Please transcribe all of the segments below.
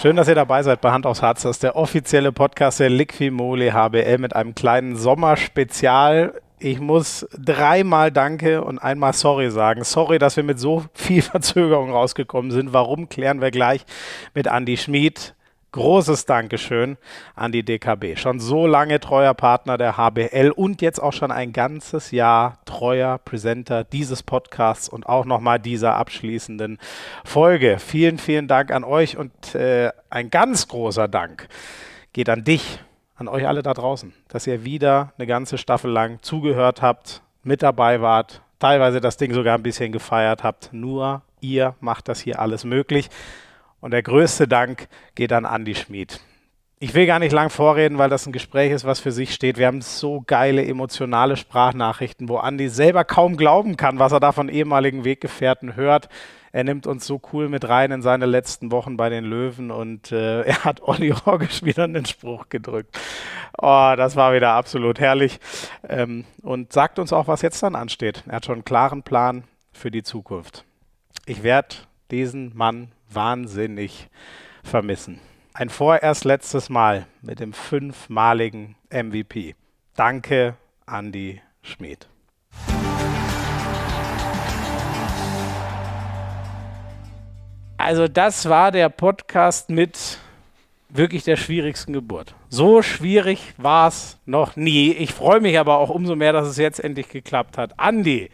Schön, dass ihr dabei seid bei Hand aufs Herz. Das ist der offizielle Podcast der Liquimole HBL mit einem kleinen Sommerspezial. Ich muss dreimal Danke und einmal Sorry sagen. Sorry, dass wir mit so viel Verzögerung rausgekommen sind. Warum klären wir gleich mit Andy Schmid, Großes Dankeschön an die DKB. Schon so lange treuer Partner der HBL und jetzt auch schon ein ganzes Jahr treuer Präsenter dieses Podcasts und auch nochmal dieser abschließenden Folge. Vielen, vielen Dank an euch und äh, ein ganz großer Dank geht an dich, an euch alle da draußen, dass ihr wieder eine ganze Staffel lang zugehört habt, mit dabei wart, teilweise das Ding sogar ein bisschen gefeiert habt. Nur ihr macht das hier alles möglich. Und der größte Dank geht an Andy Schmid. Ich will gar nicht lang vorreden, weil das ein Gespräch ist, was für sich steht. Wir haben so geile emotionale Sprachnachrichten, wo Andy selber kaum glauben kann, was er da von ehemaligen Weggefährten hört. Er nimmt uns so cool mit rein in seine letzten Wochen bei den Löwen und äh, er hat Olli Horgisch wieder einen Spruch gedrückt. Oh, das war wieder absolut herrlich. Ähm, und sagt uns auch, was jetzt dann ansteht. Er hat schon einen klaren Plan für die Zukunft. Ich werde diesen Mann wahnsinnig vermissen. Ein vorerst letztes Mal mit dem fünfmaligen MVP. Danke, Andy Schmid. Also das war der Podcast mit wirklich der schwierigsten Geburt. So schwierig war es noch nie. Ich freue mich aber auch umso mehr, dass es jetzt endlich geklappt hat. Andy,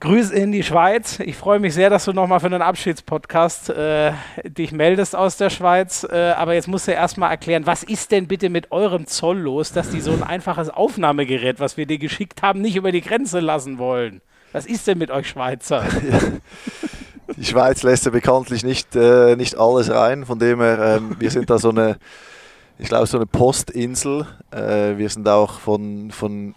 Grüße in die Schweiz. Ich freue mich sehr, dass du nochmal für einen Abschiedspodcast äh, dich meldest aus der Schweiz. Äh, aber jetzt musst du erstmal erklären, was ist denn bitte mit eurem Zoll los, dass die so ein einfaches Aufnahmegerät, was wir dir geschickt haben, nicht über die Grenze lassen wollen? Was ist denn mit euch Schweizer? Die Schweiz lässt ja bekanntlich nicht, äh, nicht alles rein. Von dem her, ähm, wir sind da so eine, ich glaube, so eine Postinsel. Äh, wir sind auch von, von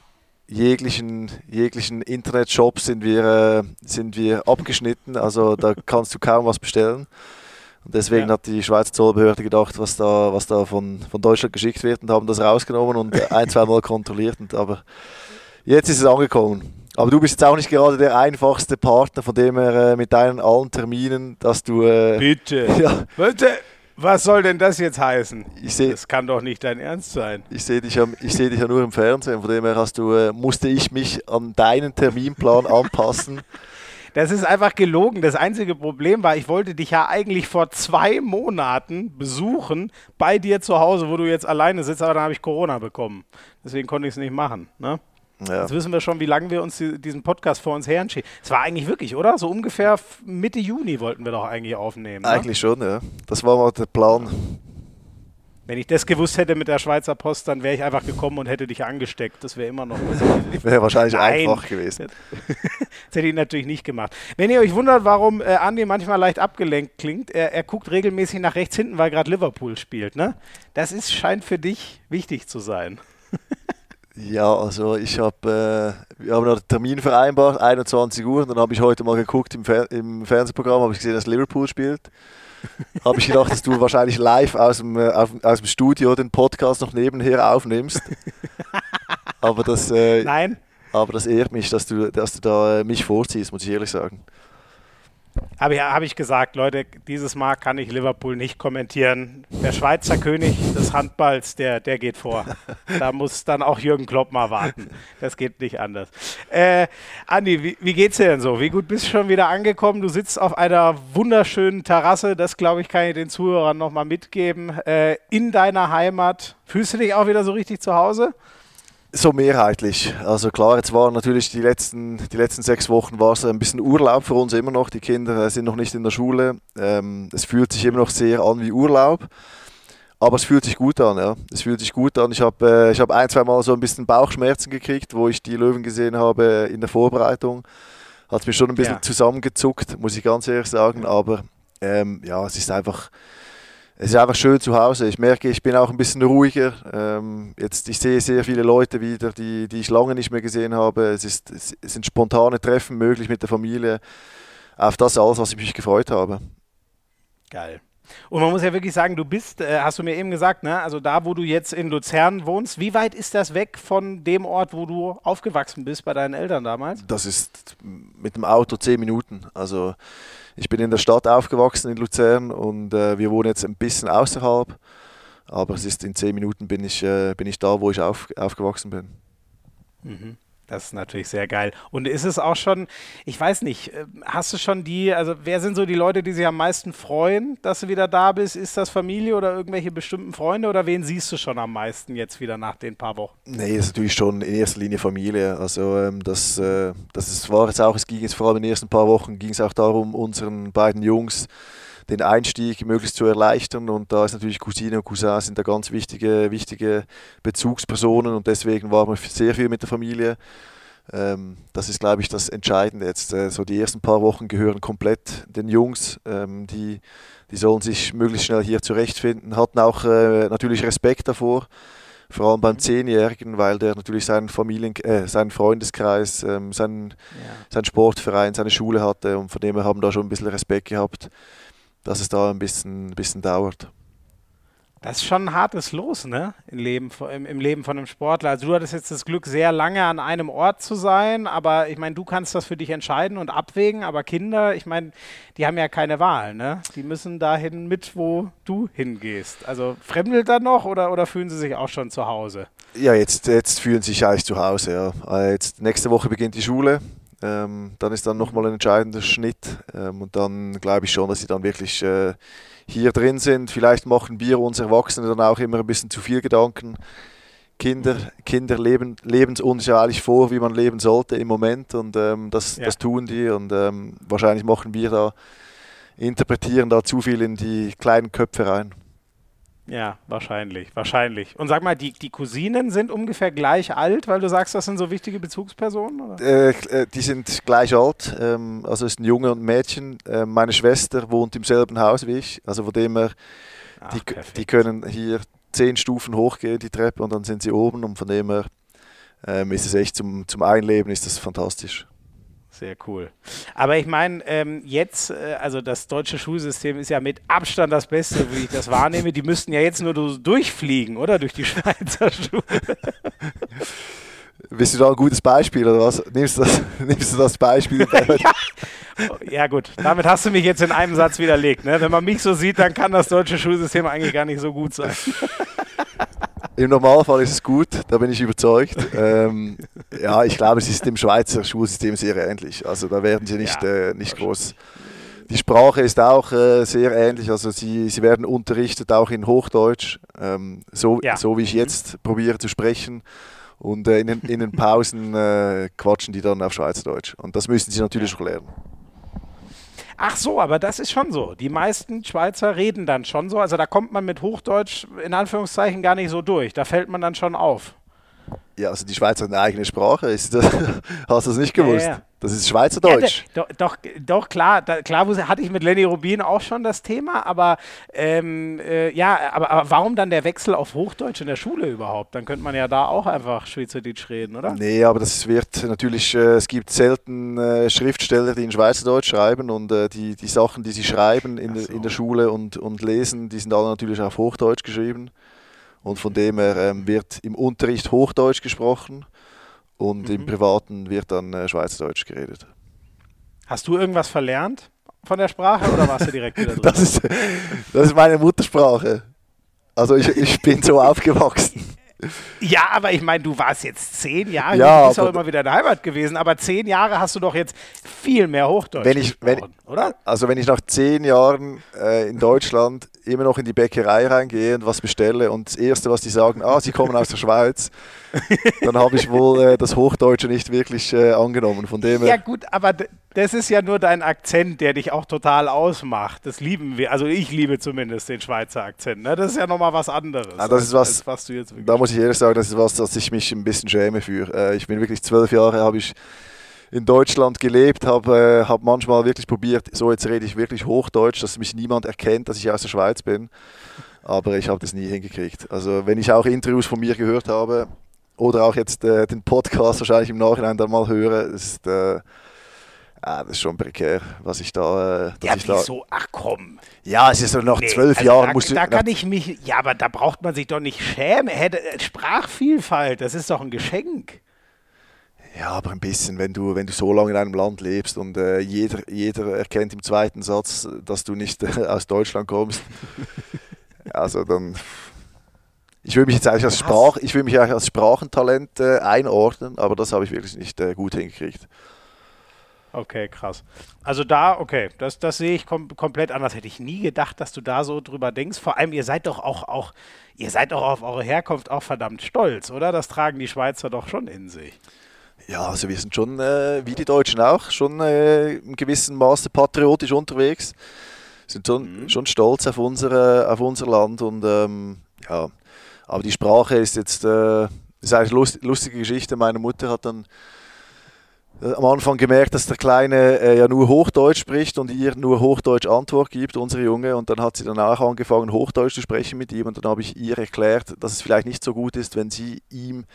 jeglichen, jeglichen Internetshop sind wir, äh, sind wir abgeschnitten, also da kannst du kaum was bestellen. Und deswegen ja. hat die Schweizer Zollbehörde gedacht, was da, was da von, von Deutschland geschickt wird und haben das rausgenommen und ein, zwei Mal kontrolliert. Und, aber jetzt ist es angekommen. Aber du bist jetzt auch nicht gerade der einfachste Partner, von dem her äh, mit deinen allen Terminen, dass du. Äh, Bitte. Ja. Bitte. Was soll denn das jetzt heißen? Seh, das kann doch nicht dein Ernst sein. Ich sehe dich, ja, seh dich ja nur im Fernsehen, von dem her hast du, äh, musste ich mich an deinen Terminplan anpassen. Das ist einfach gelogen. Das einzige Problem war, ich wollte dich ja eigentlich vor zwei Monaten besuchen bei dir zu Hause, wo du jetzt alleine sitzt, aber dann habe ich Corona bekommen. Deswegen konnte ich es nicht machen. Ne? Ja. Jetzt wissen wir schon, wie lange wir uns die, diesen Podcast vor uns herschieben. Es war eigentlich wirklich, oder? So ungefähr Mitte Juni wollten wir doch eigentlich aufnehmen. Ne? Eigentlich ne? schon, ja. Das war mal der Plan. Wenn ich das gewusst hätte mit der Schweizer Post, dann wäre ich einfach gekommen und hätte dich angesteckt. Das wäre immer noch wäre wahrscheinlich Nein. einfach gewesen. das hätte ich natürlich nicht gemacht. Wenn ihr euch wundert, warum äh, Andi manchmal leicht abgelenkt klingt, er, er guckt regelmäßig nach rechts hinten, weil gerade Liverpool spielt. Ne? Das ist, scheint für dich wichtig zu sein. Ja, also ich habe, äh, wir haben einen Termin vereinbart, 21 Uhr, und dann habe ich heute mal geguckt im, Fer im Fernsehprogramm, habe ich gesehen, dass Liverpool spielt. habe ich gedacht, dass du wahrscheinlich live aus dem, äh, aus dem Studio den Podcast noch nebenher aufnimmst. Aber das, äh, Nein. aber das ehrt mich, dass du, dass du da äh, mich vorziehst, muss ich ehrlich sagen. Habe ich, hab ich gesagt, Leute, dieses Mal kann ich Liverpool nicht kommentieren. Der Schweizer König des Handballs, der, der geht vor. Da muss dann auch Jürgen Klopp mal warten. Das geht nicht anders. Äh, Andi, wie, wie geht's dir denn so? Wie gut bist du schon wieder angekommen? Du sitzt auf einer wunderschönen Terrasse. Das, glaube ich, kann ich den Zuhörern nochmal mitgeben. Äh, in deiner Heimat. Fühlst du dich auch wieder so richtig zu Hause? So mehrheitlich. Also klar, jetzt waren natürlich die letzten, die letzten sechs Wochen war es ein bisschen Urlaub für uns immer noch. Die Kinder sind noch nicht in der Schule. Ähm, es fühlt sich immer noch sehr an wie Urlaub. Aber es fühlt sich gut an, ja. Es fühlt sich gut an. Ich habe äh, hab ein, zwei Mal so ein bisschen Bauchschmerzen gekriegt, wo ich die Löwen gesehen habe in der Vorbereitung. Hat mich schon ein bisschen ja. zusammengezuckt, muss ich ganz ehrlich sagen. Aber ähm, ja, es ist einfach es ist einfach schön zu Hause. Ich merke, ich bin auch ein bisschen ruhiger. Ähm, jetzt, ich sehe sehr viele Leute wieder, die, die ich lange nicht mehr gesehen habe. Es, ist, es sind spontane Treffen möglich mit der Familie. Auf das alles, was ich mich gefreut habe. Geil. Und man muss ja wirklich sagen, du bist, äh, hast du mir eben gesagt, ne? also da, wo du jetzt in Luzern wohnst, wie weit ist das weg von dem Ort, wo du aufgewachsen bist bei deinen Eltern damals? Das ist mit dem Auto zehn Minuten. Also ich bin in der Stadt aufgewachsen in Luzern und äh, wir wohnen jetzt ein bisschen außerhalb. Aber es ist in zehn Minuten bin ich, äh, bin ich da, wo ich auf, aufgewachsen bin. Mhm. Das ist natürlich sehr geil. Und ist es auch schon, ich weiß nicht, äh, hast du schon die, also wer sind so die Leute, die sich am meisten freuen, dass du wieder da bist? Ist das Familie oder irgendwelche bestimmten Freunde oder wen siehst du schon am meisten jetzt wieder nach den paar Wochen? Nee, ist natürlich schon in erster Linie Familie. Also ähm, das, äh, das ist, war jetzt auch, es ging jetzt vor allem in den ersten paar Wochen, ging es auch darum, unseren beiden Jungs den Einstieg möglichst zu erleichtern. Und da ist natürlich Cousine und Cousin sind da ganz wichtige, wichtige Bezugspersonen und deswegen waren wir sehr viel mit der Familie. Ähm, das ist, glaube ich, das Entscheidende jetzt. Äh, so die ersten paar Wochen gehören komplett den Jungs. Ähm, die, die sollen sich möglichst schnell hier zurechtfinden. Hatten auch äh, natürlich Respekt davor vor allem beim Zehnjährigen, weil der natürlich seinen Familien, äh, seinen Freundeskreis, ähm, seinen, ja. seinen Sportverein, seine Schule hatte und von dem her haben da schon ein bisschen Respekt gehabt dass es da ein bisschen, bisschen dauert. Das ist schon ein hartes Los, ne? Im Leben, im, Im Leben von einem Sportler. Also du hattest jetzt das Glück, sehr lange an einem Ort zu sein, aber ich meine, du kannst das für dich entscheiden und abwägen, aber Kinder, ich meine, die haben ja keine Wahl, ne? Die müssen dahin mit, wo du hingehst. Also fremdelt da noch oder, oder fühlen sie sich auch schon zu Hause? Ja, jetzt, jetzt fühlen sie sich eigentlich zu Hause, ja. Äh, jetzt, nächste Woche beginnt die Schule. Ähm, dann ist dann nochmal ein entscheidender Schnitt ähm, und dann glaube ich schon, dass sie dann wirklich äh, hier drin sind. Vielleicht machen wir uns Erwachsene dann auch immer ein bisschen zu viel Gedanken. Kinder, Kinder leben, leben uns ja eigentlich vor, wie man leben sollte im Moment und ähm, das, ja. das tun die und ähm, wahrscheinlich machen wir da, interpretieren da zu viel in die kleinen Köpfe rein. Ja, wahrscheinlich, wahrscheinlich. Und sag mal, die, die Cousinen sind ungefähr gleich alt, weil du sagst, das sind so wichtige Bezugspersonen? Äh, äh, die sind gleich alt. Ähm, also es ist ein Junge und ein Mädchen. Äh, meine Schwester wohnt im selben Haus wie ich. Also von dem her, Ach, die, die können hier zehn Stufen hochgehen, die Treppe, und dann sind sie oben. Und von dem her ähm, ist es echt zum, zum Einleben ist das fantastisch. Sehr cool. Aber ich meine, ähm, jetzt, äh, also das deutsche Schulsystem ist ja mit Abstand das Beste, wie ich das wahrnehme. Die müssten ja jetzt nur durchfliegen, oder? Durch die Schweizer Schule. Bist du da ein gutes Beispiel oder was? Nimmst du das, nimmst du das Beispiel? ja. ja. gut, damit hast du mich jetzt in einem Satz widerlegt. Ne? Wenn man mich so sieht, dann kann das deutsche Schulsystem eigentlich gar nicht so gut sein. Im Normalfall ist es gut, da bin ich überzeugt. Ähm, ja, ich glaube, es ist dem Schweizer Schulsystem sehr ähnlich. Also da werden sie nicht, ja, äh, nicht groß. Die Sprache ist auch äh, sehr ähnlich. Also sie, sie werden unterrichtet auch in Hochdeutsch, ähm, so, ja. so wie ich jetzt probiere zu sprechen. Und äh, in, den, in den Pausen äh, quatschen die dann auf Schweizerdeutsch. Und das müssen sie natürlich auch lernen. Ach so, aber das ist schon so. Die meisten Schweizer reden dann schon so. Also da kommt man mit Hochdeutsch in Anführungszeichen gar nicht so durch. Da fällt man dann schon auf. Ja, also die Schweizer hat eine eigene Sprache. Ist das, hast du das nicht gewusst? Ja, ja. Das ist Schweizerdeutsch. Ja, doch, doch, klar, da, klar hatte ich mit Lenny Rubin auch schon das Thema, aber ähm, äh, ja, aber, aber, warum dann der Wechsel auf Hochdeutsch in der Schule überhaupt? Dann könnte man ja da auch einfach Schweizerdeutsch reden, oder? Nee, aber das wird natürlich, äh, es gibt selten äh, Schriftsteller, die in Schweizerdeutsch schreiben und äh, die, die Sachen, die sie schreiben in, so. in der Schule und, und lesen, die sind alle natürlich auf Hochdeutsch geschrieben. Und von dem her ähm, wird im Unterricht Hochdeutsch gesprochen und mhm. im Privaten wird dann äh, Schweizerdeutsch geredet. Hast du irgendwas verlernt von der Sprache oder warst du direkt wieder drin? das, ist, das ist meine Muttersprache. Also ich, ich bin so aufgewachsen. Ja, aber ich meine, du warst jetzt zehn Jahre, ja, du bist auch immer wieder in der Heimat gewesen, aber zehn Jahre hast du doch jetzt viel mehr Hochdeutsch wenn ich, wenn, oder? Also wenn ich nach zehn Jahren äh, in Deutschland immer noch in die Bäckerei reingehe und was bestelle und das Erste, was die sagen, ah, sie kommen aus der Schweiz, dann habe ich wohl äh, das Hochdeutsche nicht wirklich äh, angenommen. Von dem ja gut, aber das ist ja nur dein Akzent, der dich auch total ausmacht. Das lieben wir, also ich liebe zumindest den Schweizer Akzent. Ne? Das ist ja nochmal was anderes. Ah, das ist was, als, was du jetzt da muss ich ehrlich sagen, das ist was, dass ich mich ein bisschen schäme für. Äh, ich bin wirklich zwölf Jahre, habe ich in Deutschland gelebt, habe äh, hab manchmal wirklich probiert, so jetzt rede ich wirklich Hochdeutsch, dass mich niemand erkennt, dass ich aus der Schweiz bin. Aber ich habe das nie hingekriegt. Also wenn ich auch Interviews von mir gehört habe oder auch jetzt äh, den Podcast wahrscheinlich im Nachhinein dann mal höre, ist, äh, Ah, das ist schon prekär, was ich da. Äh, ja, ich da, so, ach komm. Ja, es ist so nach nee, zwölf also Jahren da, musst du. Da kann ich mich. Ja, aber da braucht man sich doch nicht schämen. Hätte, Sprachvielfalt, das ist doch ein Geschenk. Ja, aber ein bisschen, wenn du, wenn du so lange in einem Land lebst und äh, jeder, jeder erkennt im zweiten Satz, dass du nicht äh, aus Deutschland kommst. also dann. Ich will mich jetzt eigentlich als, Sprach, ich will mich eigentlich als Sprachentalent äh, einordnen, aber das habe ich wirklich nicht äh, gut hingekriegt. Okay, krass. Also da, okay, das, das sehe ich kom komplett anders. Hätte ich nie gedacht, dass du da so drüber denkst. Vor allem, ihr seid doch auch, auch, ihr seid doch auf eure Herkunft auch verdammt stolz, oder? Das tragen die Schweizer doch schon in sich. Ja, also wir sind schon, äh, wie die Deutschen auch, schon äh, im gewissen Maße patriotisch unterwegs. Sind schon, mhm. schon stolz auf, unsere, auf unser Land und ähm, ja, aber die Sprache ist jetzt, äh, ist eine lust, lustige Geschichte. Meine Mutter hat dann äh, am Anfang gemerkt, dass der Kleine äh, ja nur Hochdeutsch spricht und ihr nur Hochdeutsch Antwort gibt, unsere Junge. Und dann hat sie danach angefangen, Hochdeutsch zu sprechen mit ihm. Und dann habe ich ihr erklärt, dass es vielleicht nicht so gut ist, wenn sie ihm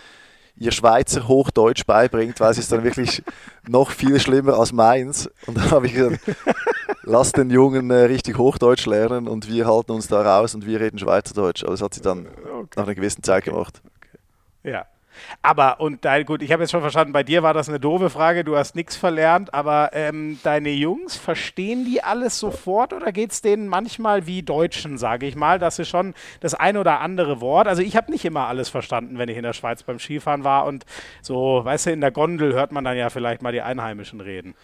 ihr Schweizer Hochdeutsch beibringt, weil es ist dann wirklich noch viel schlimmer als meins. Und dann habe ich gesagt, lass den Jungen äh, richtig Hochdeutsch lernen und wir halten uns da raus und wir reden Schweizerdeutsch. Aber das hat sie dann okay. nach einer gewissen Zeit gemacht. Okay. Ja. Aber, und dein, gut, ich habe jetzt schon verstanden, bei dir war das eine doofe Frage, du hast nichts verlernt, aber ähm, deine Jungs, verstehen die alles sofort oder geht es denen manchmal wie Deutschen, sage ich mal, dass sie schon das ein oder andere Wort, also ich habe nicht immer alles verstanden, wenn ich in der Schweiz beim Skifahren war und so, weißt du, in der Gondel hört man dann ja vielleicht mal die Einheimischen reden.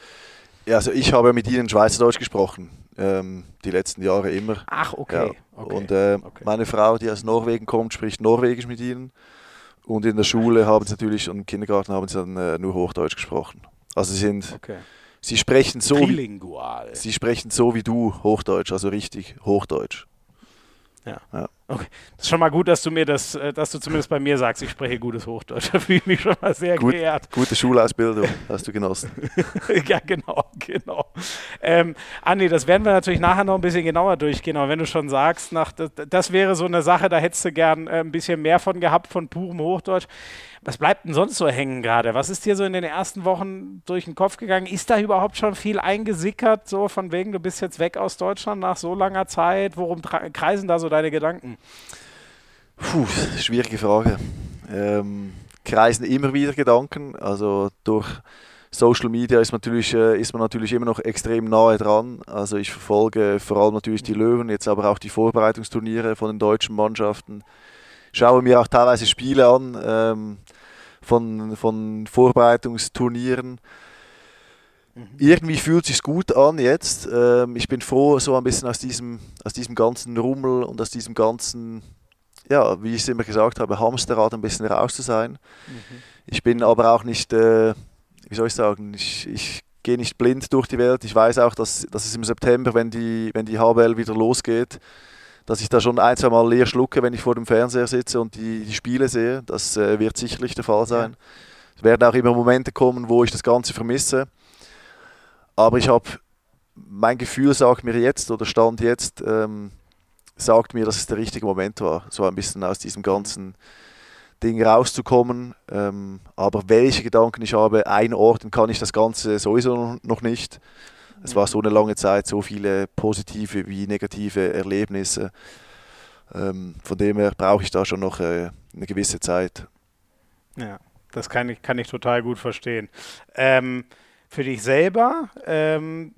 Ja, also ich habe mit ihnen Schweizerdeutsch gesprochen, ähm, die letzten Jahre immer. Ach, okay. Ja. okay. Und äh, okay. meine Frau, die aus Norwegen kommt, spricht Norwegisch mit ihnen. Und in der Schule haben sie natürlich und im Kindergarten haben sie dann äh, nur Hochdeutsch gesprochen. Also sie sind, okay. sie sprechen so, wie, sie sprechen so wie du Hochdeutsch, also richtig Hochdeutsch. Ja. ja. Okay. Das ist schon mal gut, dass du mir das, äh, dass du zumindest bei mir sagst, ich spreche gutes Hochdeutsch. Da fühle ich mich schon mal sehr gut, geehrt. Gute Schulausbildung hast du genossen. ja, genau, genau. Ähm, Andi, das werden wir natürlich nachher noch ein bisschen genauer durchgehen. Aber wenn du schon sagst, nach, das, das wäre so eine Sache, da hättest du gern äh, ein bisschen mehr von gehabt, von purem Hochdeutsch. Was bleibt denn sonst so hängen gerade? Was ist dir so in den ersten Wochen durch den Kopf gegangen? Ist da überhaupt schon viel eingesickert, so von wegen, du bist jetzt weg aus Deutschland nach so langer Zeit? Worum kreisen da so deine Gedanken? Puh, schwierige Frage. Ähm, kreisen immer wieder Gedanken. Also durch Social Media ist, natürlich, äh, ist man natürlich immer noch extrem nahe dran. Also ich verfolge vor allem natürlich die Löwen, jetzt aber auch die Vorbereitungsturniere von den deutschen Mannschaften. Schaue mir auch teilweise Spiele an ähm, von, von Vorbereitungsturnieren. Mhm. Irgendwie fühlt es sich gut an jetzt. Ähm, ich bin froh, so ein bisschen aus diesem, aus diesem ganzen Rummel und aus diesem ganzen ja, wie ich es immer gesagt habe, Hamsterrad ein bisschen raus zu sein. Mhm. Ich bin aber auch nicht, äh, wie soll ich sagen, ich, ich gehe nicht blind durch die Welt. Ich weiß auch, dass, dass es im September, wenn die, wenn die HBL wieder losgeht, dass ich da schon ein, zwei Mal leer schlucke, wenn ich vor dem Fernseher sitze und die, die Spiele sehe. Das äh, wird sicherlich der Fall sein. Es werden auch immer Momente kommen, wo ich das Ganze vermisse. Aber ich habe, mein Gefühl sagt mir jetzt oder stand jetzt, ähm, sagt mir, dass es der richtige Moment war, so ein bisschen aus diesem ganzen Ding rauszukommen. Ähm, aber welche Gedanken ich habe, einordnen kann ich das Ganze sowieso noch nicht. Es war so eine lange Zeit, so viele positive wie negative Erlebnisse. Ähm, von dem her brauche ich da schon noch äh, eine gewisse Zeit. Ja, das kann ich, kann ich total gut verstehen. Ähm, für dich selber, ähm,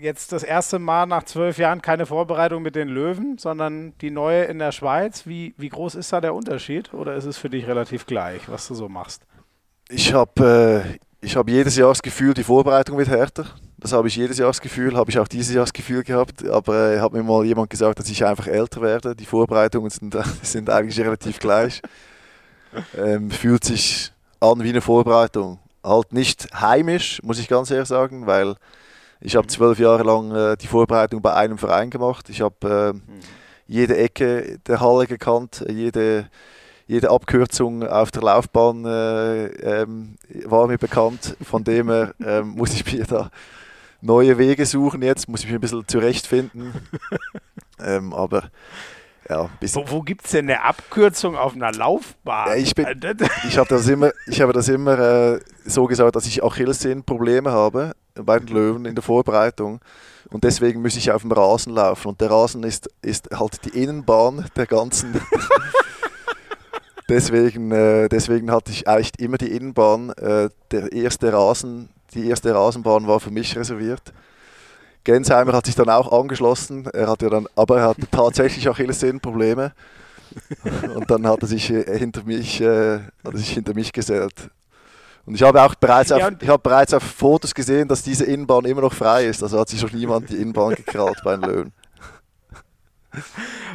jetzt das erste Mal nach zwölf Jahren keine Vorbereitung mit den Löwen, sondern die neue in der Schweiz. Wie, wie groß ist da der Unterschied oder ist es für dich relativ gleich, was du so machst? Ich habe äh, hab jedes Jahr das Gefühl, die Vorbereitung wird härter. Das habe ich jedes Jahr das Gefühl, habe ich auch dieses Jahr das Gefühl gehabt. Aber äh, hat mir mal jemand gesagt, dass ich einfach älter werde. Die Vorbereitungen sind, sind eigentlich relativ gleich. Ähm, fühlt sich an wie eine Vorbereitung. Halt nicht heimisch, muss ich ganz ehrlich sagen, weil ich habe zwölf Jahre lang äh, die Vorbereitung bei einem Verein gemacht. Ich habe äh, mhm. jede Ecke der Halle gekannt, jede, jede Abkürzung auf der Laufbahn äh, ähm, war mir bekannt. Von dem her ähm, muss ich mir da neue Wege suchen jetzt, muss ich mich ein bisschen zurechtfinden. ähm, aber ja, wo, wo gibt es denn eine Abkürzung auf einer Laufbahn? Ja, ich, ich habe das immer, ich habe das immer äh, so gesagt, dass ich Achillessehnenprobleme habe bei den Löwen in der Vorbereitung und deswegen muss ich auf dem Rasen laufen und der Rasen ist, ist halt die Innenbahn der ganzen. deswegen, äh, deswegen hatte ich eigentlich immer die Innenbahn. Äh, der erste Rasen, die erste Rasenbahn war für mich reserviert. Gensheimer hat sich dann auch angeschlossen. Er hatte dann, aber er hatte tatsächlich Achillessehnenprobleme. Und dann hat er sich äh, hinter mich, äh, hat er sich hinter mich gesellt. Und ich habe auch bereits auf, ich habe bereits auf Fotos gesehen, dass diese Innenbahn immer noch frei ist. Also hat sich noch niemand die Innenbahn gekrallt bei den Löwen.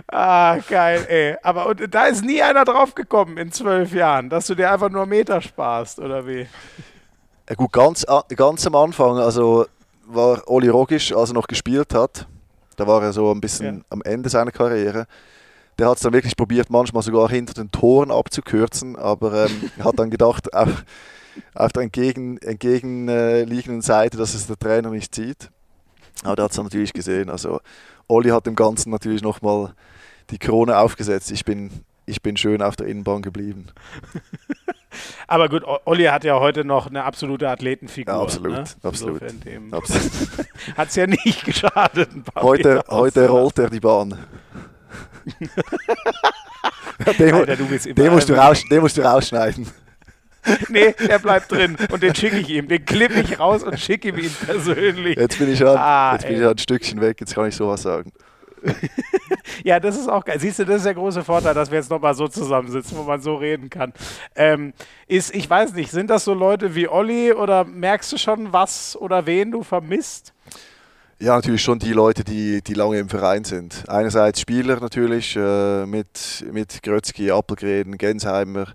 Ah, geil, ey. Aber und da ist nie einer draufgekommen in zwölf Jahren, dass du dir einfach nur Meter sparst, oder wie? Ja, gut, ganz, ganz am Anfang, also war Oli Rogisch, als er noch gespielt hat, da war er so ein bisschen ja. am Ende seiner Karriere. Der hat es dann wirklich probiert, manchmal sogar hinter den Toren abzukürzen, aber ähm, hat dann gedacht, auf, auf der entgegen, entgegenliegenden Seite, dass es der Trainer nicht sieht. Aber der hat es natürlich gesehen. Also Olli hat dem Ganzen natürlich nochmal die Krone aufgesetzt. Ich bin, ich bin schön auf der Innenbahn geblieben. Aber gut, Olli hat ja heute noch eine absolute Athletenfigur. Ja, absolut, ne? absolut. absolut. hat es ja nicht geschadet. heute, heute rollt er die Bahn. den, Alter, den, musst du raus, den musst du rausschneiden. nee, der bleibt drin und den schicke ich ihm. Den klippe ich raus und schicke ihm ihn persönlich. Jetzt bin ich, an, ah, jetzt bin ich ein Stückchen weg, jetzt kann ich sowas sagen. ja, das ist auch geil. Siehst du, das ist der große Vorteil, dass wir jetzt nochmal so zusammensitzen, wo man so reden kann. Ähm, ist, ich weiß nicht, sind das so Leute wie Olli oder merkst du schon, was oder wen du vermisst? Ja, natürlich schon die Leute, die, die lange im Verein sind. Einerseits Spieler natürlich, äh, mit, mit Grötzky, Appelgren, Gensheimer,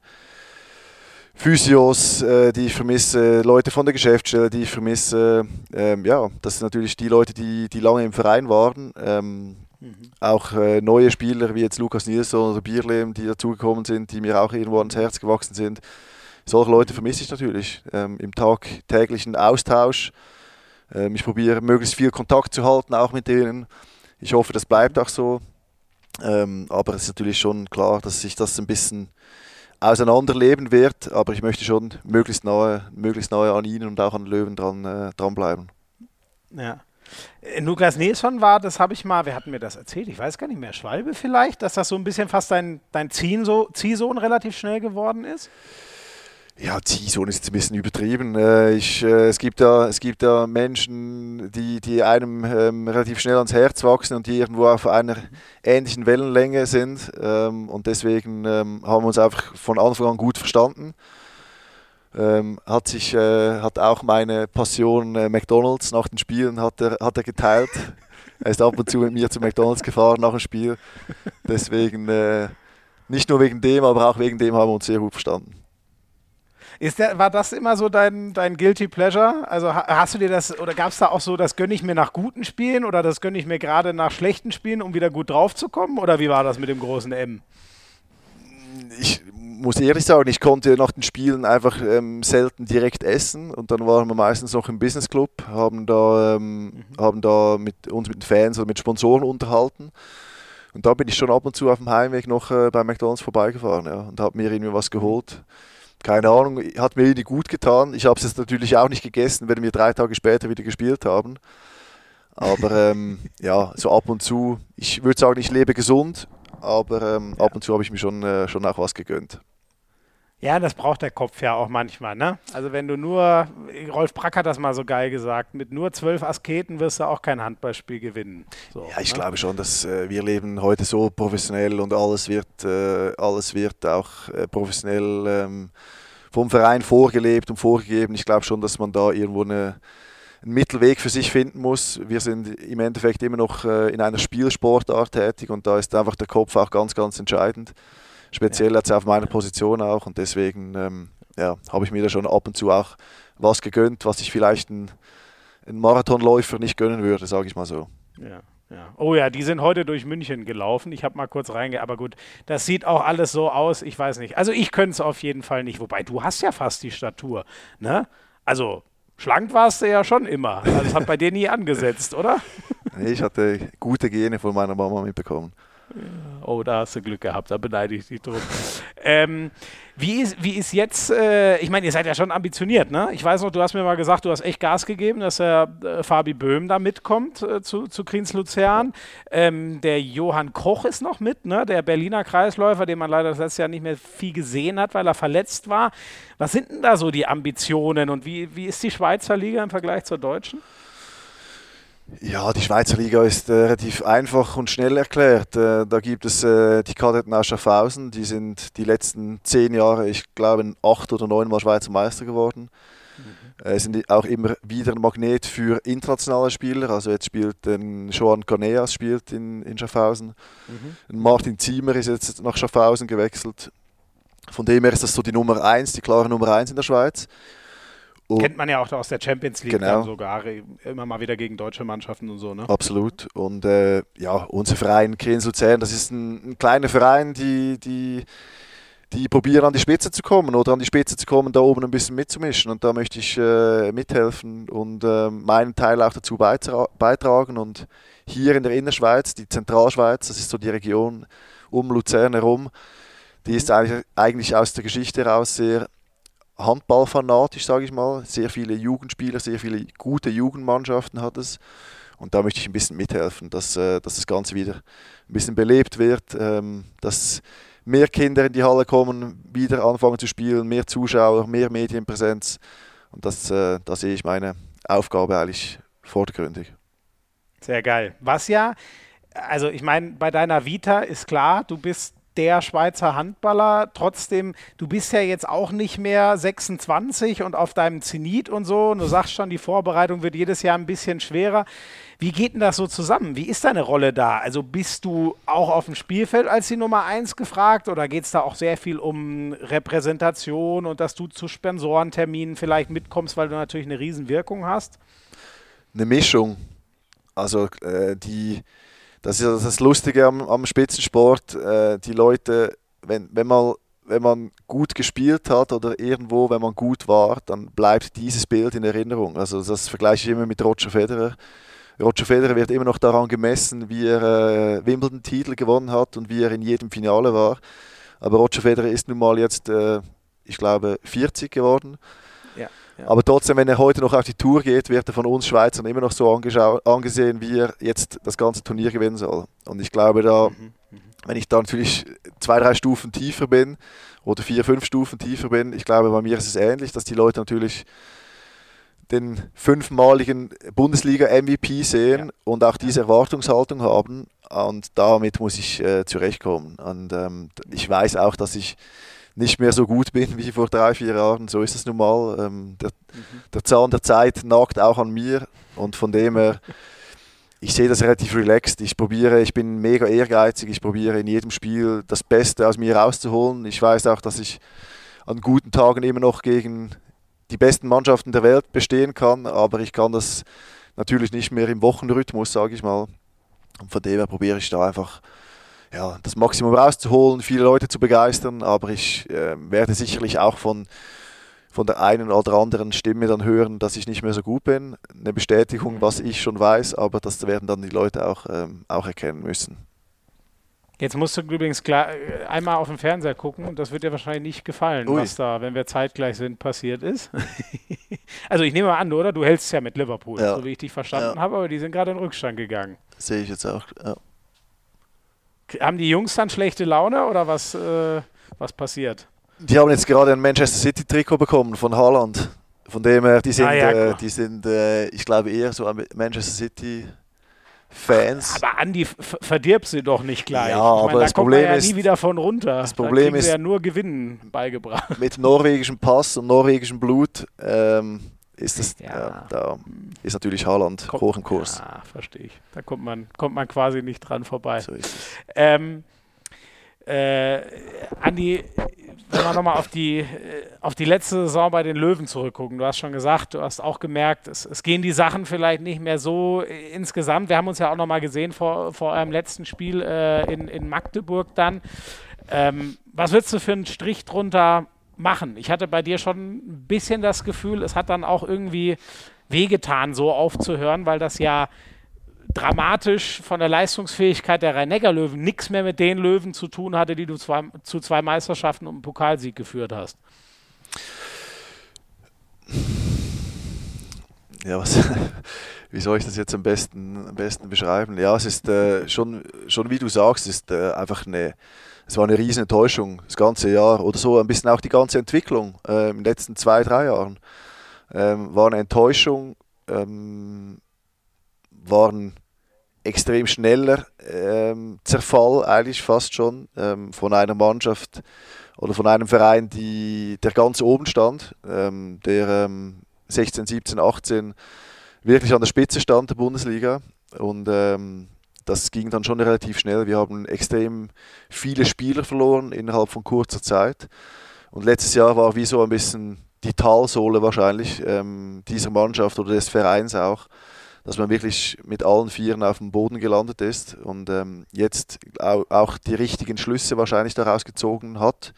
Physios, äh, die ich vermisse, Leute von der Geschäftsstelle, die ich vermisse. Ähm, ja, das sind natürlich die Leute, die, die lange im Verein waren. Ähm, mhm. Auch äh, neue Spieler wie jetzt Lukas Nilsson oder Bierlehm, die dazugekommen sind, die mir auch irgendwo ans Herz gewachsen sind. Solche Leute vermisse ich natürlich ähm, im tagtäglichen Austausch. Ähm, ich probiere möglichst viel Kontakt zu halten, auch mit denen. Ich hoffe, das bleibt auch so. Ähm, aber es ist natürlich schon klar, dass sich das ein bisschen auseinanderleben wird, aber ich möchte schon möglichst nahe, möglichst nahe an ihnen und auch an Löwen dran, äh, dranbleiben. Ja. Äh, Lukas Nilsson war, das habe ich mal, wer hat mir das erzählt? Ich weiß gar nicht mehr, Schwalbe vielleicht, dass das so ein bisschen fast dein, dein Ziehsohn relativ schnell geworden ist? Ja, Ziehsohn ist jetzt ein bisschen übertrieben. Äh, ich, äh, es, gibt da, es gibt da Menschen, die, die einem ähm, relativ schnell ans Herz wachsen und die irgendwo auf einer ähnlichen Wellenlänge sind. Ähm, und deswegen ähm, haben wir uns einfach von Anfang an gut verstanden. Ähm, hat, sich, äh, hat auch meine Passion äh, McDonalds nach den Spielen hat er, hat er geteilt. er ist ab und zu mit mir zu McDonalds gefahren nach dem Spiel. Deswegen, äh, nicht nur wegen dem, aber auch wegen dem haben wir uns sehr gut verstanden. Ist der, war das immer so dein, dein Guilty Pleasure? Also hast du dir das, oder gab es da auch so, das gönne ich mir nach guten Spielen oder das gönne ich mir gerade nach schlechten Spielen, um wieder gut drauf zu kommen? Oder wie war das mit dem großen M? Ich muss ehrlich sagen, ich konnte nach den Spielen einfach ähm, selten direkt essen und dann waren wir meistens noch im Business Club, haben da, ähm, mhm. haben da mit uns mit den Fans oder mit Sponsoren unterhalten. Und da bin ich schon ab und zu auf dem Heimweg noch äh, bei McDonalds vorbeigefahren ja, und habe mir irgendwie was geholt. Mhm keine Ahnung, hat mir irgendwie gut getan. Ich habe es jetzt natürlich auch nicht gegessen, wenn wir drei Tage später wieder gespielt haben. Aber ähm, ja, so ab und zu, ich würde sagen, ich lebe gesund, aber ähm, ja. ab und zu habe ich mir schon, äh, schon auch was gegönnt. Ja, das braucht der Kopf ja auch manchmal, ne? Also wenn du nur, Rolf Brack hat das mal so geil gesagt, mit nur zwölf Asketen wirst du auch kein Handballspiel gewinnen. So, ja, ich ne? glaube schon, dass äh, wir leben heute so professionell und alles wird, äh, alles wird auch äh, professionell ähm, vom Verein vorgelebt und vorgegeben. Ich glaube schon, dass man da irgendwo eine, einen Mittelweg für sich finden muss. Wir sind im Endeffekt immer noch äh, in einer Spielsportart tätig und da ist einfach der Kopf auch ganz, ganz entscheidend speziell jetzt auf meiner Position auch und deswegen ähm, ja, habe ich mir da schon ab und zu auch was gegönnt, was ich vielleicht ein, ein Marathonläufer nicht gönnen würde, sage ich mal so. Ja. Ja. Oh ja, die sind heute durch München gelaufen. Ich habe mal kurz reinge, aber gut, das sieht auch alles so aus. Ich weiß nicht. Also ich könnte es auf jeden Fall nicht. Wobei du hast ja fast die Statur, ne? Also schlank warst du ja schon immer. Also das hat bei dir nie angesetzt, oder? ich hatte gute Gene von meiner Mama mitbekommen. Oh, da hast du Glück gehabt, da beneide ich dich drum. Ähm, wie ist, wie ist jetzt, äh, ich meine, ihr seid ja schon ambitioniert, ne? Ich weiß noch, du hast mir mal gesagt, du hast echt Gas gegeben, dass der äh, Fabi Böhm da mitkommt äh, zu, zu Kriens Luzern. Ähm, der Johann Koch ist noch mit, ne? Der Berliner Kreisläufer, den man leider das letzte Jahr nicht mehr viel gesehen hat, weil er verletzt war. Was sind denn da so die Ambitionen und wie, wie ist die Schweizer Liga im Vergleich zur deutschen? Ja, die Schweizer Liga ist äh, relativ einfach und schnell erklärt. Äh, da gibt es äh, die Kadetten aus Schaffhausen, die sind die letzten zehn Jahre, ich glaube, acht oder neun Mal Schweizer Meister geworden. Mhm. Äh, sind auch immer wieder ein Magnet für internationale Spieler. Also jetzt spielt ein Joan Caneas spielt in, in Schaffhausen. Mhm. Martin Ziemer ist jetzt nach Schaffhausen gewechselt. Von dem her ist das so die Nummer eins, die klare Nummer eins in der Schweiz. Und Kennt man ja auch aus der Champions League genau. sogar immer mal wieder gegen deutsche Mannschaften und so. Ne? Absolut. Und äh, ja, unser Verein Kriens Luzern, das ist ein, ein, kleiner Verein, die, die, die probieren an die Spitze zu kommen oder an die Spitze zu kommen, da oben ein bisschen mitzumischen. Und da möchte ich äh, mithelfen und äh, meinen Teil auch dazu beitragen. Und hier in der Innerschweiz, die Zentralschweiz, das ist so die Region um Luzern herum, die ist eigentlich, eigentlich aus der Geschichte heraus sehr handballfanatisch, sage ich mal. Sehr viele Jugendspieler, sehr viele gute Jugendmannschaften hat es. Und da möchte ich ein bisschen mithelfen, dass, äh, dass das Ganze wieder ein bisschen belebt wird, ähm, dass mehr Kinder in die Halle kommen, wieder anfangen zu spielen, mehr Zuschauer, mehr Medienpräsenz. Und das, äh, da sehe ich meine Aufgabe eigentlich vordergründig. Sehr geil. Was ja, also ich meine, bei deiner Vita ist klar, du bist der Schweizer Handballer. Trotzdem, du bist ja jetzt auch nicht mehr 26 und auf deinem Zenit und so. Und du sagst schon, die Vorbereitung wird jedes Jahr ein bisschen schwerer. Wie geht denn das so zusammen? Wie ist deine Rolle da? Also bist du auch auf dem Spielfeld als die Nummer 1 gefragt oder geht es da auch sehr viel um Repräsentation und dass du zu Sponsorenterminen vielleicht mitkommst, weil du natürlich eine Riesenwirkung hast? Eine Mischung. Also äh, die das ist das Lustige am, am Spitzensport. Äh, die Leute, wenn, wenn, man, wenn man gut gespielt hat oder irgendwo, wenn man gut war, dann bleibt dieses Bild in Erinnerung. Also das vergleiche ich immer mit Roger Federer. Roger Federer wird immer noch daran gemessen, wie er äh, Wimbledon-Titel gewonnen hat und wie er in jedem Finale war. Aber Roger Federer ist nun mal jetzt, äh, ich glaube, 40 geworden. Aber trotzdem, wenn er heute noch auf die Tour geht, wird er von uns Schweizern immer noch so angesehen, wie er jetzt das ganze Turnier gewinnen soll. Und ich glaube, da, mhm. Mhm. wenn ich da natürlich zwei, drei Stufen tiefer bin oder vier, fünf Stufen tiefer bin, ich glaube, bei mir ist es ähnlich, dass die Leute natürlich den fünfmaligen Bundesliga-MVP sehen ja. und auch diese Erwartungshaltung haben. Und damit muss ich äh, zurechtkommen. Und ähm, ich weiß auch, dass ich nicht mehr so gut bin wie vor drei, vier Jahren. So ist es nun mal. Ähm, der, mhm. der Zahn der Zeit nagt auch an mir und von dem her, ich sehe das relativ relaxed. Ich probiere, ich bin mega ehrgeizig, ich probiere in jedem Spiel das Beste aus mir rauszuholen. Ich weiß auch, dass ich an guten Tagen immer noch gegen die besten Mannschaften der Welt bestehen kann, aber ich kann das natürlich nicht mehr im Wochenrhythmus, sage ich mal. Und von dem her probiere ich da einfach ja, das Maximum rauszuholen, viele Leute zu begeistern, aber ich äh, werde sicherlich auch von, von der einen oder anderen Stimme dann hören, dass ich nicht mehr so gut bin. Eine Bestätigung, was ich schon weiß, aber das werden dann die Leute auch, ähm, auch erkennen müssen. Jetzt musst du übrigens klar, äh, einmal auf den Fernseher gucken und das wird dir wahrscheinlich nicht gefallen, Ui. was da, wenn wir zeitgleich sind, passiert ist. also ich nehme mal an, oder? Du hältst ja mit Liverpool, ja. so wie ich dich verstanden ja. habe, aber die sind gerade in Rückstand gegangen. Sehe ich jetzt auch, ja. Haben die Jungs dann schlechte Laune oder was, äh, was passiert? Die haben jetzt gerade ein Manchester City Trikot bekommen von Haaland. Von dem her, die sind, ah, ja, äh, die sind äh, ich glaube, eher so Manchester City Fans. Aber Andi, verdirb sie doch nicht gleich. Ja, ich aber da das Problem man ja ist, nie wieder von runter. Das Problem da ist ja nur Gewinnen beigebracht. Mit norwegischem Pass und norwegischem Blut ähm, ist das, ja. äh, da ist natürlich Haaland kommt, hoch im Kurs. Ja, verstehe ich. Da kommt man, kommt man quasi nicht dran vorbei. So ist es. Ähm, äh, Andi, wenn wir nochmal auf die, äh, auf die letzte Saison bei den Löwen zurückgucken, du hast schon gesagt, du hast auch gemerkt, es, es gehen die Sachen vielleicht nicht mehr so äh, insgesamt. Wir haben uns ja auch nochmal gesehen vor, vor eurem letzten Spiel äh, in, in Magdeburg dann. Ähm, was würdest du für einen Strich drunter machen. Ich hatte bei dir schon ein bisschen das Gefühl, es hat dann auch irgendwie wehgetan, so aufzuhören, weil das ja dramatisch von der Leistungsfähigkeit der Rhein-Neckar-Löwen nichts mehr mit den Löwen zu tun hatte, die du zwei, zu zwei Meisterschaften und einem Pokalsieg geführt hast. Ja, was, wie soll ich das jetzt am besten, am besten beschreiben? Ja, es ist äh, schon, schon wie du sagst, ist äh, einfach eine, es war eine riesen Enttäuschung, das ganze Jahr oder so, ein bisschen auch die ganze Entwicklung äh, in den letzten zwei, drei Jahren. Ähm, war eine Enttäuschung, ähm, war ein extrem schneller ähm, Zerfall eigentlich fast schon ähm, von einer Mannschaft oder von einem Verein, die, der ganz oben stand, ähm, der 16, 17, 18 wirklich an der Spitze stand der Bundesliga und ähm, das ging dann schon relativ schnell. Wir haben extrem viele Spieler verloren innerhalb von kurzer Zeit und letztes Jahr war wie so ein bisschen die Talsohle wahrscheinlich ähm, dieser Mannschaft oder des Vereins auch, dass man wirklich mit allen Vieren auf dem Boden gelandet ist und ähm, jetzt auch die richtigen Schlüsse wahrscheinlich daraus gezogen hat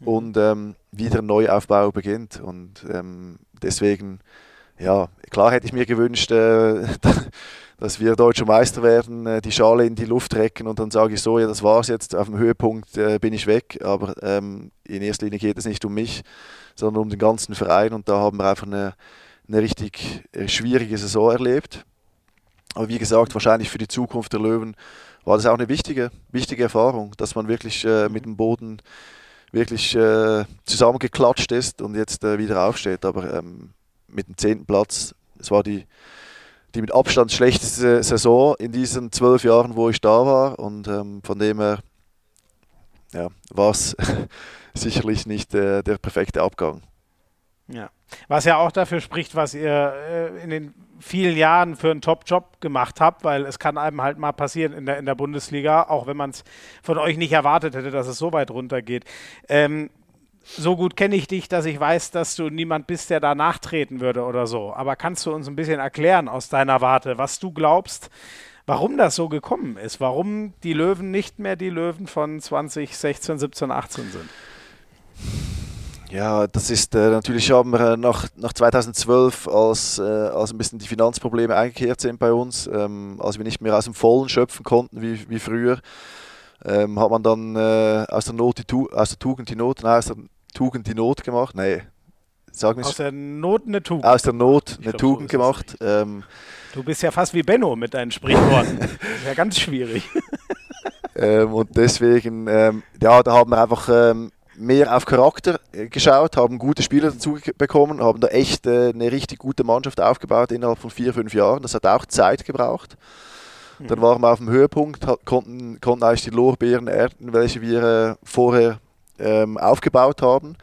mhm. und ähm, wieder ein Neuaufbau beginnt. Und ähm, deswegen, ja, klar hätte ich mir gewünscht, äh, dass wir deutscher Meister werden, äh, die Schale in die Luft recken und dann sage ich so, ja, das war's jetzt, auf dem Höhepunkt äh, bin ich weg. Aber ähm, in erster Linie geht es nicht um mich, sondern um den ganzen Verein und da haben wir einfach eine eine richtig äh, schwierige Saison erlebt. Aber wie gesagt, wahrscheinlich für die Zukunft der Löwen war das auch eine wichtige, wichtige Erfahrung, dass man wirklich äh, mit dem Boden wirklich äh, zusammengeklatscht ist und jetzt äh, wieder aufsteht. Aber ähm, mit dem zehnten Platz, es war die, die mit Abstand schlechteste Saison in diesen zwölf Jahren, wo ich da war. Und ähm, von dem her ja, war es sicherlich nicht äh, der perfekte Abgang. Ja. Was ja auch dafür spricht, was ihr äh, in den vielen Jahren für einen Top-Job gemacht habt, weil es kann einem halt mal passieren in der, in der Bundesliga, auch wenn man es von euch nicht erwartet hätte, dass es so weit runtergeht. Ähm, so gut kenne ich dich, dass ich weiß, dass du niemand bist, der da nachtreten würde oder so. Aber kannst du uns ein bisschen erklären aus deiner Warte, was du glaubst, warum das so gekommen ist? Warum die Löwen nicht mehr die Löwen von 2016, 17, 18 sind? Ja, das ist äh, natürlich haben wir äh, nach, nach 2012, als, äh, als ein bisschen die Finanzprobleme eingekehrt sind bei uns, ähm, als wir nicht mehr aus dem Vollen schöpfen konnten wie, wie früher, ähm, hat man dann äh, aus, der Not die aus der Tugend die Not, nein, aus der Tugend die Not gemacht. Nee, wir Aus der Not eine Tugend. Aus der Not eine glaub, Tugend so gemacht. Ähm, du bist ja fast wie Benno mit deinen Sprichworten. das ist ja ganz schwierig. ähm, und deswegen, ähm, ja, da haben wir einfach ähm, mehr auf Charakter äh, geschaut, haben gute Spieler dazu bekommen, haben da echt äh, eine richtig gute Mannschaft aufgebaut innerhalb von vier, fünf Jahren. Das hat auch Zeit gebraucht. Mhm. Dann waren wir auf dem Höhepunkt, konnten, konnten eigentlich die Lorbeeren ernten, welche wir äh, vorher ähm, aufgebaut haben.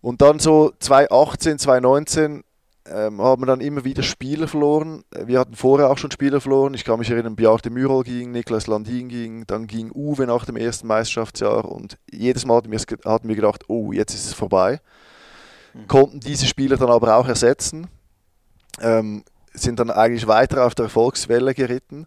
Und dann so 2018, 2019 ähm, haben wir dann immer wieder Spieler verloren. Wir hatten vorher auch schon Spieler verloren. Ich kann mich erinnern, Bjarte Mürol ging, Niklas Landin ging, dann ging Uwe nach dem ersten Meisterschaftsjahr und jedes Mal hatten wir, hatten wir gedacht, oh, jetzt ist es vorbei. Mhm. Konnten diese Spieler dann aber auch ersetzen, ähm, sind dann eigentlich weiter auf der Erfolgswelle geritten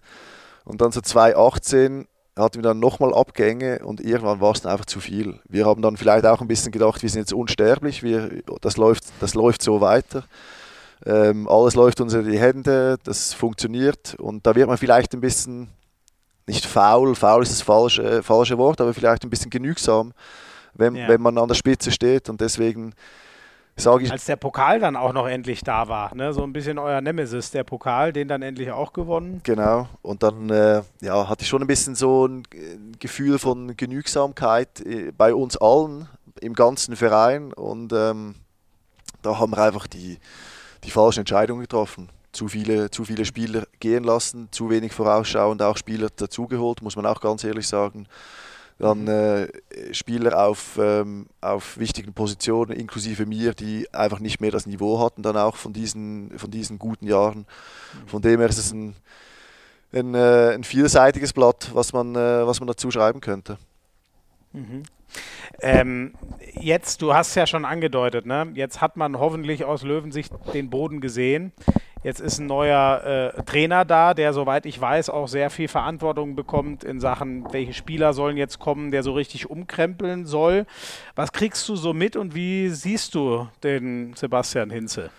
und dann so 2018 hatten wir dann nochmal Abgänge und irgendwann war es dann einfach zu viel. Wir haben dann vielleicht auch ein bisschen gedacht, wir sind jetzt unsterblich, wir, das, läuft, das läuft so weiter. Ähm, alles läuft uns in die Hände, das funktioniert und da wird man vielleicht ein bisschen, nicht faul, faul ist das falsche, falsche Wort, aber vielleicht ein bisschen genügsam, wenn, ja. wenn man an der Spitze steht und deswegen sage ich. Als der Pokal dann auch noch endlich da war, ne? so ein bisschen euer Nemesis, der Pokal, den dann endlich auch gewonnen. Genau, und dann äh, ja, hatte ich schon ein bisschen so ein Gefühl von Genügsamkeit äh, bei uns allen im ganzen Verein und ähm, da haben wir einfach die die falschen Entscheidungen getroffen. Zu viele, zu viele Spieler gehen lassen, zu wenig vorausschauend auch Spieler dazugeholt, muss man auch ganz ehrlich sagen. Dann äh, Spieler auf, ähm, auf wichtigen Positionen, inklusive mir, die einfach nicht mehr das Niveau hatten, dann auch von diesen, von diesen guten Jahren. Mhm. Von dem her ist es ein, ein, äh, ein vielseitiges Blatt, was man, äh, was man dazu schreiben könnte. Mhm. Ähm, jetzt, du hast ja schon angedeutet, ne? jetzt hat man hoffentlich aus Löwensicht den Boden gesehen. Jetzt ist ein neuer äh, Trainer da, der, soweit ich weiß, auch sehr viel Verantwortung bekommt in Sachen, welche Spieler sollen jetzt kommen, der so richtig umkrempeln soll. Was kriegst du so mit und wie siehst du den Sebastian Hinze?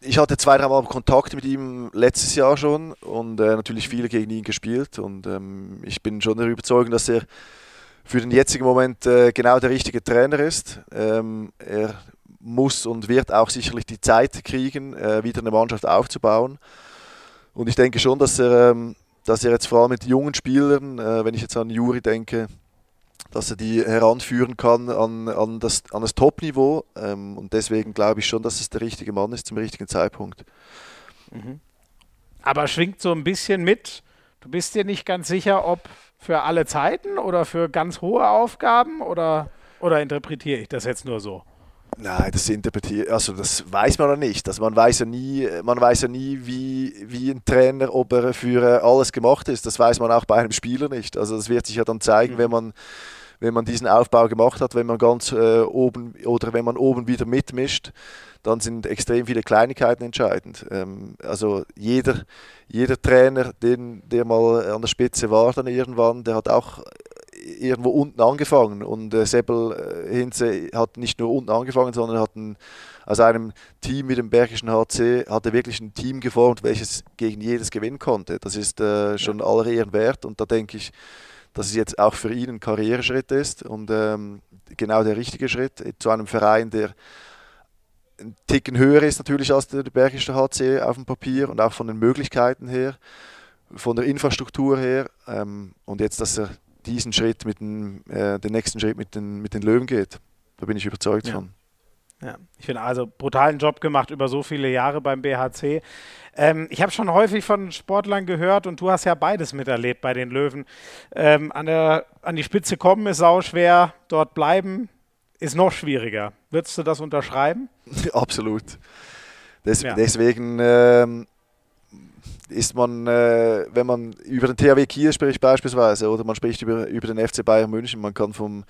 ich hatte zwei, drei Mal Kontakt mit ihm letztes Jahr schon und äh, natürlich viele gegen ihn gespielt. Und ähm, ich bin schon der Überzeugung, dass er für den jetzigen Moment äh, genau der richtige Trainer ist. Ähm, er muss und wird auch sicherlich die Zeit kriegen, äh, wieder eine Mannschaft aufzubauen. Und ich denke schon, dass er, ähm, dass er jetzt vor allem mit jungen Spielern, äh, wenn ich jetzt an Juri denke, dass er die heranführen kann an, an das, an das Top-Niveau. Ähm, und deswegen glaube ich schon, dass es der richtige Mann ist zum richtigen Zeitpunkt. Mhm. Aber schwingt so ein bisschen mit, du bist dir nicht ganz sicher, ob für alle Zeiten oder für ganz hohe Aufgaben oder, oder interpretiere ich das jetzt nur so? Nein, das interpretiert, also das weiß man ja nicht. Also man weiß ja nie, man weiß ja nie, wie, wie ein Trainer, ob er für alles gemacht ist. Das weiß man auch bei einem Spieler nicht. Also das wird sich ja dann zeigen, mhm. wenn man wenn man diesen Aufbau gemacht hat, wenn man ganz äh, oben oder wenn man oben wieder mitmischt, dann sind extrem viele Kleinigkeiten entscheidend. Ähm, also jeder, jeder Trainer, den, der mal an der Spitze war dann irgendwann, der hat auch irgendwo unten angefangen. Und äh, Seppel äh, Hinze hat nicht nur unten angefangen, sondern hat ein, aus einem Team mit dem Bergischen HC hat er wirklich ein Team geformt, welches gegen jedes gewinnen konnte. Das ist äh, schon aller Ehren wert. Und da denke ich, dass es jetzt auch für ihn ein Karriereschritt ist und ähm, genau der richtige Schritt. Zu einem Verein, der ein Ticken höher ist natürlich als der Bergische HC auf dem Papier und auch von den Möglichkeiten her, von der Infrastruktur her. Ähm, und jetzt, dass er diesen Schritt mit den, äh, den nächsten Schritt mit den, mit den Löwen geht. Da bin ich überzeugt ja. von. Ja, ich finde also brutalen Job gemacht über so viele Jahre beim BHC. Ähm, ich habe schon häufig von Sportlern gehört und du hast ja beides miterlebt bei den Löwen. Ähm, an, der, an die Spitze kommen ist sau schwer, dort bleiben ist noch schwieriger. Würdest du das unterschreiben? Absolut. Des, ja. Deswegen ähm, ist man, äh, wenn man über den THW Kiel spricht beispielsweise oder man spricht über, über den FC Bayern München, man kann vom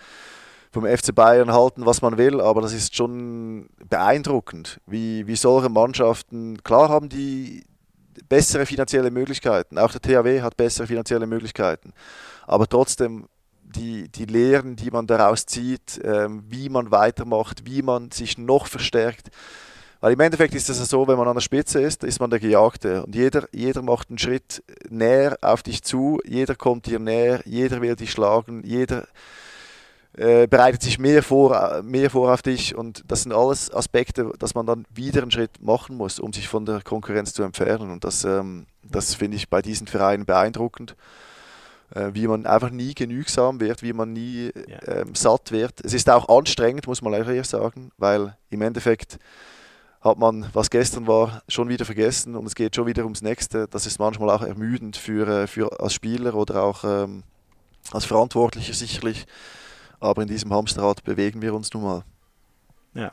vom FC Bayern halten, was man will, aber das ist schon beeindruckend, wie, wie solche Mannschaften, klar haben die bessere finanzielle Möglichkeiten, auch der THW hat bessere finanzielle Möglichkeiten, aber trotzdem die, die Lehren, die man daraus zieht, äh, wie man weitermacht, wie man sich noch verstärkt, weil im Endeffekt ist es so, wenn man an der Spitze ist, ist man der Gejagte. Und jeder, jeder macht einen Schritt näher auf dich zu, jeder kommt dir näher, jeder will dich schlagen, jeder äh, bereitet sich mehr vor, mehr vor auf dich und das sind alles Aspekte, dass man dann wieder einen Schritt machen muss, um sich von der Konkurrenz zu entfernen und das, ähm, das finde ich bei diesen Vereinen beeindruckend, äh, wie man einfach nie genügsam wird, wie man nie ja. ähm, satt wird. Es ist auch anstrengend, muss man ehrlich sagen, weil im Endeffekt hat man, was gestern war, schon wieder vergessen und es geht schon wieder ums Nächste. Das ist manchmal auch ermüdend für, äh, für als Spieler oder auch ähm, als Verantwortlicher sicherlich aber in diesem Hamsterrad bewegen wir uns nun mal. Ja.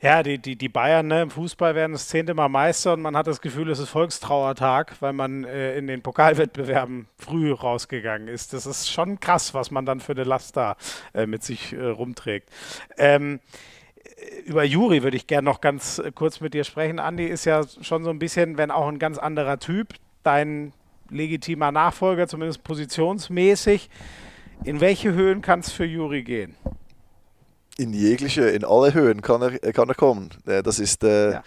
Ja, die, die, die Bayern ne, im Fußball werden das zehnte Mal Meister und man hat das Gefühl, es ist Volkstrauertag, weil man äh, in den Pokalwettbewerben früh rausgegangen ist. Das ist schon krass, was man dann für eine Last da äh, mit sich äh, rumträgt. Ähm, über Juri würde ich gerne noch ganz äh, kurz mit dir sprechen. Andi ist ja schon so ein bisschen, wenn auch ein ganz anderer Typ, dein legitimer Nachfolger, zumindest positionsmäßig. In welche Höhen kann es für Juri gehen? In jegliche, in alle Höhen kann er, kann er kommen. Äh, das ist, äh, ja.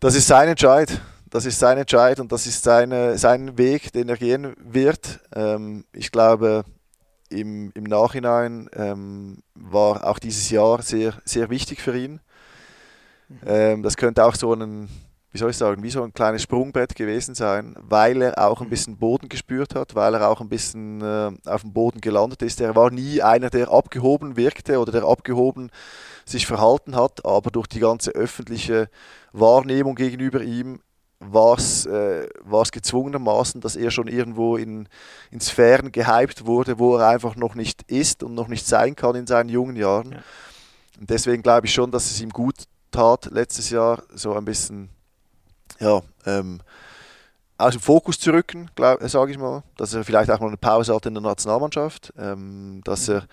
das ist sein Entscheid. Das ist sein Entscheid und das ist seine, sein Weg, den er gehen wird. Ähm, ich glaube, im, im Nachhinein ähm, war auch dieses Jahr sehr, sehr wichtig für ihn. Ähm, das könnte auch so ein wie soll ich sagen, wie so ein kleines Sprungbrett gewesen sein, weil er auch ein mhm. bisschen Boden gespürt hat, weil er auch ein bisschen äh, auf dem Boden gelandet ist. Er war nie einer, der abgehoben wirkte oder der abgehoben sich verhalten hat, aber durch die ganze öffentliche Wahrnehmung gegenüber ihm war es äh, gezwungenermaßen, dass er schon irgendwo in, in Sphären gehypt wurde, wo er einfach noch nicht ist und noch nicht sein kann in seinen jungen Jahren. Ja. Und deswegen glaube ich schon, dass es ihm gut tat, letztes Jahr so ein bisschen ja, ähm, aus dem Fokus zu rücken, sage ich mal. Dass er vielleicht auch mal eine Pause hat in der Nationalmannschaft. Ähm, dass er mhm.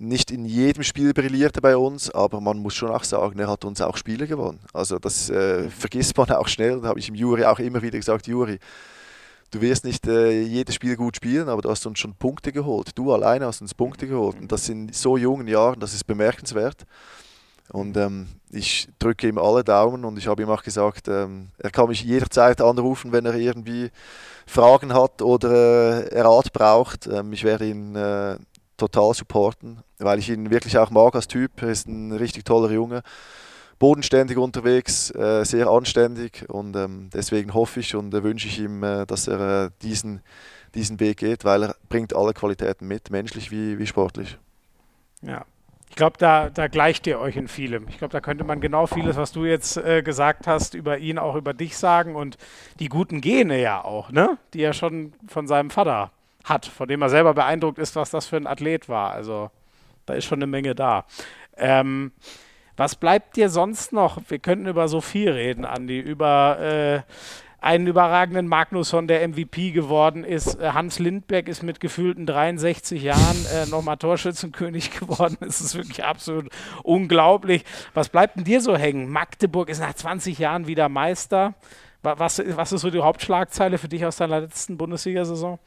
Nicht in jedem Spiel brillierte bei uns, aber man muss schon auch sagen, er hat uns auch Spiele gewonnen. Also das äh, vergisst man auch schnell. Da habe ich im Juri auch immer wieder gesagt, Juri, du wirst nicht äh, jedes Spiel gut spielen, aber du hast uns schon Punkte geholt. Du alleine hast uns Punkte geholt. Und das in so jungen Jahren, das ist bemerkenswert. Und ähm, ich drücke ihm alle Daumen und ich habe ihm auch gesagt, ähm, er kann mich jederzeit anrufen, wenn er irgendwie Fragen hat oder äh, Rat braucht. Ähm, ich werde ihn äh, total supporten, weil ich ihn wirklich auch mag als Typ. Er ist ein richtig toller Junge, bodenständig unterwegs, äh, sehr anständig und ähm, deswegen hoffe ich und äh, wünsche ich ihm, äh, dass er äh, diesen, diesen Weg geht, weil er bringt alle Qualitäten mit, menschlich wie, wie sportlich. Ja, ich glaube, da, da gleicht ihr euch in vielem. Ich glaube, da könnte man genau vieles, was du jetzt äh, gesagt hast, über ihn auch über dich sagen und die guten Gene ja auch, ne? Die er schon von seinem Vater hat, von dem er selber beeindruckt ist, was das für ein Athlet war. Also da ist schon eine Menge da. Ähm, was bleibt dir sonst noch? Wir könnten über so viel reden, Andi, über äh, einen überragenden Magnusson, der MVP geworden ist. Äh, Hans Lindberg ist mit gefühlten 63 Jahren äh, nochmal Torschützenkönig geworden. Es ist wirklich absolut unglaublich. Was bleibt denn dir so hängen? Magdeburg ist nach 20 Jahren wieder Meister. Was, was ist so die Hauptschlagzeile für dich aus deiner letzten Bundesliga-Saison?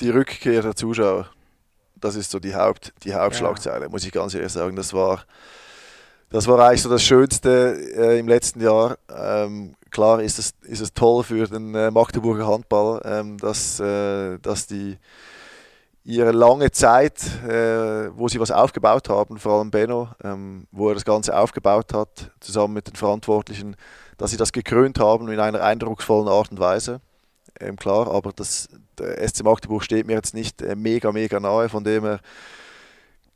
Die Rückkehr der Zuschauer. Das ist so die, Haupt, die Hauptschlagzeile, ja. muss ich ganz ehrlich sagen. Das war, das war eigentlich so das Schönste äh, im letzten Jahr. Ähm, klar ist es, ist es toll für den äh, Magdeburger Handball, ähm, dass, äh, dass die ihre lange Zeit, äh, wo sie was aufgebaut haben, vor allem Benno, ähm, wo er das Ganze aufgebaut hat, zusammen mit den Verantwortlichen, dass sie das gekrönt haben in einer eindrucksvollen Art und Weise. Ähm, klar, aber das, der SC Magdeburg steht mir jetzt nicht äh, mega, mega nahe, von dem her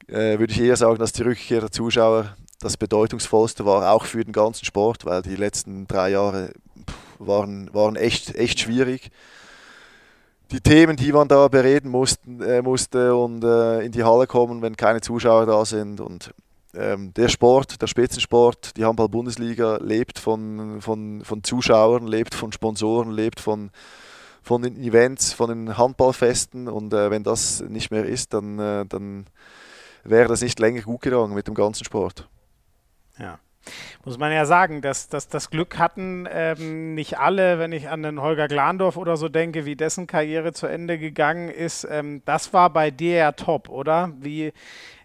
äh, würde ich eher sagen, dass die Rückkehr der Zuschauer das bedeutungsvollste war, auch für den ganzen Sport, weil die letzten drei Jahre waren, waren echt, echt schwierig. Die Themen, die man da bereden mussten, äh, musste und äh, in die Halle kommen, wenn keine Zuschauer da sind. Und ähm, der Sport, der Spitzensport, die Handball-Bundesliga lebt von, von, von Zuschauern, lebt von Sponsoren, lebt von, von den Events, von den Handballfesten. Und äh, wenn das nicht mehr ist, dann, äh, dann wäre das nicht länger gut gegangen mit dem ganzen Sport. Ja. Muss man ja sagen, dass, dass das Glück hatten ähm, nicht alle, wenn ich an den Holger Glandorf oder so denke, wie dessen Karriere zu Ende gegangen ist. Ähm, das war bei dir ja top, oder? Wie,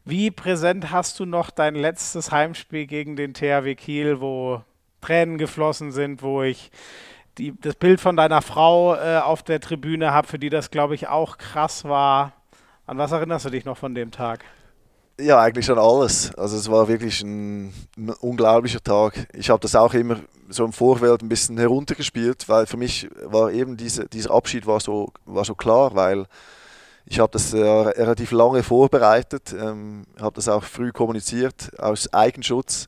wie präsent hast du noch dein letztes Heimspiel gegen den THW Kiel, wo Tränen geflossen sind, wo ich die, das Bild von deiner Frau äh, auf der Tribüne habe, für die das, glaube ich, auch krass war. An was erinnerst du dich noch von dem Tag? Ja, eigentlich an alles. Also es war wirklich ein, ein unglaublicher Tag. Ich habe das auch immer so im Vorfeld ein bisschen heruntergespielt, weil für mich war eben diese, dieser Abschied war so, war so klar, weil ich habe das äh, relativ lange vorbereitet, ähm, habe das auch früh kommuniziert aus Eigenschutz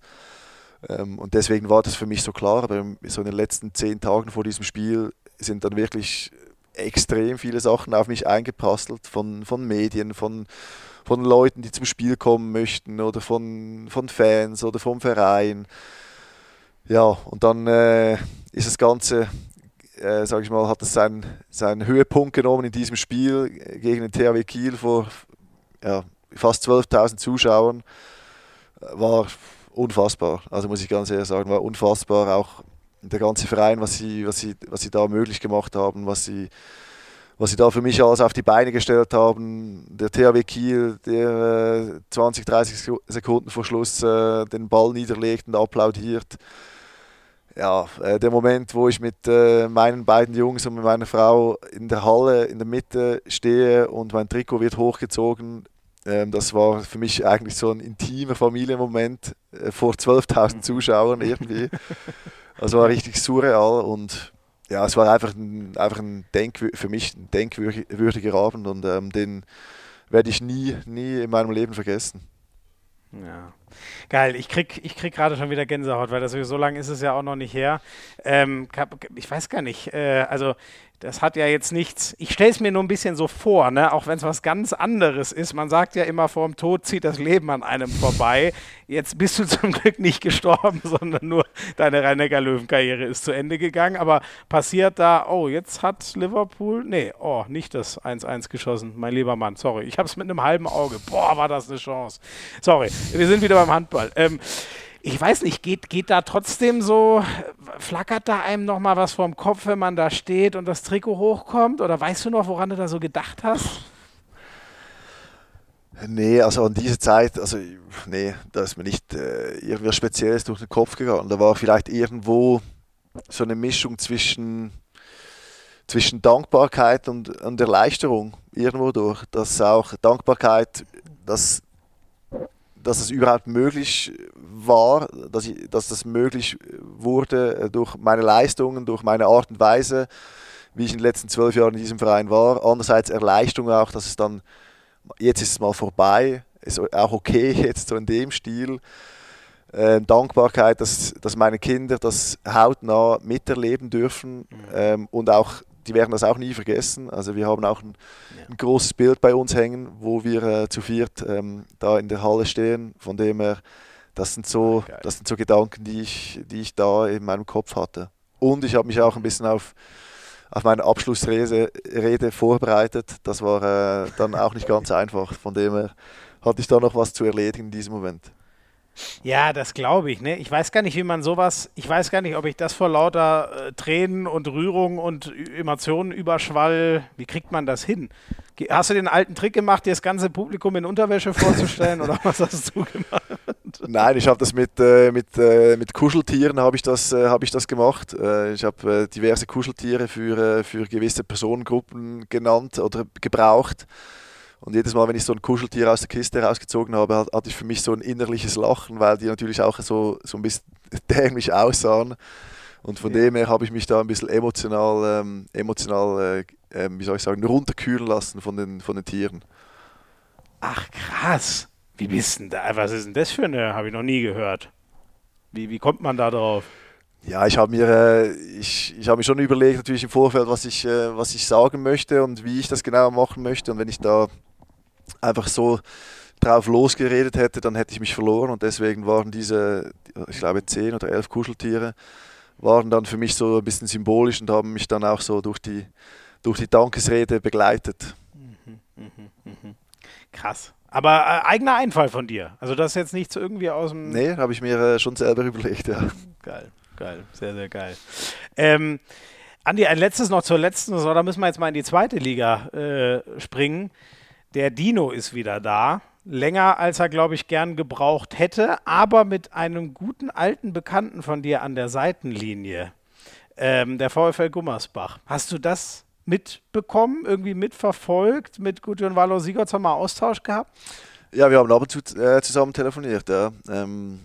und deswegen war das für mich so klar. Aber so in den letzten zehn Tagen vor diesem Spiel sind dann wirklich extrem viele Sachen auf mich eingeprasselt von, von Medien, von von Leuten, die zum Spiel kommen möchten oder von, von Fans oder vom Verein. Ja, und dann äh, ist das Ganze, äh, sage ich mal, hat es seinen, seinen Höhepunkt genommen in diesem Spiel gegen den THW Kiel vor ja, fast 12.000 Zuschauern. War unfassbar, also muss ich ganz ehrlich sagen, war unfassbar. Auch der ganze Verein, was sie, was sie, was sie da möglich gemacht haben, was sie was sie da für mich alles auf die Beine gestellt haben. Der THW Kiel, der äh, 20, 30 Sekunden vor Schluss äh, den Ball niederlegt und applaudiert. Ja, äh, der Moment, wo ich mit äh, meinen beiden Jungs und mit meiner Frau in der Halle in der Mitte stehe und mein Trikot wird hochgezogen, das war für mich eigentlich so ein intimer Familienmoment äh, vor 12.000 Zuschauern irgendwie. Das war richtig surreal und ja, es war einfach ein, einfach ein für mich ein denkwürdiger Abend und ähm, den werde ich nie, nie in meinem Leben vergessen. Ja. Geil, ich krieg, ich krieg gerade schon wieder Gänsehaut, weil das so lange ist es ja auch noch nicht her. Ähm, ich weiß gar nicht, äh, also das hat ja jetzt nichts, ich stelle es mir nur ein bisschen so vor, ne? auch wenn es was ganz anderes ist. Man sagt ja immer, vor dem Tod zieht das Leben an einem vorbei. Jetzt bist du zum Glück nicht gestorben, sondern nur deine Rhein-Neckar-Löwen-Karriere ist zu Ende gegangen. Aber passiert da, oh, jetzt hat Liverpool, nee, oh, nicht das 1-1 geschossen, mein lieber Mann, sorry. Ich habe es mit einem halben Auge. Boah, war das eine Chance. Sorry, wir sind wieder beim Handball. Ähm, ich weiß nicht, geht, geht da trotzdem so, flackert da einem nochmal was vorm Kopf, wenn man da steht und das Trikot hochkommt? Oder weißt du noch, woran du da so gedacht hast? Nee, also an diese Zeit, also nee, da ist mir nicht äh, irgendwas Spezielles durch den Kopf gegangen. Da war vielleicht irgendwo so eine Mischung zwischen, zwischen Dankbarkeit und, und Erleichterung irgendwo durch. Dass auch Dankbarkeit, dass, dass es überhaupt möglich war, dass, ich, dass das möglich wurde äh, durch meine Leistungen, durch meine Art und Weise, wie ich in den letzten zwölf Jahren in diesem Verein war. Andererseits Erleichterung auch, dass es dann jetzt ist es mal vorbei, ist auch okay jetzt so in dem Stil. Äh, Dankbarkeit, dass, dass meine Kinder das hautnah miterleben dürfen mhm. ähm, und auch, die werden das auch nie vergessen. Also wir haben auch ein, ja. ein großes Bild bei uns hängen, wo wir äh, zu viert ähm, da in der Halle stehen, von dem her, das sind so, oh, das sind so Gedanken, die ich, die ich da in meinem Kopf hatte. Und ich habe mich auch ein bisschen auf auf meine Abschlussrede Rede vorbereitet. Das war äh, dann auch nicht ganz einfach. Von dem her hatte ich da noch was zu erledigen in diesem Moment. Ja, das glaube ich. Ne? Ich weiß gar nicht, wie man sowas, ich weiß gar nicht, ob ich das vor lauter äh, Tränen und Rührung und Emotionen überschwall, wie kriegt man das hin? Hast du den alten Trick gemacht, dir das ganze Publikum in Unterwäsche vorzustellen oder was hast du gemacht? Nein, ich habe das mit, äh, mit, äh, mit Kuscheltieren habe ich, das, äh, hab ich das gemacht. Äh, ich habe äh, diverse Kuscheltiere für, äh, für gewisse Personengruppen genannt oder gebraucht. Und jedes Mal, wenn ich so ein Kuscheltier aus der Kiste rausgezogen habe, hatte ich für mich so ein innerliches Lachen, weil die natürlich auch so, so ein bisschen dämlich aussahen. Und von ja. dem her habe ich mich da ein bisschen emotional, ähm, emotional äh, äh, wie soll ich sagen, runterkühlen lassen von den, von den Tieren. Ach krass. Wie bist denn da? Was ist denn das für eine? Habe ich noch nie gehört. Wie, wie kommt man da drauf? Ja, ich habe mir, äh, ich, ich hab mir schon überlegt, natürlich im Vorfeld, was ich, äh, was ich sagen möchte und wie ich das genau machen möchte. Und wenn ich da einfach so drauf losgeredet hätte, dann hätte ich mich verloren und deswegen waren diese, ich glaube, zehn oder elf Kuscheltiere, waren dann für mich so ein bisschen symbolisch und haben mich dann auch so durch die, durch die Dankesrede begleitet. Mhm, mh, mh. Krass. Aber äh, eigener Einfall von dir. Also das ist jetzt nichts irgendwie aus dem. Nee, habe ich mir äh, schon selber überlegt, ja. Geil, geil, sehr, sehr geil. Ähm, Andi, ein letztes noch zur letzten Saison, da müssen wir jetzt mal in die zweite Liga äh, springen. Der Dino ist wieder da. Länger als er, glaube ich, gern gebraucht hätte, aber mit einem guten alten Bekannten von dir an der Seitenlinie. Ähm, der VfL Gummersbach. Hast du das mitbekommen, irgendwie mitverfolgt? Mit Gudjon Sigurds haben wir Austausch gehabt? Ja, wir haben ab und zu äh, zusammen telefoniert. Ja. Ähm,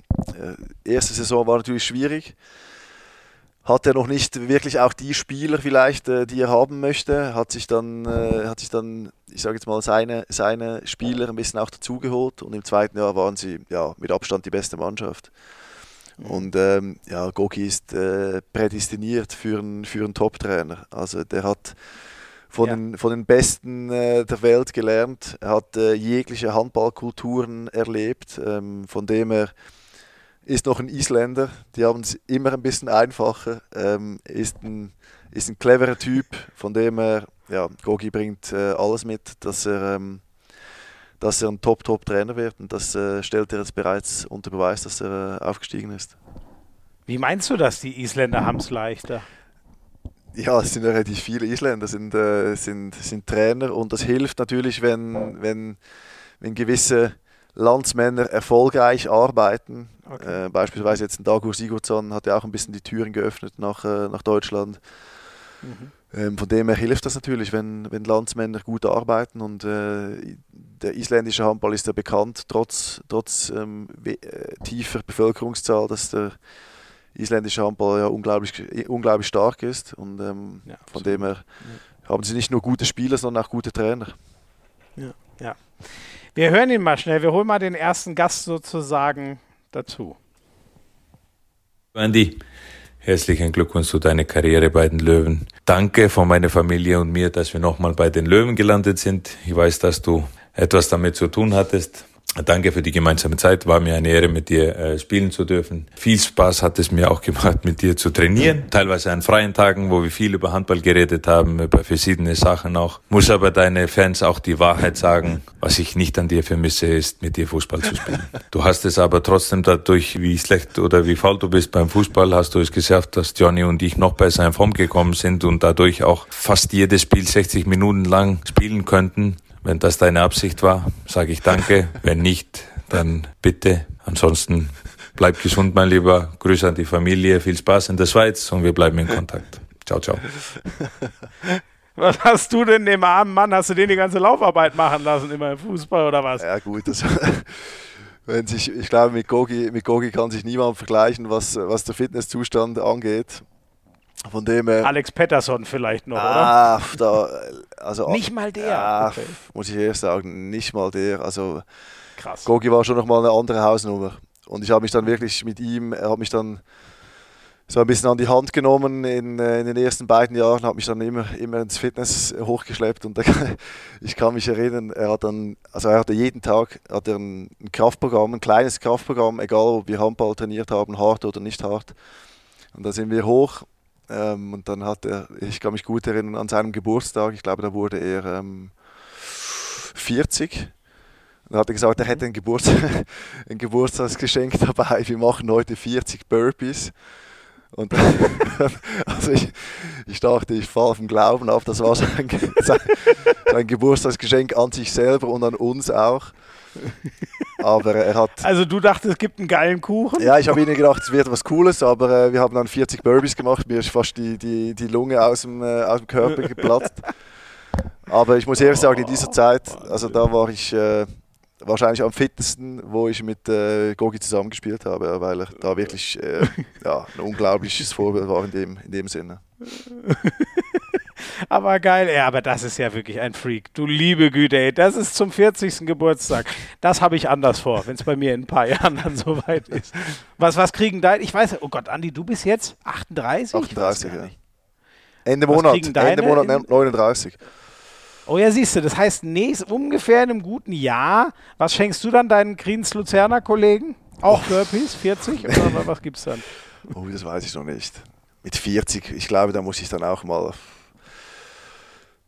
äh, erste Saison war natürlich schwierig hat er noch nicht wirklich auch die Spieler vielleicht, äh, die er haben möchte, hat sich dann, äh, hat sich dann ich sage jetzt mal, seine, seine Spieler ein bisschen auch dazugeholt und im zweiten Jahr waren sie ja, mit Abstand die beste Mannschaft. Mhm. Und ähm, ja, Gogi ist äh, prädestiniert für einen, für einen Top-Trainer. Also der hat von, ja. den, von den Besten äh, der Welt gelernt, er hat äh, jegliche Handballkulturen erlebt, ähm, von dem er ist noch ein Isländer, die haben es immer ein bisschen einfacher, ähm, ist, ein, ist ein cleverer Typ, von dem er, ja, Gogi bringt äh, alles mit, dass er, ähm, dass er ein Top-Top-Trainer wird und das äh, stellt er jetzt bereits unter Beweis, dass er äh, aufgestiegen ist. Wie meinst du das, die Isländer haben es leichter? Ja, es sind ja relativ viele Isländer, sind, äh, sind, sind Trainer und das hilft natürlich, wenn, wenn, wenn gewisse Landsmänner erfolgreich arbeiten. Okay. Äh, beispielsweise jetzt ein Dagur Sigurdsson hat ja auch ein bisschen die Türen geöffnet nach, äh, nach Deutschland. Mhm. Ähm, von dem her hilft das natürlich, wenn, wenn Landsmänner gut arbeiten und äh, der isländische Handball ist ja bekannt, trotz, trotz ähm, äh, tiefer Bevölkerungszahl, dass der isländische Handball ja unglaublich, unglaublich stark ist und ähm, ja, von dem her ja. haben sie nicht nur gute Spieler, sondern auch gute Trainer. Ja, ja. Wir hören ihn mal schnell. Wir holen mal den ersten Gast sozusagen dazu. Andy, herzlichen Glückwunsch zu deiner Karriere bei den Löwen. Danke von meiner Familie und mir, dass wir nochmal bei den Löwen gelandet sind. Ich weiß, dass du etwas damit zu tun hattest. Danke für die gemeinsame Zeit. War mir eine Ehre, mit dir äh, spielen zu dürfen. Viel Spaß hat es mir auch gemacht, mit dir zu trainieren. Teilweise an freien Tagen, wo wir viel über Handball geredet haben, über verschiedene Sachen auch. Muss aber deine Fans auch die Wahrheit sagen. Was ich nicht an dir vermisse, ist, mit dir Fußball zu spielen. Du hast es aber trotzdem dadurch, wie schlecht oder wie faul du bist beim Fußball, hast du es geschafft, dass Johnny und ich noch besser in Form gekommen sind und dadurch auch fast jedes Spiel 60 Minuten lang spielen könnten Wenn das deine Absicht war, sage ich danke. Wenn nicht, dann bitte. Ansonsten bleib gesund, mein Lieber. Grüße an die Familie. Viel Spaß in der Schweiz und wir bleiben in Kontakt. Ciao, ciao. Was hast du denn dem armen Mann? Hast du den die ganze Laufarbeit machen lassen, immer im Fußball oder was? Ja, gut. Das, wenn sich, ich glaube, mit Gogi, mit Gogi kann sich niemand vergleichen, was, was der Fitnesszustand angeht. Von dem Alex Pettersson vielleicht noch, ah, oder? Da, also, nicht mal der. Ja, okay. muss ich ehrlich sagen, nicht mal der. Also Krass. Gogi war schon nochmal eine andere Hausnummer. Und ich habe mich dann wirklich mit ihm, er hat mich dann so ein bisschen an die Hand genommen in, äh, in den ersten beiden Jahren, hat mich dann immer, immer ins Fitness hochgeschleppt und ich kann mich erinnern, er hat dann, also er hatte jeden Tag hat er ein, ein Kraftprogramm, ein kleines Kraftprogramm, egal ob wir Handball trainiert haben, hart oder nicht hart. Und da sind wir hoch ähm, und dann hat er, ich kann mich gut erinnern, an seinem Geburtstag, ich glaube, da wurde er ähm, 40 dann hat er gesagt, er hätte ein, Geburts ein Geburtstagsgeschenk dabei. Wir machen heute 40 Burpees. Und also ich, ich dachte, ich falle vom Glauben ab. Das war sein, sein, sein Geburtstagsgeschenk an sich selber und an uns auch. Aber er hat. Also du dachtest, es gibt einen geilen Kuchen? Ja, ich habe ihnen gedacht, es wird was Cooles, aber äh, wir haben dann 40 Burpees gemacht. Mir ist fast die, die, die Lunge aus dem, äh, aus dem Körper geplatzt. Aber ich muss ehrlich sagen, in dieser Zeit, also da war ich. Äh, wahrscheinlich am fittesten, wo ich mit äh, Gogi zusammengespielt habe, weil er da wirklich äh, ja, ein unglaubliches Vorbild war in dem, in dem Sinne. aber geil, ja, aber das ist ja wirklich ein Freak. Du liebe Güte, ey, das ist zum 40. Geburtstag. Das habe ich anders vor, wenn es bei mir in ein paar Jahren dann soweit ist. Was, was kriegen deine, ich weiß, oh Gott, Andi, du bist jetzt 38? 38, ja. Ende Monat, Ende Monat 39. Oh ja, siehst du, das heißt, nächst, ungefähr in einem guten Jahr, was schenkst du dann deinen Kriens-Luzerner Kollegen? Auch oh. Burpees, 40? Oder was gibt's dann? Oh, das weiß ich noch nicht. Mit 40, ich glaube, da muss ich dann auch mal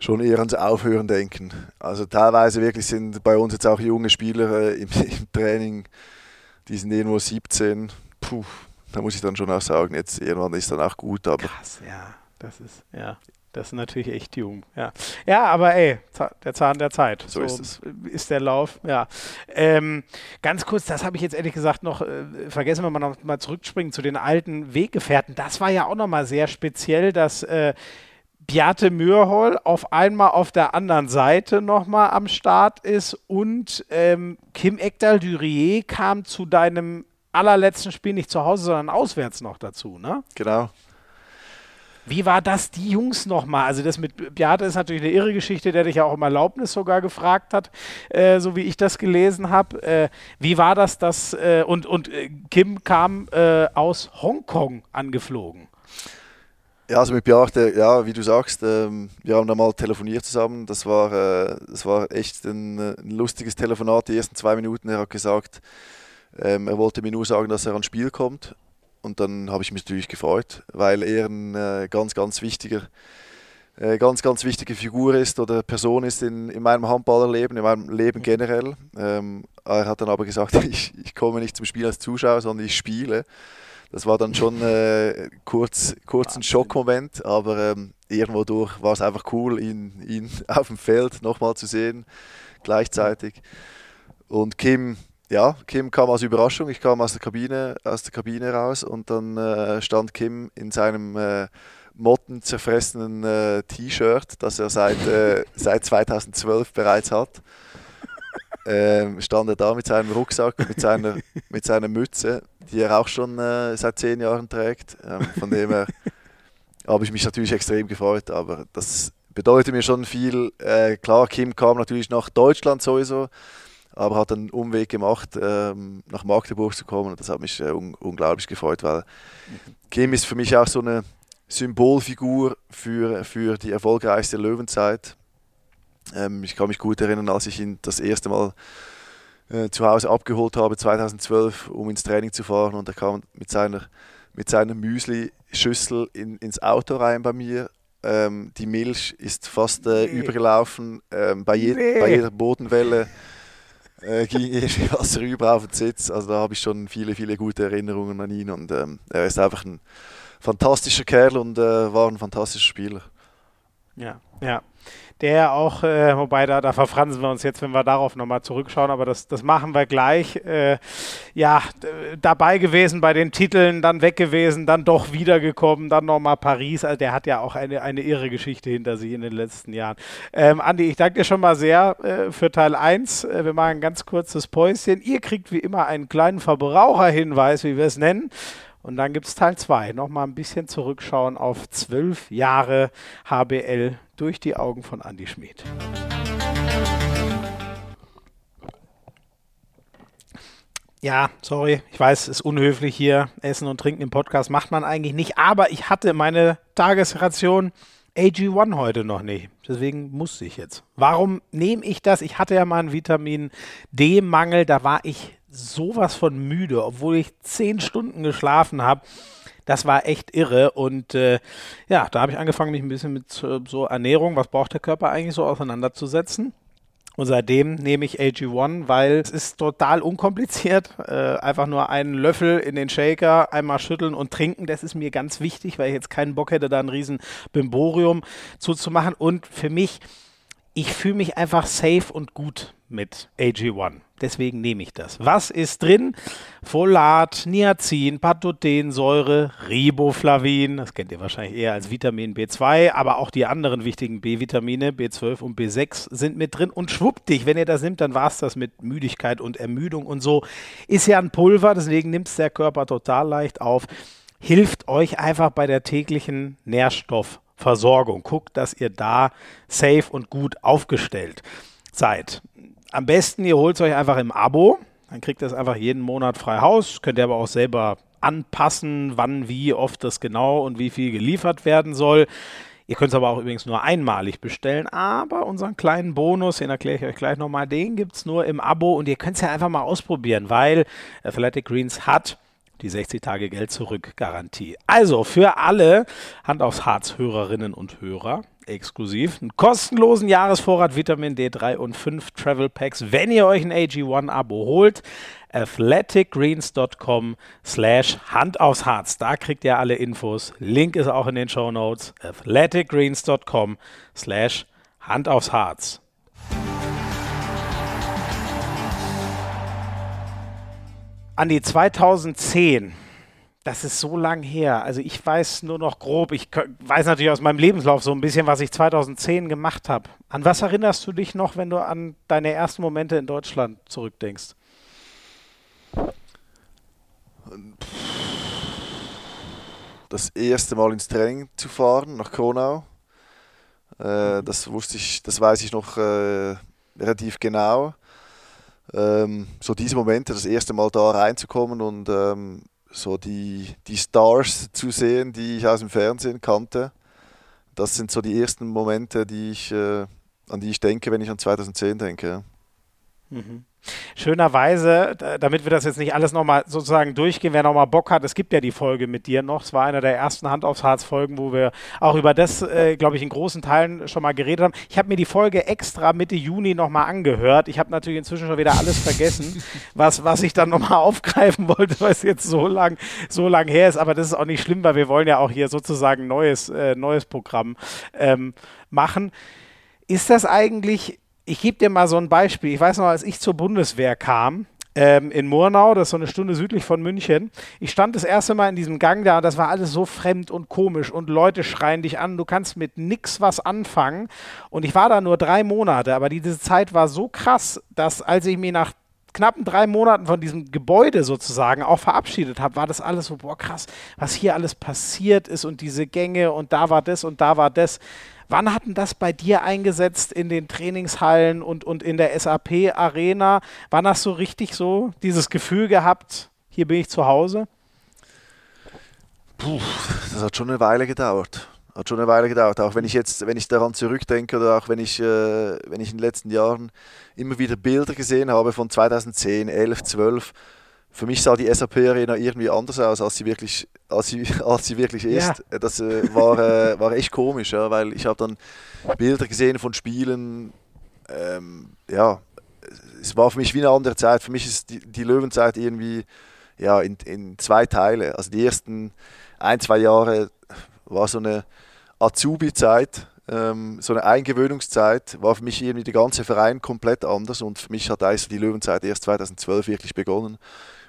schon eher ans Aufhören denken. Also teilweise wirklich sind bei uns jetzt auch junge Spieler äh, im, im, Training, die sind irgendwo 17. Puh, da muss ich dann schon auch sagen, jetzt irgendwann ist dann auch gut. Aber Krass, ja, das ist, ja. Das ist natürlich echt jung. Ja, ja aber ey, der Zahn der Zeit. So, so ist es. Ist der Lauf, ja. Ähm, ganz kurz, das habe ich jetzt ehrlich gesagt noch äh, vergessen, wenn wir noch mal zurückspringen zu den alten Weggefährten. Das war ja auch noch mal sehr speziell, dass äh, Beate Mürhol auf einmal auf der anderen Seite nochmal am Start ist und ähm, Kim Ekdal-Durier kam zu deinem allerletzten Spiel nicht zu Hause, sondern auswärts noch dazu, ne? Genau. Wie war das, die Jungs nochmal? Also das mit Beate ist natürlich eine irre Geschichte, der dich ja auch um Erlaubnis sogar gefragt hat, äh, so wie ich das gelesen habe. Äh, wie war das, dass, äh, und, und äh, Kim kam äh, aus Hongkong angeflogen? Ja, also mit Beate, ja, wie du sagst, ähm, wir haben da mal telefoniert zusammen. Das war, äh, das war echt ein, ein, lustiges Telefonat, die ersten zwei Minuten. Er hat gesagt, ähm, er wollte mir nur sagen, dass er ans Spiel kommt und dann habe ich mich natürlich gefreut, weil er ein äh, ganz, ganz wichtiger, äh, ganz, ganz wichtige Figur ist oder Person ist in, in meinem Handballerleben, in meinem Leben generell. Ähm, er hat dann aber gesagt, ich, ich komme nicht zum Spiel als Zuschauer, sondern ich spiele. Das war dann schon äh, kurz, kurz ein Schockmoment, aber ähm, irgendwo durch war es einfach cool, ihn, ihn auf dem Feld nochmal zu sehen, gleichzeitig. Und Kim, ja, Kim kam als Überraschung. Ich kam aus der Kabine, aus der Kabine raus und dann äh, stand Kim in seinem äh, mottenzerfressenen äh, T-Shirt, das er seit, äh, seit 2012 bereits hat. Ähm, stand er da mit seinem Rucksack, mit seiner, mit seiner Mütze, die er auch schon äh, seit zehn Jahren trägt. Ähm, von dem her habe ich mich natürlich extrem gefreut, aber das bedeutet mir schon viel. Äh, klar, Kim kam natürlich nach Deutschland sowieso aber hat einen Umweg gemacht, ähm, nach Magdeburg zu kommen und das hat mich äh, un unglaublich gefreut, weil Kim ist für mich auch so eine Symbolfigur für, für die erfolgreichste Löwenzeit. Ähm, ich kann mich gut erinnern, als ich ihn das erste Mal äh, zu Hause abgeholt habe, 2012, um ins Training zu fahren und er kam mit seiner, mit seiner Müsli-Schüssel in, ins Auto rein bei mir ähm, die Milch ist fast äh, nee. übergelaufen. Ähm, bei, je nee. bei, jeder Bodenwelle äh, ging irgendwie was rüber auf den Sitz. Also da habe ich schon viele, viele gute Erinnerungen an ihn und ähm, er ist einfach ein fantastischer Kerl und äh, war ein fantastischer Spieler. Ja, ja der auch, äh, wobei da, da verfransen wir uns jetzt, wenn wir darauf nochmal zurückschauen, aber das, das machen wir gleich. Äh, ja, dabei gewesen bei den Titeln, dann weg gewesen, dann doch wiedergekommen, dann nochmal Paris. Also der hat ja auch eine, eine irre Geschichte hinter sich in den letzten Jahren. Ähm, Andi, ich danke dir schon mal sehr äh, für Teil 1. Äh, wir machen ein ganz kurzes Päuschen. Ihr kriegt wie immer einen kleinen Verbraucherhinweis, wie wir es nennen. Und dann gibt es Teil 2. Nochmal ein bisschen zurückschauen auf zwölf Jahre HBL durch die Augen von Andy Schmid. Ja, sorry, ich weiß, es ist unhöflich hier. Essen und Trinken im Podcast macht man eigentlich nicht. Aber ich hatte meine Tagesration AG1 heute noch nicht. Deswegen musste ich jetzt. Warum nehme ich das? Ich hatte ja mal einen Vitamin D-Mangel. Da war ich sowas von müde, obwohl ich zehn Stunden geschlafen habe. Das war echt irre. Und äh, ja, da habe ich angefangen, mich ein bisschen mit äh, so Ernährung, was braucht der Körper eigentlich so auseinanderzusetzen. Und seitdem nehme ich AG1, weil es ist total unkompliziert. Äh, einfach nur einen Löffel in den Shaker, einmal schütteln und trinken. Das ist mir ganz wichtig, weil ich jetzt keinen Bock hätte, da ein riesen Bimborium zuzumachen. Und für mich, ich fühle mich einfach safe und gut mit AG1. Deswegen nehme ich das. Was ist drin? Folat, Niacin, Patotensäure, Riboflavin, das kennt ihr wahrscheinlich eher als Vitamin B2, aber auch die anderen wichtigen B-Vitamine, B12 und B6 sind mit drin. Und schwuppdig, wenn ihr das nimmt, dann war es das mit Müdigkeit und Ermüdung und so. Ist ja ein Pulver, deswegen nimmt es der Körper total leicht auf. Hilft euch einfach bei der täglichen Nährstoffversorgung. Guckt, dass ihr da safe und gut aufgestellt seid am besten, ihr holt es euch einfach im Abo. Dann kriegt ihr es einfach jeden Monat frei Haus. Könnt ihr aber auch selber anpassen, wann, wie oft das genau und wie viel geliefert werden soll. Ihr könnt es aber auch übrigens nur einmalig bestellen, aber unseren kleinen Bonus, den erkläre ich euch gleich nochmal, den gibt es nur im Abo und ihr könnt es ja einfach mal ausprobieren, weil Athletic Greens hat die 60 Tage Geld zurück Garantie. Also für alle Hand aufs Harz Hörerinnen und Hörer, exklusiv. Einen kostenlosen Jahresvorrat Vitamin D3 und 5 Travel Packs, wenn ihr euch ein AG1-Abo holt. athleticgreens.com slash Hand aufs Harz. Da kriegt ihr alle Infos. Link ist auch in den Show Notes. athleticgreens.com slash Hand aufs Harz. Andi, 2010 das ist so lang her. Also ich weiß nur noch grob, ich weiß natürlich aus meinem Lebenslauf so ein bisschen, was ich 2010 gemacht habe. An was erinnerst du dich noch, wenn du an deine ersten Momente in Deutschland zurückdenkst? Das erste Mal ins Training zu fahren nach Kronau. Äh, das wusste ich, das weiß ich noch äh, relativ genau. Ähm, so diese Momente, das erste Mal da reinzukommen und ähm, so die, die Stars zu sehen, die ich aus dem Fernsehen kannte. Das sind so die ersten Momente, die ich, äh, an die ich denke, wenn ich an 2010 denke. Mhm. Schönerweise, damit wir das jetzt nicht alles nochmal sozusagen durchgehen, wer nochmal Bock hat, es gibt ja die Folge mit dir noch. Es war einer der ersten Hand aufs Harz Folgen, wo wir auch über das, äh, glaube ich, in großen Teilen schon mal geredet haben. Ich habe mir die Folge extra Mitte Juni nochmal angehört. Ich habe natürlich inzwischen schon wieder alles vergessen, was, was ich dann nochmal aufgreifen wollte, weil es jetzt so lang, so lang her ist. Aber das ist auch nicht schlimm, weil wir wollen ja auch hier sozusagen neues, äh, neues Programm ähm, machen. Ist das eigentlich ich gebe dir mal so ein Beispiel. Ich weiß noch, als ich zur Bundeswehr kam, ähm, in Murnau, das ist so eine Stunde südlich von München. Ich stand das erste Mal in diesem Gang da und das war alles so fremd und komisch und Leute schreien dich an, du kannst mit nix was anfangen. Und ich war da nur drei Monate, aber diese Zeit war so krass, dass als ich mir nach knappen drei Monaten von diesem Gebäude sozusagen auch verabschiedet habe, war das alles so, boah, krass, was hier alles passiert ist und diese Gänge und da war das und da war das. Wann hatten das bei dir eingesetzt in den Trainingshallen und, und in der SAP-Arena? Wann hast du richtig so dieses Gefühl gehabt, hier bin ich zu Hause? Puh, das hat schon eine Weile gedauert. Hat schon eine Weile gedauert. Auch wenn ich jetzt, wenn ich daran zurückdenke oder auch wenn ich, äh, wenn ich in den letzten Jahren immer wieder Bilder gesehen habe von 2010, 11, 12, für mich sah die SAP Arena irgendwie anders aus, als sie wirklich, als sie, als sie wirklich ist. Ja. Das äh, war, äh, war echt komisch, ja, weil ich habe dann Bilder gesehen von Spielen. Ähm, ja, es war für mich wie eine andere Zeit. Für mich ist die, die Löwenzeit irgendwie ja, in, in zwei Teile. Also die ersten ein, zwei Jahre war so eine Azubi-Zeit Ähm, so eine Eingewöhnungszeit war für mich irgendwie der ganze Verein komplett anders und für mich hat also die Löwenzeit erst 2012 wirklich begonnen,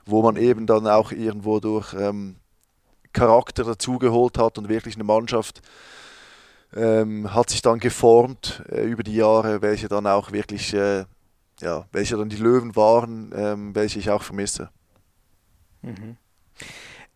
wo man eben dann auch irgendwo durch ähm, Charakter dazugeholt hat und wirklich eine Mannschaft ähm, hat sich dann geformt äh, über die Jahre, welche dann auch wirklich, äh, ja, welche dann die Löwen waren, ähm, welche ich auch vermisse. Mhm.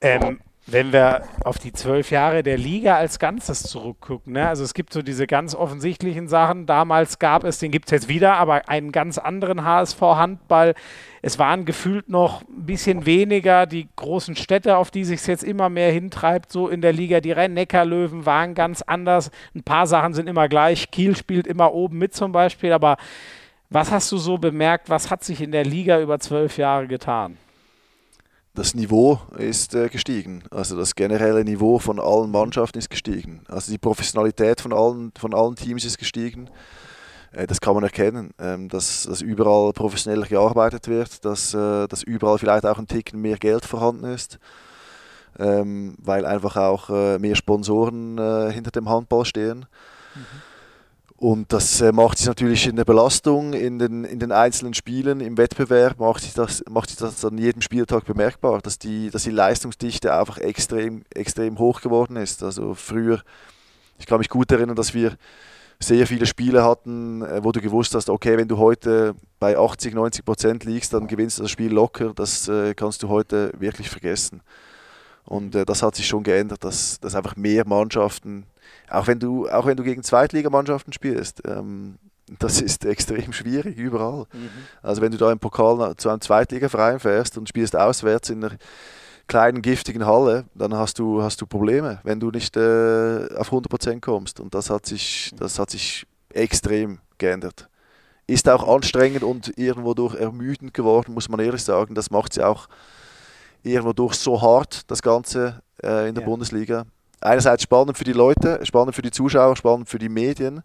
Ähm, wenn wir auf die zwölf Jahre der Liga als Ganzes zurückgucken, ne? also es gibt so diese ganz offensichtlichen Sachen. Damals gab es, den gibt es jetzt wieder, aber einen ganz anderen HSV-Handball. Es waren gefühlt noch ein bisschen weniger die großen Städte, auf die sich jetzt immer mehr hintreibt, so in der Liga. Die Rhein-Neckar-Löwen waren ganz anders. Ein paar Sachen sind immer gleich. Kiel spielt immer oben mit zum Beispiel. Aber was hast du so bemerkt? Was hat sich in der Liga über zwölf Jahre getan? Das Niveau ist äh, gestiegen. Also das generelle Niveau von allen Mannschaften ist gestiegen. Also die Professionalität von allen, von allen Teams ist gestiegen. Äh, das kann man erkennen, ähm, dass, dass überall professioneller gearbeitet wird, dass, äh, dass überall vielleicht auch ein Ticken mehr Geld vorhanden ist, ähm, weil einfach auch äh, mehr Sponsoren äh, hinter dem Handball stehen. Mhm. Und das äh, macht sich natürlich in der Belastung, in den, in den einzelnen Spielen, im Wettbewerb, macht sich, das, macht sich das an jedem Spieltag bemerkbar, dass die, dass die Leistungsdichte einfach extrem, extrem hoch geworden ist. Also früher, ich kann mich gut erinnern, dass wir sehr viele Spiele hatten, äh, wo du gewusst hast, okay, wenn du heute bei 80, 90 Prozent liegst, dann gewinnst du das Spiel locker. Das äh, kannst du heute wirklich vergessen. Und das hat sich schon geändert, dass, dass einfach mehr Mannschaften, auch wenn du, auch wenn du gegen Zweitligamannschaften spielst, ähm, das ist extrem schwierig überall. Mhm. Also wenn du da im Pokal zu einem Zweitligaverein fährst und spielst auswärts in einer kleinen giftigen Halle, dann hast du, hast du Probleme, wenn du nicht äh, auf 100% kommst. Und das hat sich, das hat sich extrem geändert. Ist auch anstrengend und irgendwo durch ermüdend geworden, muss man ehrlich sagen. Das macht sie auch irgendwo durch so hart, das Ganze äh, in der ja. Bundesliga. Einerseits spannend für die Leute, spannend für die Zuschauer, spannend für die Medien,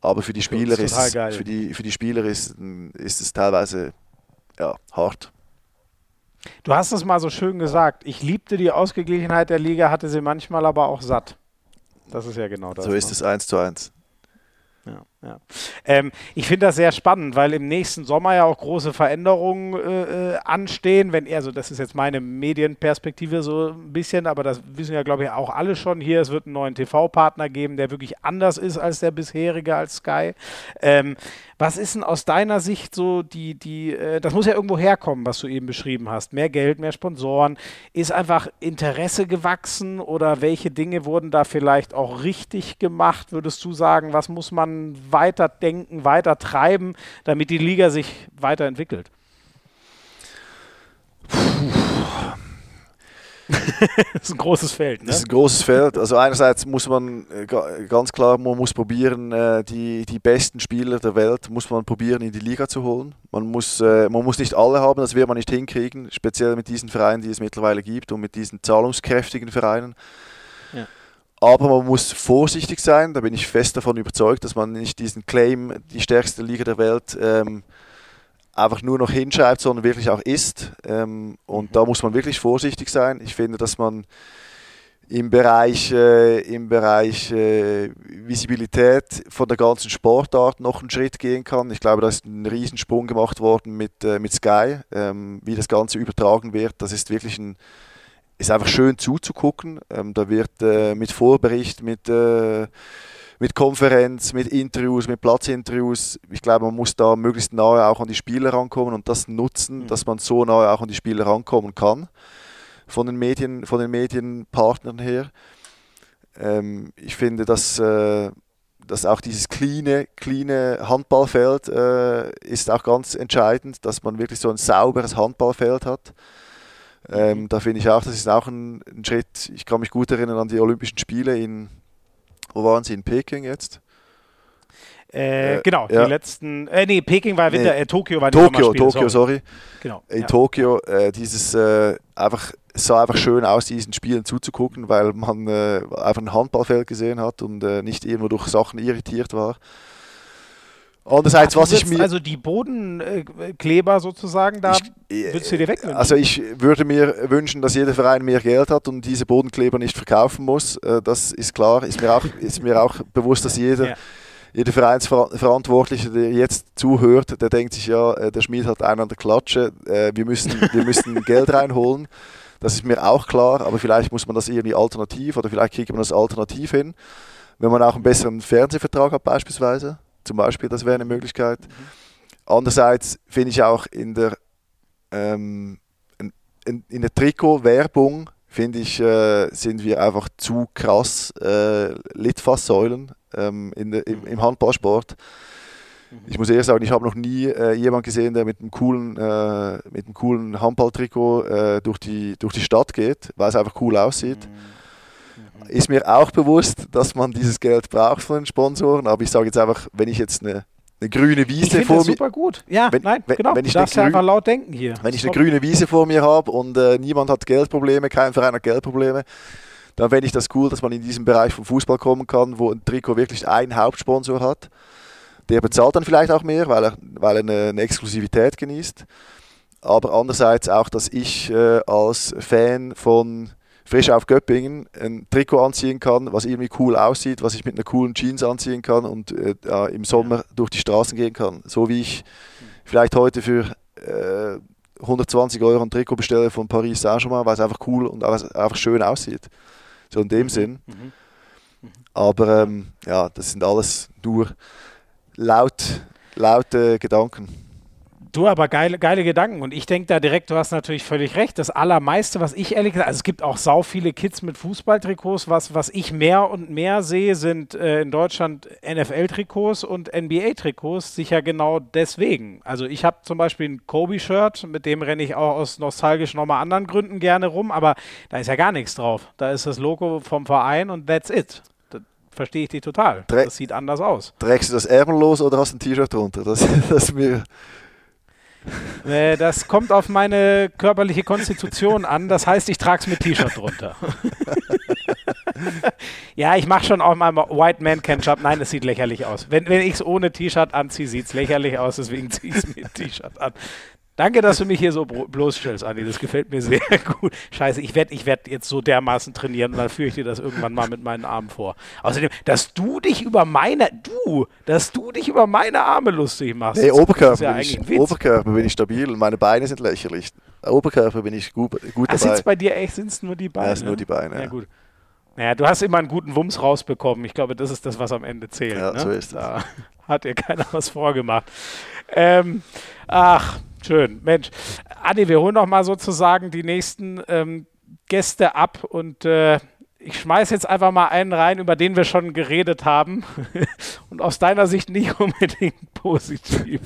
aber für die Spieler ist, für die, für die Spieler ist, ist es teilweise ja, hart. Du hast es mal so schön gesagt. Ich liebte die Ausgeglichenheit der Liga, hatte sie manchmal aber auch satt. Das ist ja genau das. So ist ne? es eins zu eins. Ja, ja. Ähm, ich finde das sehr spannend, weil im nächsten Sommer ja auch große Veränderungen äh, äh, anstehen. Wenn also das ist jetzt meine Medienperspektive so ein bisschen, aber das wissen ja glaube ich auch alle schon hier. Es wird einen neuen TV-Partner geben, der wirklich anders ist als der bisherige als Sky. Ähm, was ist denn aus deiner Sicht so die, die, äh, das muss ja irgendwo herkommen, was du eben beschrieben hast. Mehr Geld, mehr Sponsoren. Ist einfach Interesse gewachsen oder welche Dinge wurden da vielleicht auch richtig gemacht? Würdest du sagen, was muss man weiter denken, weiter treiben, damit die Liga sich weiterentwickelt? das ist ein großes Feld. Ne? Das ist ein großes Feld. Also einerseits muss man äh, ganz klar, man muss probieren, äh, die, die besten Spieler der Welt muss man probieren in die Liga zu holen. Man muss, äh, man muss nicht alle haben, das wird man nicht hinkriegen, speziell mit diesen Vereinen, die es mittlerweile gibt und mit diesen zahlungskräftigen Vereinen. Aber man muss vorsichtig sein, da bin ich fest davon überzeugt, dass man nicht diesen Claim, die stärkste Liga der Welt, ähm, einfach nur noch hinschreibt, sondern wirklich auch ist. Ähm, und mhm. da muss man wirklich vorsichtig sein. Ich finde, dass man im Bereich, äh, im Bereich äh, Visibilität von der ganzen Sportart noch einen Schritt gehen kann. Ich glaube, da ist ein Riesensprung gemacht worden mit, äh, mit Sky, ähm, wie das Ganze übertragen wird. Das ist wirklich ein, ist einfach schön zuzugucken. Ähm, da wird äh, mit Vorbericht, mit äh, mit Konferenz, mit Interviews, mit Platzinterviews. Ich glaube, man muss da möglichst nahe auch an die Spieler rankommen und das nutzen, mhm. dass man so nahe auch an die Spieler rankommen kann von den Medien, von den Medienpartnern her. Ähm, ich finde, dass, äh, dass auch dieses kleine, kleine Handballfeld äh, ist auch ganz entscheidend, dass man wirklich so ein sauberes Handballfeld hat. Ähm, da finde ich auch, das ist auch ein, ein Schritt. Ich kann mich gut erinnern an die Olympischen Spiele in wo waren Sie in Peking jetzt? Äh, äh, genau, ja. die letzten, äh, nee, Peking war Winter, nee. äh, Tokio war die Tokio, Tokio, sorry. sorry. Genau. In ja. Tokio, äh, dieses, äh, einfach, es sah einfach schön aus, diesen Spielen zuzugucken, weil man äh, einfach ein Handballfeld gesehen hat und nicht irgendwo durch Sachen irritiert war. Andererseits, was ich mir. Also die Bodenkleber sozusagen, da ich, würdest du dir wegnehmen? Also ich würde mir wünschen, dass jeder Verein mehr Geld hat und diese Bodenkleber nicht verkaufen muss. Äh, das ist klar. Ist mir auch, ist mir auch bewusst, dass jeder. Ja. Jeder Vereinsverantwortliche, der jetzt zuhört, der denkt sich ja, äh, der Schmied hat einen an der Klatsche, äh, wir müssen, wir müssen Geld reinholen. Das ist mir auch klar, aber vielleicht muss man das irgendwie alternativ oder vielleicht kriegt man das alternativ hin, wenn man auch einen besseren Fernsehvertrag hat beispielsweise zum Beispiel, das wäre eine Möglichkeit. Mhm. Andererseits finde ich auch in der, ähm, in, in der Trikot-Werbung finde ich, äh, sind wir einfach zu krass äh, Litfaßsäulen ähm, in der, im, im, Handballsport. Ich muss ehrlich sagen, ich habe noch nie äh, jemanden gesehen, der mit einem coolen, äh, mit einem coolen Handballtrikot äh, durch, die, durch die Stadt geht, weil es einfach cool aussieht. Mhm ist mir auch bewusst, dass man dieses Geld braucht von den Sponsoren, aber ich sage jetzt einfach, wenn ich jetzt eine, eine grüne Wiese ich vor mir. super gut. Ja, wenn, nein, wenn, genau. Wenn ich du darfst ja einfach laut denken hier. Wenn ich eine grüne Wiese vor mir habe und äh, niemand hat Geldprobleme, kein Verein hat Geldprobleme, dann fände ich das cool, dass man in diesen Bereich vom Fußball kommen kann, wo ein Trikot wirklich einen Hauptsponsor hat. Der bezahlt dann vielleicht auch mehr, weil er, weil er eine, eine Exklusivität genießt. Aber andererseits auch, dass ich äh, als Fan von frisch auf Göppingen ein Trikot anziehen kann, was irgendwie cool aussieht, was ich mit einer coolen Jeans anziehen kann und äh, im Sommer durch die Straßen gehen kann. So wie ich vielleicht heute für äh, 120 Euro ein Trikot bestelle von Paris Saint-Germain, weil es einfach cool und einfach schön aussieht. So in dem mhm. Sinn. Mhm. Mhm. Aber ähm, ja, das sind alles nur laut, laute Gedanken. Du, aber geile, geile Gedanken. Und ich denke da direkt, du hast natürlich völlig recht. Das Allermeiste, was ich ehrlich gesagt, also es gibt auch sau viele Kids mit Fußballtrikots. Was, was ich mehr und mehr sehe, sind äh, in Deutschland NFL-Trikots und NBA-Trikots. Sicher genau deswegen. Also ich habe zum Beispiel ein Kobe-Shirt, mit dem renne ich auch aus nostalgisch nochmal anderen Gründen gerne rum. Aber da ist ja gar nichts drauf. Da ist das Logo vom Verein und that's it verstehe ich dich total. Drä das sieht anders aus. Trägst du das ärmellos oder hast du ein T-Shirt drunter? Das, das mir äh, das kommt auf meine körperliche Konstitution an. Das heißt, ich trage es mit T-Shirt drunter. ja, ich mache schon auch mal White Man Can Jump. Nein, es sieht lächerlich aus. Wenn, wenn ich es ohne T-Shirt anziehe, sieht es lächerlich aus. Deswegen ziehe ich es mit T-Shirt an. Danke, dass du mich hier so bloßstellst, Andi. Das gefällt mir sehr gut. Scheiße, ich werde ich werd jetzt so dermaßen trainieren, dann führe ich dir das irgendwann mal mit meinen Armen vor. Außerdem, dass du dich über meine, du, dass du dich über meine Arme lustig machst. Nee, Oberkörper, ja bin ich, Oberkörper bin ich stabil und meine Beine sind lächerlich. Oberkörper bin ich gut, gut Ach, dabei. Ach, bei dir echt, sind es nur die Beine? Ja, es sind nur die Beine. Ja. gut. Naja, du hast immer einen guten Wumms rausbekommen. Ich glaube, das ist das, was am Ende zählt. Ja, ne? so ist es. Da hat dir keiner was vorgemacht. Ähm, ach, Schön. Mensch, Adi, wir holen noch mal sozusagen die nächsten ähm, Gäste ab und äh, ich schmeiße jetzt einfach mal einen rein, über den wir schon geredet haben und aus deiner Sicht nicht unbedingt positiv.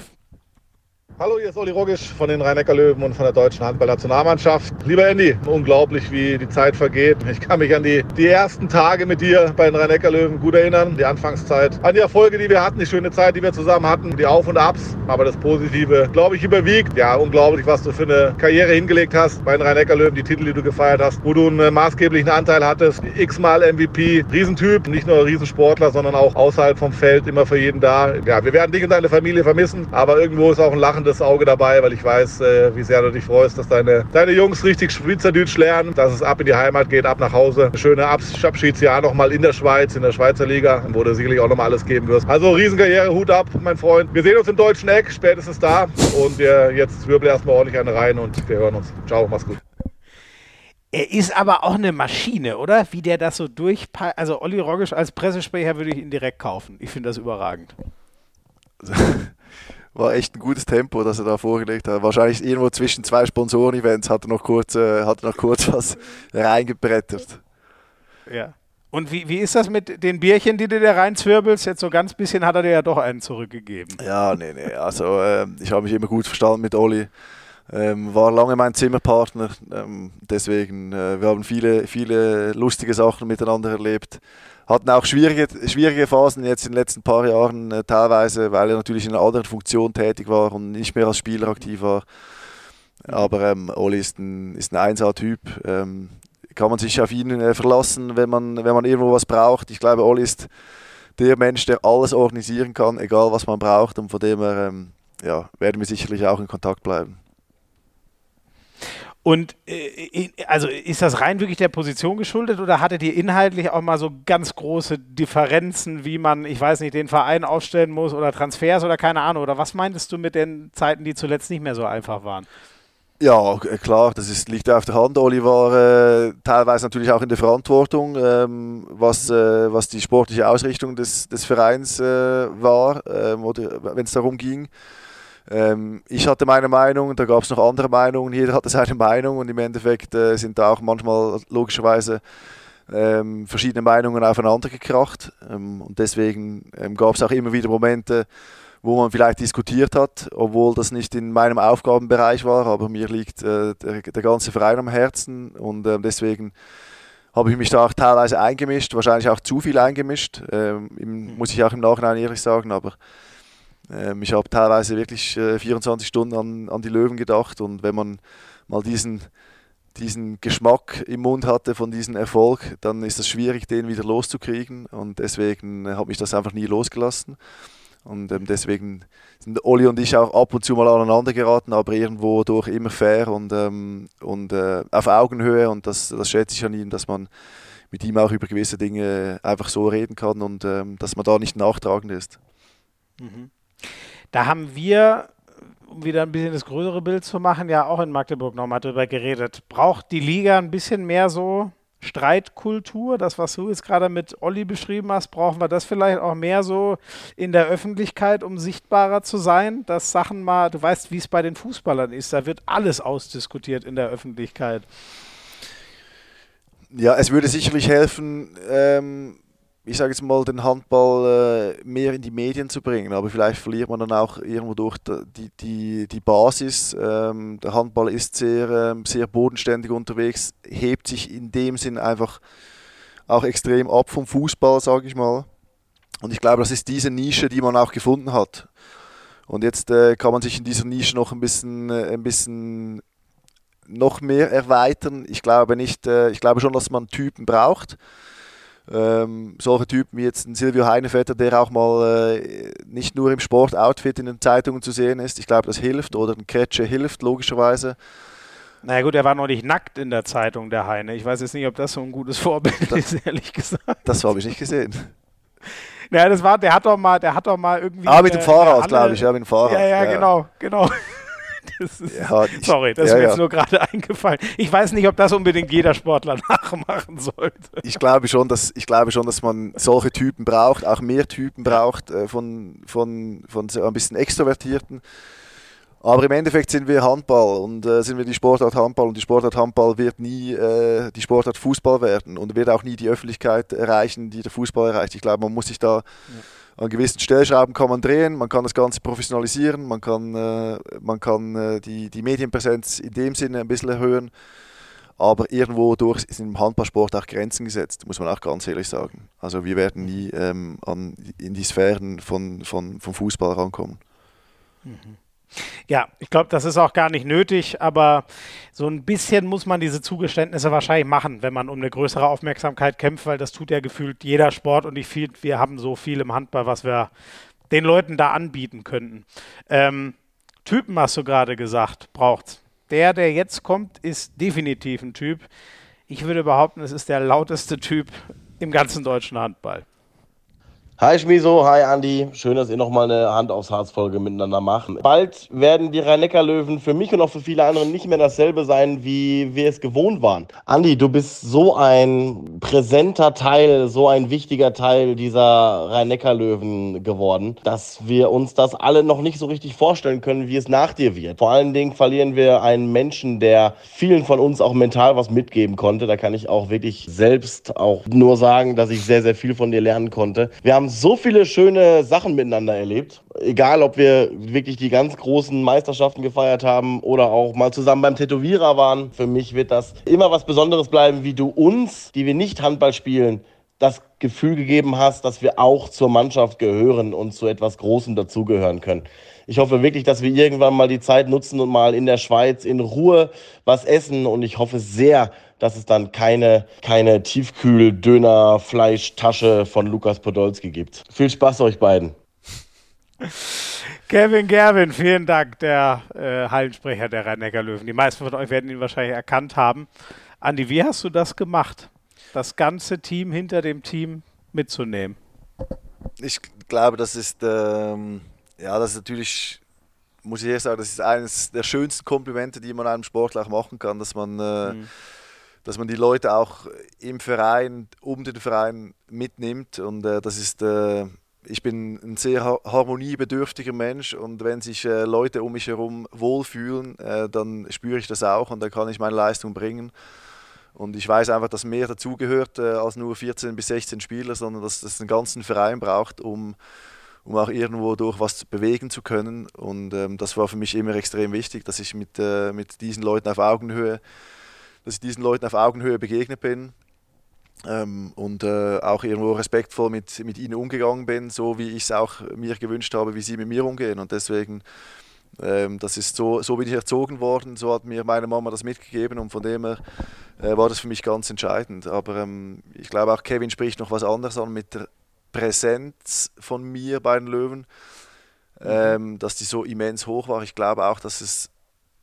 Hallo, hier ist Olli Rogisch von den Rhein-Neckar-Löwen und von der deutschen Handballnationalmannschaft. Lieber Andy, unglaublich, wie die Zeit vergeht. Ich kann mich an die, die ersten Tage mit dir bei den Rhein-Neckar-Löwen gut erinnern, die Anfangszeit, an die Erfolge, die wir hatten, die schöne Zeit, die wir zusammen hatten, die Auf und Abs. Aber das Positive, glaube ich, überwiegt. Ja, unglaublich, was du für eine Karriere hingelegt hast bei den Rhein-Neckar-Löwen, die Titel, die du gefeiert hast, wo du einen maßgeblichen Anteil hattest. X-mal MVP, Riesentyp, nicht nur Riesensportler, sondern auch außerhalb vom Feld, immer für jeden da. Ja, wir werden dich und deine Familie vermissen, aber irgendwo ist auch ein Lachen lachendes Auge dabei, weil ich weiß, äh, wie sehr du dich freust, dass deine, deine Jungs richtig Schweizerdeutsch lernen, dass es ab in die Heimat geht, ab nach Hause. Ein schöne Abschiedsjahr nochmal in der Schweiz, in der Schweizer Liga, wo du sicherlich auch nochmal alles geben wirst. Also Riesenkarriere, Hut ab, mein Freund. Wir sehen uns im deutschen Eck, spätestens da. Und wir jetzt wirbeln erstmal ordentlich eine rein und wir hören uns. Ciao, mach's gut. Er ist aber auch eine Maschine, oder? Wie der das so durchpackt. Also Olli Rogisch als Pressesprecher würde ich ihn direkt kaufen. Ich finde das überragend. war echt ein gutes Tempo, das er da vorgelegt hat. Wahrscheinlich irgendwo zwischen zwei Sponsoren-Events hat er noch kurz, äh, hat er noch kurz was reingebrettert. Ja. Und wie, wie ist das mit den Bierchen, die du da reinzwirbelst? Jetzt so ganz bisschen hat er dir ja doch einen zurückgegeben. Ja, nee, nee. Also äh, ich habe mich immer gut verstanden mit Olli. Ähm, war lange mein Zimmerpartner. Ähm, deswegen, äh, wir haben viele, viele lustige Sachen miteinander erlebt hatten auch schwierige, schwierige Phasen jetzt in den letzten paar Jahren äh, teilweise, weil er natürlich in einer anderen Funktion tätig war und nicht mehr als Spieler aktiv war. Aber ähm, Oli ist ein, ist ein Einser-Typ. Ähm, kann man sich auf ihn äh, verlassen, wenn man, wenn man irgendwo was braucht. Ich glaube, Oli ist der Mensch, der alles organisieren kann, egal was man braucht. Und von dem her ähm, ja, werden wir sicherlich auch in Kontakt bleiben. Und äh, also ist das rein wirklich der Position geschuldet oder hattet ihr inhaltlich auch mal so ganz große Differenzen, wie man, ich weiß nicht, den Verein aufstellen muss oder Transfers oder keine Ahnung? Oder was meintest du mit den Zeiten, die zuletzt nicht mehr so einfach waren? Ja, klar, das ist, liegt auf der Hand. Oli war äh, teilweise natürlich auch in der Verantwortung, ähm, was, äh, was die sportliche Ausrichtung des, des Vereins äh, war, ähm, wenn es darum ging. Ähm, ich hatte meine Meinung, da gab es noch andere Meinungen, jeder hatte seine Meinung und im Endeffekt äh, sind da auch manchmal logischerweise ähm, verschiedene Meinungen aufeinander gekracht. Ähm, und deswegen ähm, gab es auch immer wieder Momente, wo man vielleicht diskutiert hat, obwohl das nicht in meinem Aufgabenbereich war, aber mir liegt äh, der, der, ganze Verein am Herzen und äh, deswegen habe ich mich da auch teilweise eingemischt, wahrscheinlich auch zu viel eingemischt, ähm, im, muss ich auch im Nachhinein ehrlich sagen, aber ich habe teilweise wirklich äh, 24 Stunden an, an die Löwen gedacht und wenn man mal diesen, diesen Geschmack im Mund hatte von diesem Erfolg, dann ist es schwierig, den wieder loszukriegen und deswegen hat mich das einfach nie losgelassen. Und ähm, deswegen sind Olli und ich auch ab und zu mal aneinander geraten, aber irgendwo durch immer fair und, ähm, und äh, auf Augenhöhe. Und das, das schätze ich an ihm, dass man mit ihm auch über gewisse Dinge einfach so reden kann und ähm, dass man da nicht nachtragend ist. Mhm. Da haben wir, um wieder ein bisschen das größere Bild zu machen, ja auch in Magdeburg nochmal drüber geredet. Braucht die Liga ein bisschen mehr so Streitkultur, das, was du jetzt gerade mit Olli beschrieben hast, brauchen wir das vielleicht auch mehr so in der Öffentlichkeit, um sichtbarer zu sein, dass Sachen mal, du weißt, wie es bei den Fußballern ist, da wird alles ausdiskutiert in der Öffentlichkeit. Ja, es würde sicherlich helfen, ähm, ich sage jetzt mal, den Handball äh, mehr in die Medien zu bringen. Aber vielleicht verliert man dann auch irgendwo durch die, die, die Basis. Ähm, der Handball ist sehr, ähm, sehr bodenständig unterwegs, hebt sich in dem Sinn einfach auch extrem ab vom Fußball, sage ich mal. Und ich glaube, das ist diese Nische, die man auch gefunden hat. Und jetzt äh, kann man sich in dieser Nische noch ein bisschen, äh, ein bisschen noch mehr erweitern. Ich glaube nicht, ich glaube schon, dass man Typen braucht ähm, solche Typen wie jetzt ein Silvio Heinevetter, der auch mal äh, nicht nur im Sportoutfit in den Zeitungen zu sehen ist. Ich glaube, das hilft. Oder ein Kretsche hilft, logischerweise. Naja gut, er war noch nicht nackt in der Zeitung, der Heine. Ich weiß jetzt nicht, ob das so ein gutes Vorbild das, ist, ehrlich gesagt. Das habe ich nicht gesehen. Ja, das war, der hat doch mal, der hat doch mal irgendwie. Ah, mit dem Fahrrad, glaube ich, ja, mit dem Fahrrad. Ja, ja, ja. genau, genau. Das ist, ja, ich, sorry, das ja, ist mir jetzt nur gerade eingefallen. Ich weiß nicht, ob das unbedingt jeder Sportler nachmachen sollte. Ich glaube schon, dass, ich glaube schon, dass man solche Typen braucht, auch mehr Typen braucht äh, von, von, von so ein bisschen Extrovertierten. Aber im Endeffekt sind wir Handball und äh, sind wir die Sportart Handball und die Sportart Handball wird nie äh, die Sportart Fußball werden und wird auch nie die Öffentlichkeit erreichen, die der Fußball erreicht. Ich glaube, man muss sich da ja an gewissen Stellschrauben kann man drehen, man kann das Ganze professionalisieren, man kann, äh, man kann äh, die, die Medienpräsenz in dem Sinne ein bisschen erhöhen. Aber irgendwo durch sind im Handballsport auch Grenzen gesetzt, muss man auch ganz ehrlich sagen. Also wir werden nie ähm, an, in die Sphären von, von, vom Fußball rankommen. Mhm. Ja, ich glaube, das ist auch gar nicht nötig, aber so ein bisschen muss man diese Zugeständnisse wahrscheinlich machen, wenn man um eine größere Aufmerksamkeit kämpft, weil das tut ja gefühlt jeder Sport und ich finde, wir haben so viel im Handball, was wir den Leuten da anbieten könnten. Ähm, Typen hast du gerade gesagt, braucht's. Der, der jetzt kommt, ist definitiv ein Typ. Ich würde behaupten, es ist der lauteste Typ im ganzen deutschen Handball. Hi Schmiso, hi Andi. Schön, dass ihr nochmal eine Hand aufs Harz-Folge miteinander macht. Bald werden die Rhein-Neckar-Löwen für mich und auch für viele andere nicht mehr dasselbe sein, wie wir es gewohnt waren. Andi, du bist so ein präsenter Teil, so ein wichtiger Teil dieser Rhein-Neckar-Löwen geworden, dass wir uns das alle noch nicht so richtig vorstellen können, wie es nach dir wird. Vor allen Dingen verlieren wir einen Menschen, der vielen von uns auch mental was mitgeben konnte. Da kann ich auch wirklich selbst auch nur sagen, dass ich sehr, sehr viel von dir lernen konnte. Wir haben haben so viele schöne Sachen miteinander erlebt. Egal, ob wir wirklich die ganz großen Meisterschaften gefeiert haben oder auch mal zusammen beim Tätowierer waren. Für mich wird das immer was Besonderes bleiben, wie du uns, die wir nicht Handball spielen, das Gefühl gegeben hast, dass wir auch zur Mannschaft gehören und zu etwas Großem dazugehören können. Ich hoffe wirklich, dass wir irgendwann mal die Zeit nutzen und mal in der Schweiz in Ruhe was essen. Und ich hoffe sehr, dass es dann keine, keine Tiefkühl-Döner-Fleischtasche von Lukas Podolski gibt. Viel Spaß euch beiden. Kevin Gerwin, vielen Dank, der äh, Hallensprecher der Rhein-Neckar-Löwen. Die meisten von euch werden ihn wahrscheinlich erkannt haben. Andi, wie hast du das gemacht? Das ganze Team hinter dem Team mitzunehmen? Ich glaube, das ist, ähm, ja, das ist natürlich, muss ich ehrlich sagen, das ist eines der schönsten Komplimente, die man einem Sportler auch machen kann, dass man, äh, mhm. Dass man die Leute auch im Verein, um den Verein mitnimmt und äh, das ist, äh, ich bin ein sehr harmoniebedürftiger Mensch und wenn sich äh, Leute um mich herum wohlfühlen, äh, dann spüre ich das auch und dann kann ich meine Leistung bringen. Und ich weiß einfach, dass mehr dazugehört äh, als nur 14 bis 16 Spieler, sondern dass es einen ganzen Verein braucht, um, um auch irgendwo durch was bewegen zu können. Und ähm, das war für mich immer extrem wichtig, dass ich mit, äh, mit diesen Leuten auf Augenhöhe, dass ich diesen Leuten auf Augenhöhe begegnet bin. Ähm, und äh, auch irgendwo respektvoll mit, mit ihnen umgegangen bin, so wie ich es auch mir gewünscht habe, wie sie mit mir umgehen. Und deswegen ähm, das ist so, so bin ich erzogen worden, so hat mir meine Mama das mitgegeben und von dem her äh, war das für mich ganz entscheidend. Aber ähm, ich glaube auch Kevin spricht noch was anderes an mit der Präsenz von mir bei den Löwen, mhm. ähm, dass die so immens hoch war. Ich glaube auch, dass es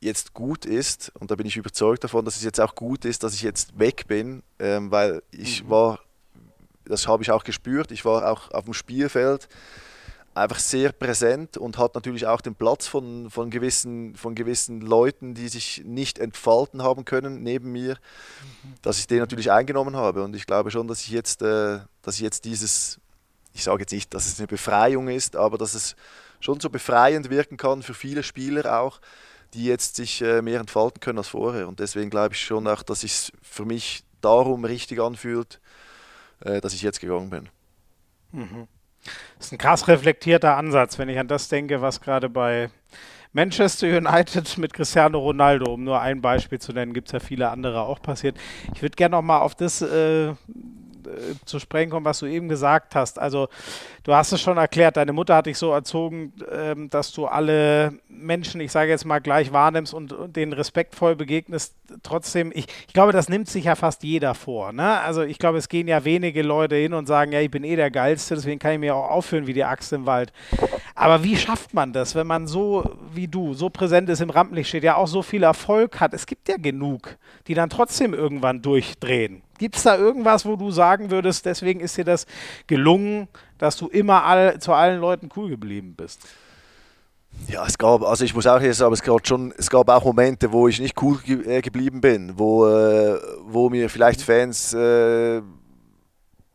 jetzt gut ist und da bin ich überzeugt davon, dass es jetzt auch gut ist, dass ich jetzt weg bin, ähm, weil ich mhm. war, das habe ich auch gespürt, ich war auch auf dem Spielfeld einfach sehr präsent und hat natürlich auch den Platz von, von, gewissen, von gewissen Leuten, die sich nicht entfalten haben können neben mir, dass ich den natürlich eingenommen habe. Und ich glaube schon, dass ich jetzt, äh, dass ich jetzt dieses, ich sage jetzt nicht, dass es eine Befreiung ist, aber dass es schon so befreiend wirken kann für viele Spieler auch, die jetzt sich äh, mehr entfalten können als vorher. Und deswegen glaube ich schon auch, dass es für mich darum richtig anfühlt, äh, dass ich jetzt gegangen bin. Mhm. Das ist ein krass reflektierter Ansatz, wenn ich an das denke, was gerade bei Manchester United mit Cristiano Ronaldo, um nur ein Beispiel zu nennen, gibt es ja viele andere auch passiert. Ich würde gerne noch mal auf das äh, zu sprechen kommen, was du eben gesagt hast. Also du hast es schon erklärt, deine Mutter hat dich so erzogen, ähm, dass du alle Menschen, ich sage jetzt mal, gleich wahrnimmst und, und denen respektvoll begegnest. Trotzdem, ich, ich glaube, das nimmt sich ja fast jeder vor. Ne? Also ich glaube, es gehen ja wenige Leute hin und sagen, ja, ich bin eh der Geilste, deswegen kann ich mir auch aufführen wie die Axt im Wald. Aber wie schafft man das, wenn man so wie du, so präsent ist, im Rampenlicht steht, ja auch so viel Erfolg hat? Es gibt ja genug, die dann trotzdem irgendwann durchdrehen. Gibt es da irgendwas, wo du sagen würdest, deswegen ist dir das gelungen, dass du immer all, zu allen Leuten cool geblieben bist? Ja, es gab, also ich muss auch hier sagen, es gab schon, es gab auch Momente, wo ich nicht cool ge äh, geblieben bin, wo, äh, wo mir vielleicht Fans äh,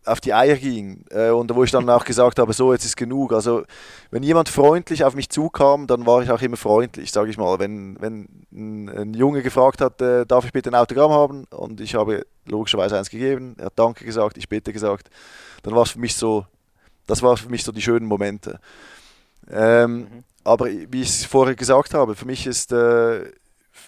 auf die Eier ging äh, und wo ich dann auch gesagt habe, so jetzt ist genug. Also wenn jemand freundlich auf mich zukam, dann war ich auch immer freundlich, sage ich mal. Wenn, wenn ein, ein Junge gefragt hat, äh, darf ich bitte ein Autogramm haben und ich habe logischerweise eins gegeben, er hat Danke gesagt, ich bitte gesagt, dann war es für mich so, das war für mich so die schönen Momente. Ähm, mhm. Aber wie ich es vorher gesagt habe, für mich ist äh,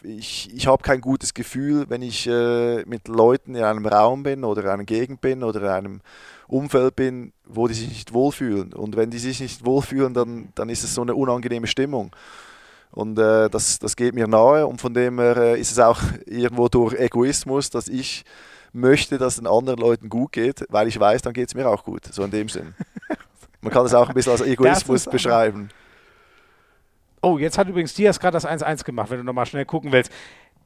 ich, ich habe kein gutes Gefühl, wenn ich äh, mit Leuten in einem Raum bin oder in einer Gegend bin oder in einem Umfeld bin, wo die sich nicht wohlfühlen. Und wenn die sich nicht wohlfühlen, dann, dann ist es so eine unangenehme Stimmung. Und äh, das, das geht mir nahe und von dem her äh, ist es auch irgendwo durch Egoismus, dass ich möchte, dass es den anderen Leuten gut geht, weil ich weiß, dann geht es mir auch gut. So in dem Sinn. Man kann es auch ein bisschen als Egoismus beschreiben. Oh, jetzt hat übrigens Diaz gerade das 1-1 gemacht, wenn du nochmal schnell gucken willst.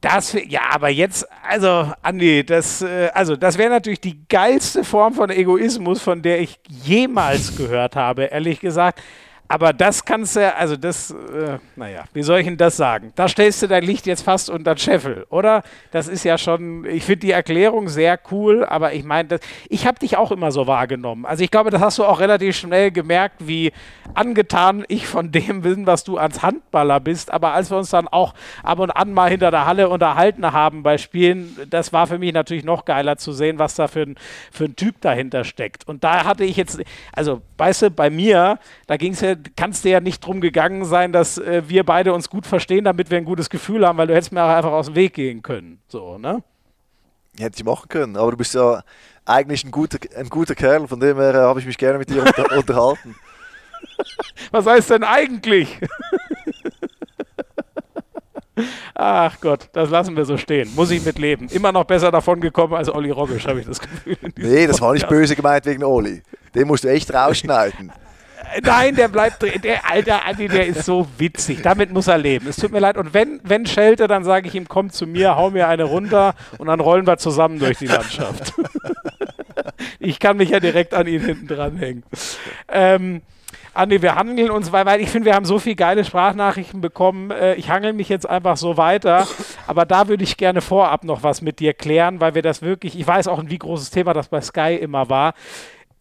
Das, ja, aber jetzt, also, Andi, das, äh, also, das wäre natürlich die geilste Form von Egoismus, von der ich jemals gehört habe, ehrlich gesagt. Aber das kannst du, also das, äh, naja, wie soll ich denn das sagen? Da stellst du dein Licht jetzt fast unter den Scheffel, oder? Das ist ja schon, ich finde die Erklärung sehr cool, aber ich meine, ich habe dich auch immer so wahrgenommen. Also ich glaube, das hast du auch relativ schnell gemerkt, wie angetan ich von dem bin, was du als Handballer bist. Aber als wir uns dann auch ab und an mal hinter der Halle unterhalten haben bei Spielen, das war für mich natürlich noch geiler zu sehen, was da für ein, für ein Typ dahinter steckt. Und da hatte ich jetzt, also weißt du, bei mir, da ging es ja kann es dir ja nicht drum gegangen sein, dass äh, wir beide uns gut verstehen, damit wir ein gutes Gefühl haben, weil du hättest mir auch einfach aus dem Weg gehen können. So, ne? Hätte ich machen können, aber du bist ja eigentlich ein guter, ein guter Kerl, von dem her äh, habe ich mich gerne mit dir unter unterhalten. Was heißt denn eigentlich? Ach Gott, das lassen wir so stehen. Muss ich mitleben. Immer noch besser davon gekommen als Olli Rogisch, habe ich das Gefühl. Nee, das war nicht böse gemeint wegen Olli. Den musst du echt rausschneiden. Nein, der bleibt drin. Der alte Andi, der ist so witzig. Damit muss er leben. Es tut mir leid. Und wenn, wenn schelte, dann sage ich ihm, komm zu mir, hau mir eine runter und dann rollen wir zusammen durch die Landschaft. ich kann mich ja direkt an ihn hinten dranhängen. Ähm, Andi, wir handeln uns, weil, weil ich finde, wir haben so viele geile Sprachnachrichten bekommen. Äh, ich hangel mich jetzt einfach so weiter. Aber da würde ich gerne vorab noch was mit dir klären, weil wir das wirklich, ich weiß auch, wie großes Thema das bei Sky immer war.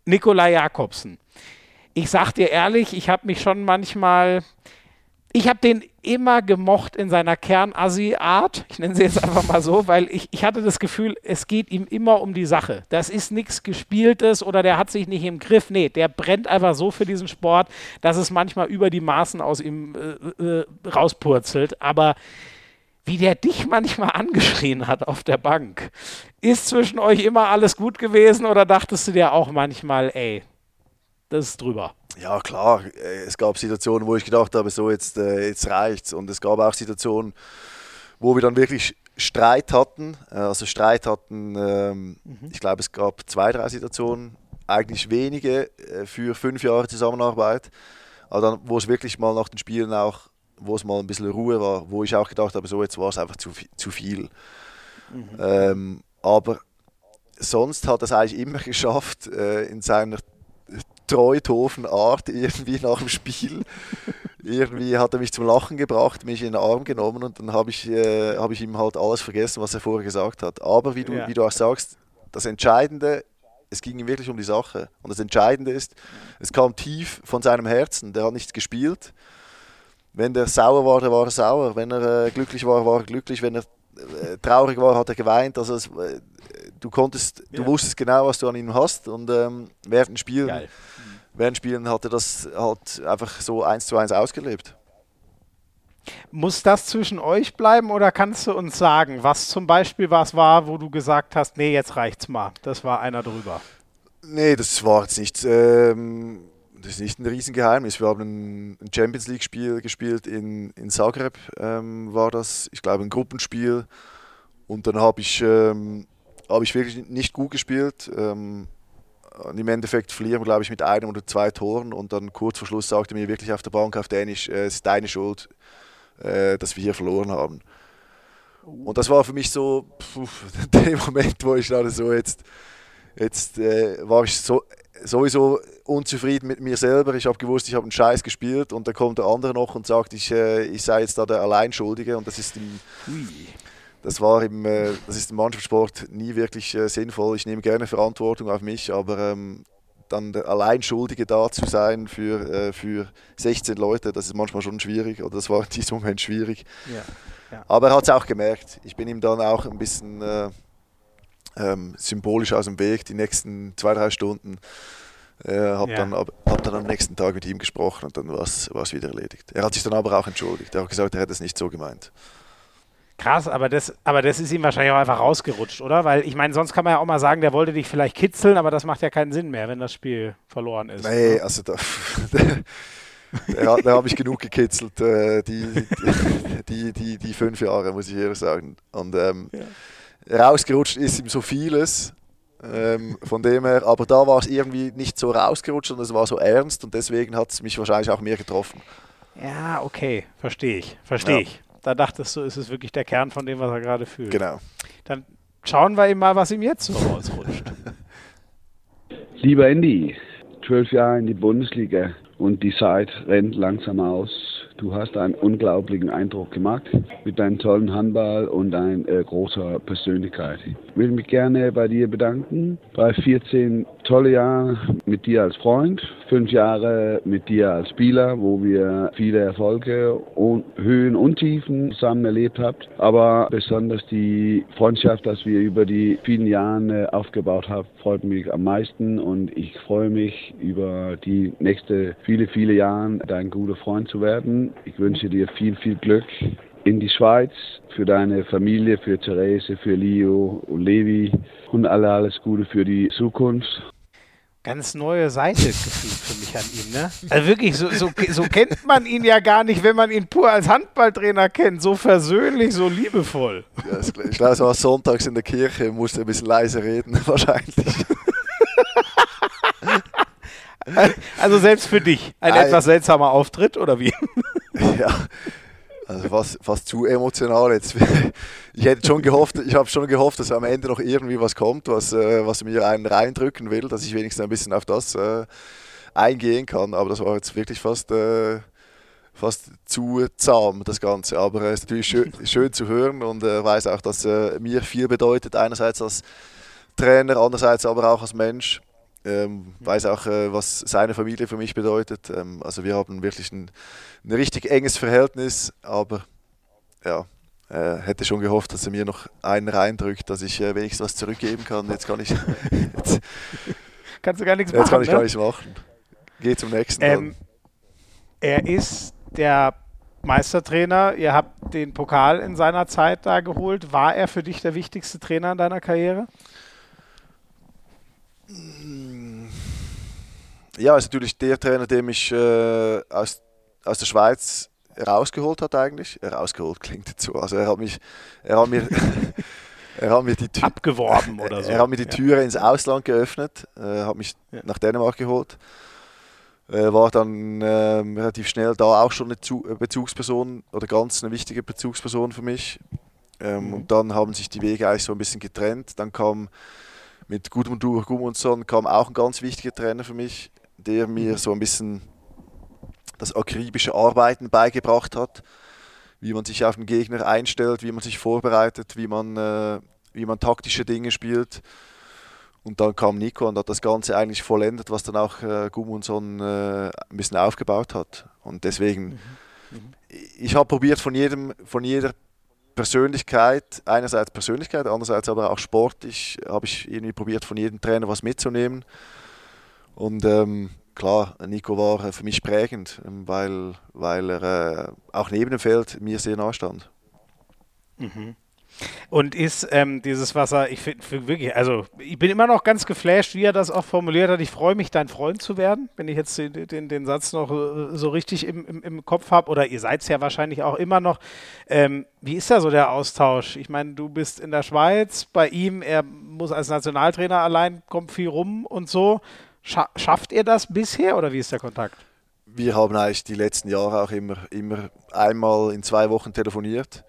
Nikolai Jakobsen ich sag dir ehrlich, ich habe mich schon manchmal, ich habe den immer gemocht in seiner Kernassi-Art. Ich nenne sie jetzt einfach mal so, weil ich, ich hatte das Gefühl, es geht ihm immer um die Sache. Das ist nichts Gespieltes oder der hat sich nicht im Griff. Nee, der brennt einfach so für diesen Sport, dass es manchmal über die Maßen aus ihm äh, äh, rauspurzelt. Aber wie der dich manchmal angeschrien hat auf der Bank. Ist zwischen euch immer alles gut gewesen oder dachtest du dir auch manchmal, ey, das ist drüber. Ja, klar. Äh, es gab Situationen, wo ich gedacht habe, so jetzt, äh, jetzt reicht's. Und es gab auch Situationen, wo wir dann wirklich Streit hatten. Äh, also Streit hatten, ähm, mhm. ich glaube, es gab zwei, drei Situationen, eigentlich wenige für fünf Jahre Zusammenarbeit. Aber dann, wo es wirklich mal nach den Spielen auch, wo es mal ein bisschen Ruhe war, wo ich auch gedacht habe, so jetzt war es einfach zu, zu viel. Mhm. Ähm, aber sonst hat er es eigentlich immer geschafft, in seiner Treuthofen-Art irgendwie nach dem Spiel. irgendwie hat er mich zum Lachen gebracht, mich in den Arm genommen und dann habe ich, äh, hab ich ihm halt alles vergessen, was er vorher gesagt hat. Aber wie du, ja. wie du auch sagst, das Entscheidende, es ging ihm wirklich um die Sache. Und das Entscheidende ist, es kam tief von seinem Herzen. Der hat nicht gespielt. Wenn der sauer war, der war er sauer. Wenn er äh, glücklich war, war er glücklich. Wenn er traurig war, hat er geweint. Also es, äh, du konntest, ja. du wusstest genau, was du an ihm hast. Und ähm, während dem Spiel Geil während Spielen hat er das halt einfach so eins zu eins ausgelebt. Muss das zwischen euch bleiben oder kannst du uns sagen, was zum Beispiel was war, wo du gesagt hast, nee, jetzt reicht's mal. Das war einer drüber. Nee, das war jetzt nicht, ähm, das ist nicht ein Riesengeheimnis. Wir haben ein Champions League-Spiel gespielt in, in Zagreb, ähm, war das, ich glaube, ein Gruppenspiel. Und dann habe ich, ähm, hab ich wirklich nicht gut gespielt. Ähm, und im Endeffekt verlieren wir, glaube ich, mit einem oder zwei Toren. Und dann kurz vor Schluss sagte mir wirklich auf der Bank auf Dänisch, äh, es ist deine Schuld, äh, dass wir hier verloren haben. Und das war für mich so pf, der Moment, wo ich dachte, so jetzt, jetzt äh, war ich so, sowieso unzufrieden mit mir selber. Ich habe gewusst, ich habe einen Scheiß gespielt und dann kommt der andere noch und sagt, ich, äh, ich sei jetzt da der Alleinschuldige. Und das ist im, das war im, äh, das ist im Mannschaftssport nie wirklich äh, sinnvoll. Ich nehme gerne Verantwortung auf mich, aber ähm, dann der Alleinschuldige da zu sein für, äh, für 16 Leute, das ist manchmal schon schwierig oder das war in diesem Moment schwierig. Ja, ja. Aber er hat es auch gemerkt. Ich bin ihm dann auch ein bisschen äh, ähm, symbolisch aus dem Weg die nächsten zwei, drei Stunden. Äh, habe ja. dann, hab dann am nächsten Tag mit ihm gesprochen und dann war es wieder erledigt. Er hat sich dann aber auch entschuldigt. Er hat gesagt, er hätte es nicht so gemeint. Krass, aber das, aber das ist ihm wahrscheinlich auch einfach rausgerutscht, oder? Weil ich meine, sonst kann man ja auch mal sagen, der wollte dich vielleicht kitzeln, aber das macht ja keinen Sinn mehr, wenn das Spiel verloren ist. Nee, ne? also da, da, da habe ich genug gekitzelt, äh, die, die, die, die, fünf Jahre, muss ich ehrlich sagen. Und ähm, ja. Rausgerutscht ist ihm so vieles. Ähm, von dem her, aber da war es irgendwie nicht so rausgerutscht und es war so ernst und deswegen hat es mich wahrscheinlich auch mehr getroffen. Ja, okay, verstehe ich, verstehe ja. ich da dachtest du, ist es wirklich der Kern von dem, was er gerade fühlt. Genau. Dann schauen wir ihm mal, was ihm jetzt so rausrutscht. Lieber Andy, zwölf Jahre in die Bundesliga und die Zeit rennt langsam aus. Du hast einen unglaublichen Eindruck gemacht mit deinem tollen Handball und deiner äh, großer Persönlichkeit. Ich will mich gerne bei dir bedanken. Bei 14 tolle Jahre mit dir als Freund, fünf Jahre mit dir als Spieler, wo wir viele Erfolge und Höhen und Tiefen zusammen erlebt habt. Aber besonders die Freundschaft, dass wir über die vielen Jahre äh, aufgebaut haben, freut mich am meisten und ich freue mich über die nächste viele, viele Jahre dein guter Freund zu werden ich wünsche dir viel, viel Glück in die Schweiz, für deine Familie, für Therese, für Leo und Levi und alle alles Gute für die Zukunft. ganz neue Seite gefühlt für mich an ihm. Ne? Also wirklich, so, so, so kennt man ihn ja gar nicht, wenn man ihn pur als Handballtrainer kennt. So versöhnlich, so liebevoll. Ja, ich glaube, so sonntags in der Kirche musste ein bisschen leise reden, wahrscheinlich. Also selbst für dich ein Nein. etwas seltsamer Auftritt, oder wie? Ja, also fast, fast zu emotional jetzt. Ich hätte schon gehofft, ich habe schon gehofft, dass am Ende noch irgendwie was kommt, was, äh, was mir einen reindrücken will, dass ich wenigstens ein bisschen auf das äh, eingehen kann. Aber das war jetzt wirklich fast, äh, fast zu zahm, das Ganze. Aber es ist natürlich schön, schön zu hören und äh, weiß auch, dass äh, mir viel bedeutet, einerseits als Trainer, andererseits aber auch als Mensch. Ähm, weiß auch, äh, was seine Familie für mich bedeutet. Ähm, also wir haben wirklich ein, ein richtig enges Verhältnis, aber ja, äh, hätte schon gehofft, dass er mir noch einen reindrückt, dass ich äh, wenigstens was zurückgeben kann. Jetzt kann ich, jetzt, Kannst du gar nichts jetzt machen. kann ich ne? gar nichts machen. Geh zum nächsten. Ähm, er ist der Meistertrainer. Ihr habt den Pokal in seiner Zeit da geholt. War er für dich der wichtigste Trainer in deiner Karriere? Ja, ist natürlich der Trainer, der mich äh, aus, aus der Schweiz rausgeholt hat eigentlich. Äh, Rausgeholt klingt jetzt so. Also er hat mich, er hat mir, er hat mir die Tür, Abgeworben oder so. Er hat mir die Ja. Türe ins Ausland geöffnet, äh, hat mich Ja. nach Dänemark geholt. Äh, war dann ähm, relativ schnell da auch schon eine Zu äh, Bezugsperson oder ganz eine wichtige Bezugsperson für mich. Ähm, Mhm. Und dann haben sich die Wege eigentlich so ein bisschen getrennt. Dann kam mit Gudmundur Gudmundsson kam auch ein ganz wichtiger Trainer für mich, der mir so ein bisschen das akribische Arbeiten beigebracht hat, wie man sich auf den Gegner einstellt, wie man sich vorbereitet, wie man, äh, wie man taktische Dinge spielt. Und dann kam Nico und hat das Ganze eigentlich vollendet, was dann auch äh, Gudmundsson äh, ein bisschen aufgebaut hat. Und deswegen, ich habe probiert von jedem, von jeder Persönlichkeit, einerseits Persönlichkeit, andererseits aber auch sportlich, habe ich irgendwie probiert von jedem Trainer was mitzunehmen. Und ähm, klar, Nico war äh, für mich prägend, ähm, weil, weil er äh, auch neben dem Feld mir sehr nahe stand. Und ist ähm, dieses Wasser, ich finde wirklich, also ich bin immer noch ganz geflasht, wie er das auch formuliert hat. Ich freue mich, dein Freund zu werden, wenn ich jetzt den, den, den Satz noch äh, so richtig im, im, im Kopf habe. Oder ihr seid es ja wahrscheinlich auch immer noch. Ähm, wie ist da so der Austausch? Ich meine, du bist in der Schweiz, bei ihm, er muss als Nationaltrainer allein, kommt viel rum und so. Scha schafft ihr das bisher oder wie ist der Kontakt? Wir haben eigentlich die letzten Jahre auch immer, immer einmal in zwei Wochen telefoniert.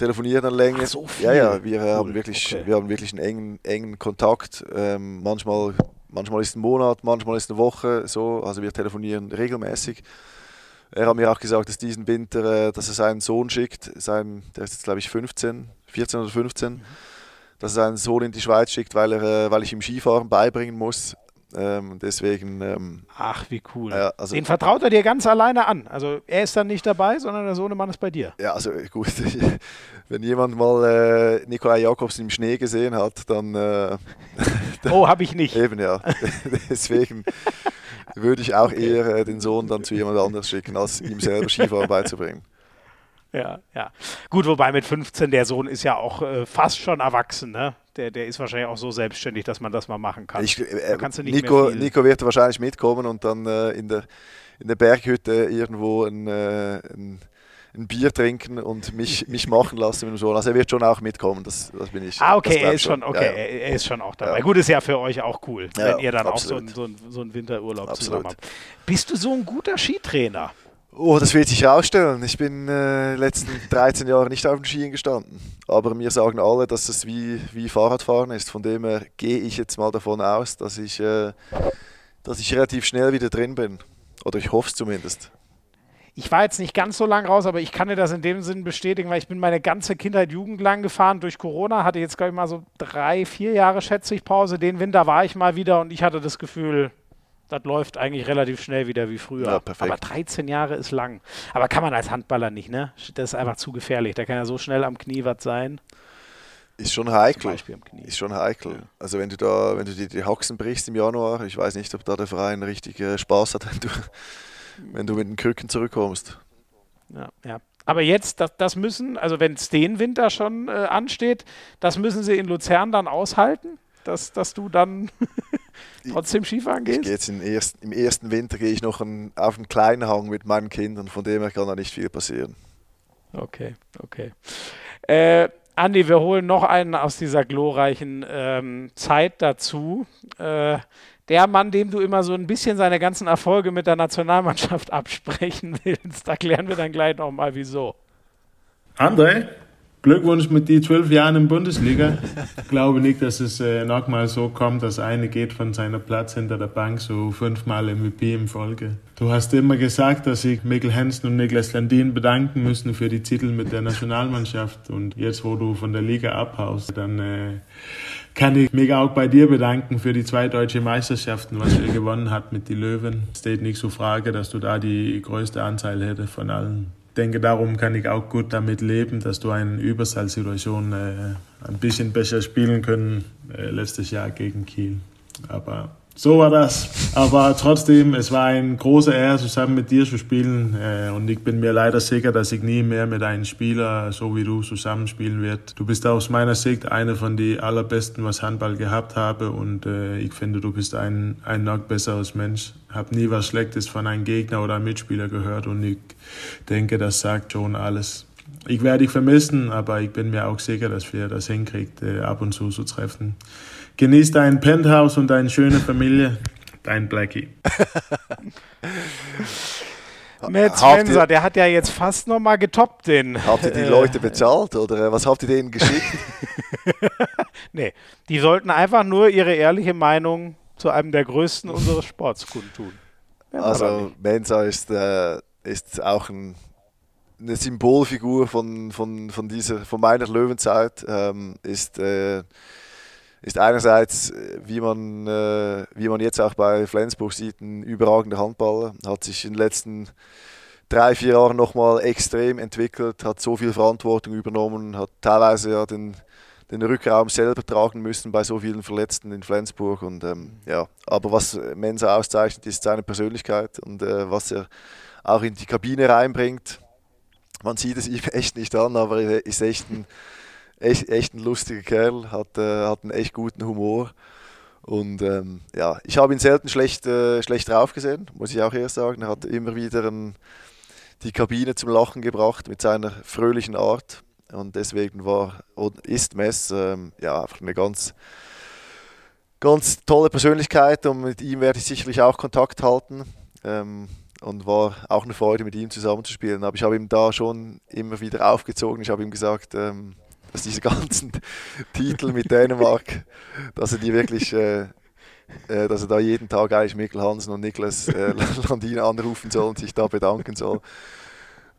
Telefonieren dann länger. Ach, so? Ja, ja, wir Cool, haben wirklich, okay. wir haben wirklich einen engen, engen Kontakt. Ähm, manchmal, manchmal ist ein Monat, manchmal ist eine Woche so. Also wir telefonieren regelmäßig. Er hat mir auch gesagt, dass diesen Winter, äh, dass er seinen Sohn schickt, sein, der ist jetzt glaube ich 15, 14 oder 15, Mhm. dass er seinen Sohn in die Schweiz schickt, weil, er, äh, weil ich ihm Skifahren beibringen muss. Ähm, deswegen, ähm, Ach, wie cool. Ja, also- Den vertraut er dir ganz alleine an. Also er ist dann nicht dabei, sondern der Sohnemann ist bei dir. ja, also gut, wenn jemand mal äh, Nikolai Jakobsen im Schnee gesehen hat, dann äh, Oh, habe ich nicht. eben ja. Deswegen würde ich auch eher äh, den Sohn dann zu jemand anderes schicken, als ihm selber Skifahren beizubringen. Ja, ja. Gut, wobei mit 15 der Sohn ist ja auch äh, fast schon erwachsen, ne? Der, der ist wahrscheinlich auch so selbstständig, dass man das mal machen kann. Ich, äh, nicht Nico. Nico wird wahrscheinlich mitkommen und dann äh, in, der, in der Berghütte irgendwo ein, äh, ein, ein Bier trinken und mich, mich machen lassen mit dem Sohn. Also er wird schon auch mitkommen, das, das bin ich. Ah, okay, er ist schon, okay, Ja, ja. Er, ist schon auch dabei. Ja. Gut, ist ja für euch auch cool, wenn ihr dann auch so, absolut. einen- so, so einen Winterurlaub Absolut. zusammen habt. Bist du so ein guter Skitrainer? Oh, das wird sich herausstellen. Ich bin äh, letzten 13 Jahre nicht auf den Skien gestanden. Aber mir sagen alle, dass es wie, wie Fahrradfahren ist. Von dem her gehe ich jetzt mal davon aus, dass ich, äh, dass ich relativ schnell wieder drin bin. Oder ich hoffe es zumindest. Ich war jetzt nicht ganz so lang raus, aber ich kann dir das in dem Sinn bestätigen, weil ich bin meine ganze Kindheit, Jugend lang gefahren. Durch Corona hatte jetzt, glaube ich, mal so drei, vier Jahre, schätze ich, Pause. Den Winter war ich mal wieder und ich hatte das Gefühl, das läuft eigentlich relativ schnell wieder wie früher. Ja. Aber 13 Jahre ist lang. Aber kann man als Handballer nicht, ne? Das ist einfach zu gefährlich. Da kann ja so schnell am Knie was sein. Ist schon heikel. Ist schon heikel. Also wenn du da, wenn du dir die Haxen brichst im Januar, ich weiß nicht, ob da der Verein richtig äh, Spaß hat, wenn du, wenn du mit den Krücken zurückkommst. Ja, ja. Aber jetzt, das, das müssen, also wenn es den Winter schon äh, ansteht, das müssen sie in Luzern dann aushalten? Dass, dass du dann trotzdem Skifahren gehst? Ich gehe jetzt ersten, Im ersten Winter gehe ich noch ein, auf einen kleinen Hang mit meinen Kindern, von dem her kann da nicht viel passieren. Okay, okay. Äh, Andi, wir holen noch einen aus dieser glorreichen ähm, Zeit dazu. Äh, der Mann, dem du immer so ein bisschen seine ganzen Erfolge mit der Nationalmannschaft absprechen willst. Da klären wir dann gleich nochmal, wieso. André, Glückwunsch mit die zwölf Jahren in Bundesliga. Ich glaube nicht, dass es äh, nochmal so kommt, dass einer geht von seiner Platz hinter der Bank so fünfmal MVP in Folge. Du hast immer gesagt, dass sich Mikkel Hansen und Niklas Landin bedanken müssen für die Titel mit der Nationalmannschaft. Und jetzt, wo du von der Liga abhaust, dann äh, kann ich mich auch bei dir bedanken für die zwei deutsche Meisterschaften, was ihr gewonnen habt mit den Löwen. Es steht nicht so Frage, dass du da die größte Anzahl hättest von allen denke, darum kann ich auch gut damit leben, dass du eine Überzahlsituation äh, ein bisschen besser spielen können äh, letztes Jahr gegen Kiel. Aber so war das. Aber trotzdem, es war ein großer Ehre, zusammen mit dir zu spielen. Äh, und ich bin mir leider sicher, dass ich nie mehr mit einem Spieler so wie du zusammenspielen werde. Du bist aus meiner Sicht einer von den allerbesten, was Handball gehabt habe. Und äh, ich finde, du bist ein, ein noch besseres Mensch. Hab nie was Schlechtes von einem Gegner oder einem Mitspieler gehört. Und ich denke, das sagt schon alles. Ich werde dich vermissen, aber ich bin mir auch sicher, dass wir das hinkriegt, äh, ab und zu zu treffen. Genieß dein Penthouse und deine schöne Familie. Dein Blackie. Matt Spencer, der hat ja jetzt fast nochmal getoppt den. Habt ihr die Leute bezahlt oder was habt ihr denen geschickt? nee, die sollten einfach nur ihre ehrliche Meinung zu einem der größten unseres Sports kundtun. Ja, also Mensa ist, äh, ist auch ein, eine Symbolfigur von, von, von, dieser, von meiner Löwenzeit. Ähm, ist äh, ist einerseits, äh, wie man, äh, wie man jetzt auch bei Flensburg sieht, ein überragender Handballer. Hat sich in den letzten drei, vier Jahren nochmal extrem entwickelt, hat so viel Verantwortung übernommen, hat teilweise ja den, den Rückraum selber tragen müssen bei so vielen Verletzten in Flensburg. Und, ähm, ja. Aber was Mensa auszeichnet, ist seine Persönlichkeit und äh, was er auch in die Kabine reinbringt. Man sieht es ihm echt nicht an, aber er ist echt ein echt, echt ein lustiger Kerl, hat, äh, hat einen echt guten Humor. Und ähm, ja, ich habe ihn selten schlecht, äh, schlecht drauf gesehen, muss ich auch eher sagen. Er hat immer wieder ein, die Kabine zum Lachen gebracht mit seiner fröhlichen Art. Und deswegen war und ist Mess ähm, ja, einfach eine ganz, ganz tolle Persönlichkeit und mit ihm werde ich sicherlich auch Kontakt halten. Ähm, und war auch eine Freude, mit ihm zusammenzuspielen. Aber ich habe ihm da schon immer wieder aufgezogen. Ich habe ihm gesagt, ähm, dass diese ganzen Titel mit Dänemark, dass er die wirklich, äh, äh, dass er da jeden Tag eigentlich Mikkel Hansen und Niklas äh, Landin anrufen soll und sich da bedanken soll.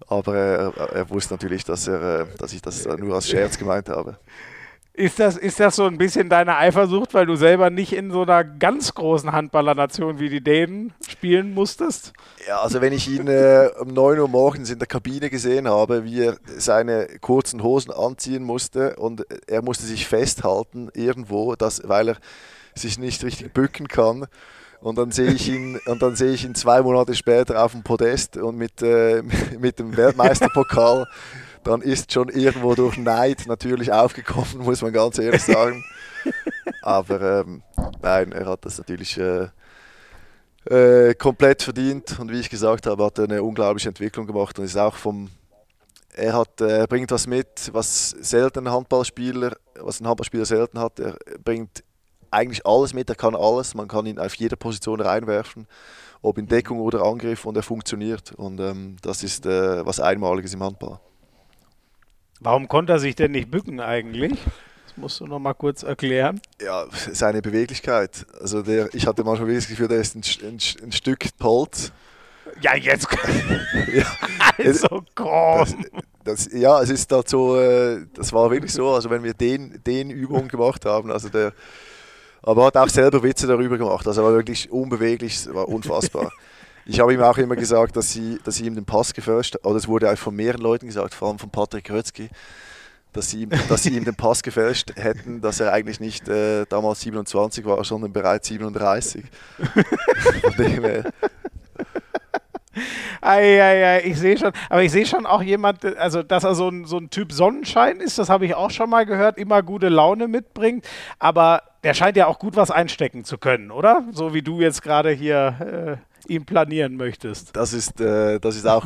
Aber er, er wusste natürlich, dass, er, äh, dass ich das nur als Scherz gemeint habe. Ist das, ist das so ein bisschen deine Eifersucht, weil du selber nicht in so einer ganz großen Handballernation wie die Dänen spielen musstest? Ja, also wenn ich ihn äh, um 9 Uhr morgens in der Kabine gesehen habe, wie er seine kurzen Hosen anziehen musste und er musste sich festhalten irgendwo, dass, weil er sich nicht richtig bücken kann. Und dann sehe ich ihn, und dann sehe ich ihn zwei Monate später auf dem Podest und mit, äh, mit dem Weltmeisterpokal dann ist schon irgendwo durch Neid natürlich aufgekommen, muss man ganz ehrlich sagen. Aber ähm, nein, er hat das natürlich äh, äh, komplett verdient und wie ich gesagt habe, hat er eine unglaubliche Entwicklung gemacht und ist auch vom er hat, er bringt was mit, was selten ein Handballspieler, was ein Handballspieler selten hat. Er bringt eigentlich alles mit, er kann alles, man kann ihn auf jeder Position reinwerfen, ob in Deckung oder Angriff und er funktioniert und ähm, das ist äh, was Einmaliges im Handball. Warum konnte er sich denn nicht bücken eigentlich? Das musst du noch mal kurz erklären. Ja, seine Beweglichkeit. Also der, ich hatte manchmal wirklich das Gefühl, der ist ein, ein, ein Stück Holz. Ja, jetzt. ja. Also groß. Das, das, ja, es ist halt so, äh, das war wirklich so, also wenn wir den, den Übungen gemacht haben, also der, aber er hat auch selber Witze darüber gemacht, also er war wirklich unbeweglich, es war unfassbar. Ich habe ihm auch immer gesagt, dass sie, dass sie ihm den Pass gefälscht oder es wurde auch von mehreren Leuten gesagt, vor allem von Patrick Rötzky, dass sie, ihm, dass sie ihm den Pass gefälscht hätten, dass er eigentlich nicht äh, damals 27 war, sondern bereits 37. Ei, ei, ei, ich sehe schon, aber ich sehe schon auch jemand, also dass er so ein, so ein Typ Sonnenschein ist, das habe ich auch schon mal gehört, immer gute Laune mitbringt, aber der scheint ja auch gut was einstecken zu können, oder? So wie du jetzt gerade hier äh, ihm planieren möchtest. Das ist, äh, das ist auch,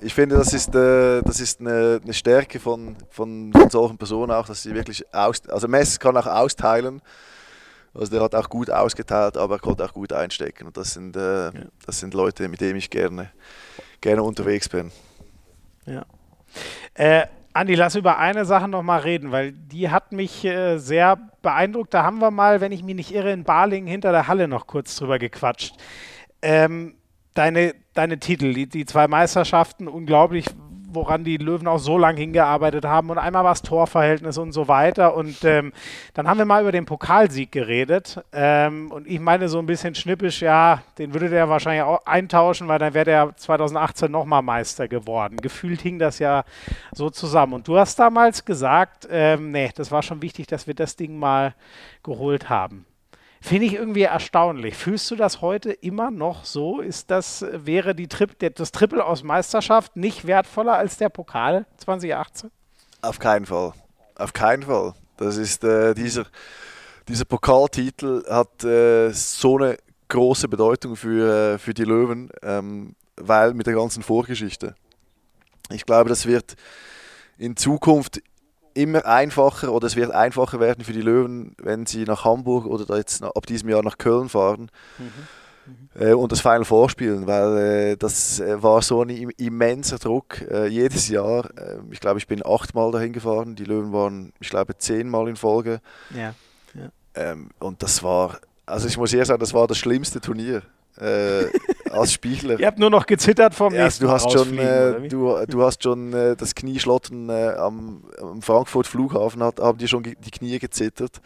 ich finde, das ist, äh, das ist eine, eine Stärke von, von, von, solchen Personen auch, dass sie wirklich aus, also Mess kann auch austeilen. Also der hat auch gut ausgeteilt, aber er konnte auch gut einstecken. Und das sind, äh, ja. das sind Leute, mit denen ich gerne, gerne unterwegs bin. Ja. Äh, Andi, lass über eine Sache noch mal reden, weil die hat mich äh, sehr beeindruckt. Da haben wir mal, wenn ich mich nicht irre, in Balingen hinter der Halle noch kurz drüber gequatscht. Ähm, deine, deine Titel, die, die zwei Meisterschaften, unglaublich, woran die Löwen auch so lange hingearbeitet haben und einmal war es Torverhältnis und so weiter. Und ähm, dann haben wir mal über den Pokalsieg geredet. Ähm, und ich meine so ein bisschen schnippisch, ja, den würde der wahrscheinlich auch eintauschen, weil dann wäre der 2018 nochmal Meister geworden. Gefühlt hing das ja so zusammen. Und du hast damals gesagt, ähm, nee, das war schon wichtig, dass wir das Ding mal geholt haben. Finde ich irgendwie erstaunlich. Fühlst du das heute immer noch so? Ist das, wäre die Tri das Triple aus Meisterschaft nicht wertvoller als der Pokal 2018? Auf keinen Fall. Auf keinen Fall. Das ist äh, dieser, dieser Pokaltitel hat äh, so eine große Bedeutung für, äh, für die Löwen, ähm, weil mit der ganzen Vorgeschichte. Ich glaube, das wird in Zukunft immer einfacher oder es wird einfacher werden für die Löwen, wenn sie nach Hamburg oder jetzt ab diesem Jahr nach Köln fahren mhm. Äh, und das Final vorspielen, weil äh, das äh, war so ein immenser Druck äh, jedes Jahr. Ähm, ich glaube, ich bin achtmal dahin gefahren, die Löwen waren, ich glaube, zehnmal in Folge. Ja. ja. Ähm, und das war, also ich muss eher sagen, das war das schlimmste Turnier äh, als Spieler. Ihr habt nur noch gezittert vom ja, nächsten du hast schon, äh, du, du hast schon äh, das Knie schlottern äh, am, am, Frankfurt Flughafen, hat, haben dir schon die Knie gezittert,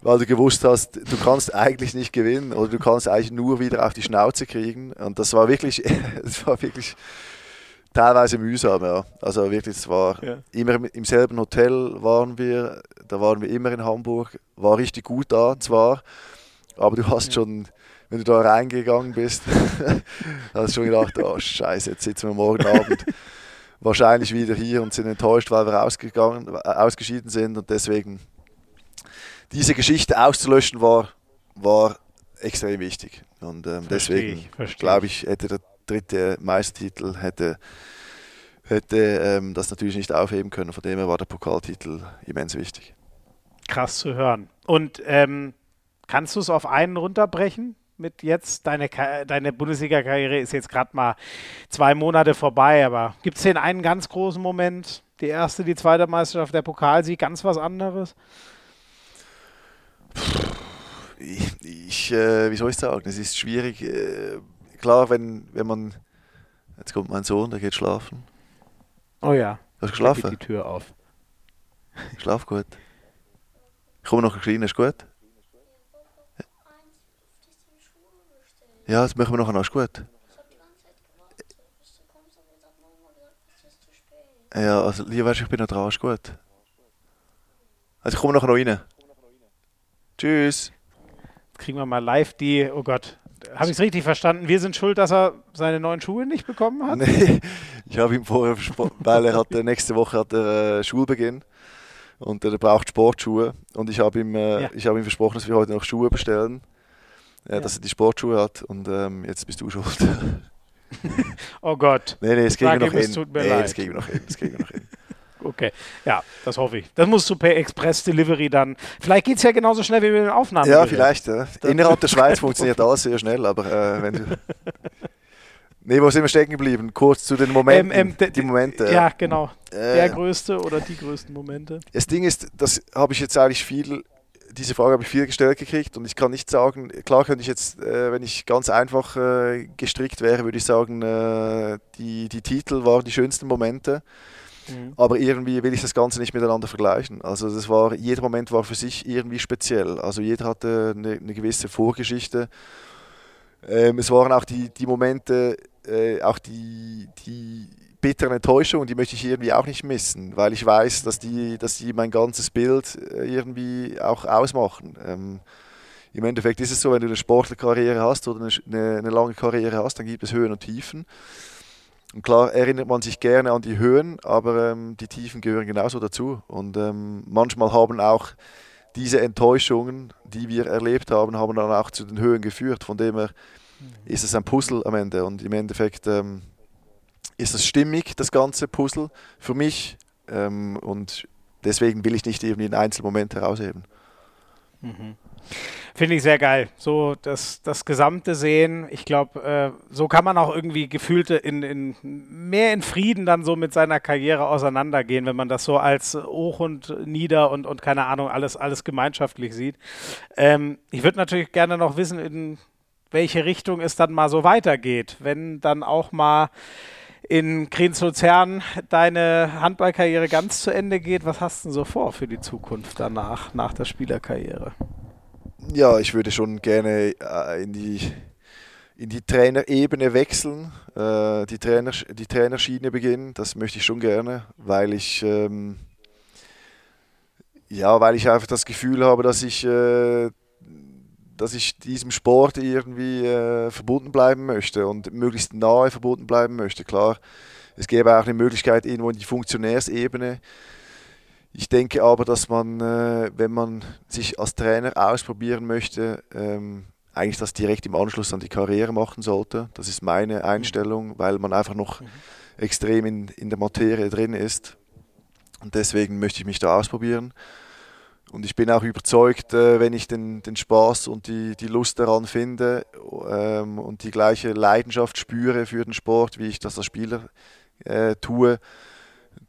weil du gewusst hast, du kannst eigentlich nicht gewinnen oder du kannst eigentlich nur wieder auf die Schnauze kriegen. Und das war wirklich, das war wirklich teilweise mühsam, ja. Also wirklich, es war ja. immer im selben Hotel waren wir, da waren wir immer in Hamburg, war richtig gut da zwar, aber du hast ja. schon wenn du da reingegangen bist, hast du schon gedacht, oh Scheiße, jetzt sitzen wir morgen Abend wahrscheinlich wieder hier und sind enttäuscht, weil wir ausgegangen, äh, ausgeschieden sind und deswegen diese Geschichte auszulöschen war, war extrem wichtig und ähm, deswegen glaube ich, hätte der dritte Meistertitel hätte hätte ähm, das natürlich nicht aufheben können. Von dem her war der Pokaltitel immens wichtig. Krass zu hören. Und ähm, kannst du es auf einen runterbrechen? Mit jetzt? Deine, deine Bundesliga-Karriere ist jetzt gerade mal zwei Monate vorbei, aber gibt es den einen ganz großen Moment? Die erste, die zweite Meisterschaft, der Pokalsieg, ganz was anderes? Ich, ich äh, wie soll ich sagen, es ist schwierig. Äh, klar, wenn, wenn man. Jetzt kommt mein Sohn, der geht schlafen. Oh ja. Hast du geschlafen? die Tür auf. Schlaf gut. Ich komme noch kleiner, ist gut? Ja, das machen wir nachher noch. Ist gut. Ja, also lieber wärst ich bin noch dran, ist gut. Also ich komme nachher noch rein. Tschüss. Jetzt kriegen wir mal live die, oh Gott, habe ich es richtig verstanden? Wir sind schuld, dass er seine neuen Schuhe nicht bekommen hat? Nee, ich habe ihm vorher versprochen, weil er hat, nächste Woche hat er äh, Schulbeginn und er braucht Sportschuhe und ich habe ihm, äh, ja. hab ihm versprochen, dass wir heute noch Schuhe bestellen ja. dass er die Sportschuhe hat und ähm, jetzt bist du schuld. oh Gott. Nee, nee, es wir noch hin. Tut mir nee, leid. das kriegen wir noch hin. Kriegen wir noch hin. Okay, ja, das hoffe ich. Das musst du per Express Delivery dann. Vielleicht geht es ja genauso schnell wie mit den Aufnahmen. Ja, vielleicht. Ja. Innerhalb der Schweiz funktioniert alles sehr schnell, aber äh, wenn du. Nee, wo sind wir stecken geblieben? Kurz zu den Momenten. Ähm, ähm, die Momente. Ja, genau. Äh, der größte oder die größten Momente. Das Ding ist, das habe ich jetzt eigentlich viel diese Frage habe ich viel gestellt gekriegt und ich kann nicht sagen, klar könnte ich jetzt, äh, wenn ich ganz einfach äh, gestrickt wäre, würde ich sagen, äh, die, die Titel waren die schönsten Momente. Mhm. Aber irgendwie will ich das Ganze nicht miteinander vergleichen. Also das war, jeder Moment war für sich irgendwie speziell. Also jeder hatte eine, eine gewisse Vorgeschichte. Ähm, es waren auch die, die Momente, äh, auch die, die bitteren Enttäuschungen, die möchte ich irgendwie auch nicht missen, weil ich weiß, dass die, dass die mein ganzes Bild äh, irgendwie auch ausmachen. Ähm, im Endeffekt ist es so, wenn du eine Sportlerkarriere hast oder eine, eine lange Karriere hast, dann gibt es Höhen und Tiefen. Und klar erinnert man sich gerne an die Höhen, aber ähm, die Tiefen gehören genauso dazu. Und ähm, manchmal haben auch diese Enttäuschungen, die wir erlebt haben, haben dann auch zu den Höhen geführt. Von dem her ist es ein Puzzle am Ende. Und im Endeffekt ähm, ist es stimmig, das ganze Puzzle, für mich. Ähm, und deswegen will ich nicht irgendwie einen Einzelmoment herausheben. Mhm. Finde ich sehr geil. So das, das gesamte Sehen. Ich glaube, äh, so kann man auch irgendwie gefühlte in, in mehr in Frieden dann so mit seiner Karriere auseinandergehen, wenn man das so als hoch und nieder und, und keine Ahnung, alles, alles gemeinschaftlich sieht. Ähm, ich würde natürlich gerne noch wissen, in welche Richtung es dann mal so weitergeht, wenn dann auch mal in Kriens-Luzern deine Handballkarriere ganz zu Ende geht. Was hast du denn so vor für die Zukunft danach, nach der Spielerkarriere? ja, ich würde schon gerne äh, in die in die Trainerebene wechseln, äh, die, Trainer, die Trainerschiene beginnen. Das möchte ich schon gerne, weil ich ähm, ja, weil ich einfach das Gefühl habe, dass ich äh, dass ich diesem Sport irgendwie äh, verbunden bleiben möchte und möglichst nahe verbunden bleiben möchte. Klar, es gäbe auch eine Möglichkeit irgendwo in die Funktionärsebene ich denke aber, dass man, äh, wenn man sich als Trainer ausprobieren möchte, ähm, eigentlich das direkt im Anschluss an die Karriere machen sollte. Das ist meine mhm. Einstellung, weil man einfach noch mhm. extrem in, in der Materie drin ist. Und deswegen möchte ich mich da ausprobieren. Und ich bin auch überzeugt, äh, wenn ich den, den Spaß und die, die Lust daran finde ähm, und die gleiche Leidenschaft spüre für den Sport, wie ich das als Spieler äh, tue,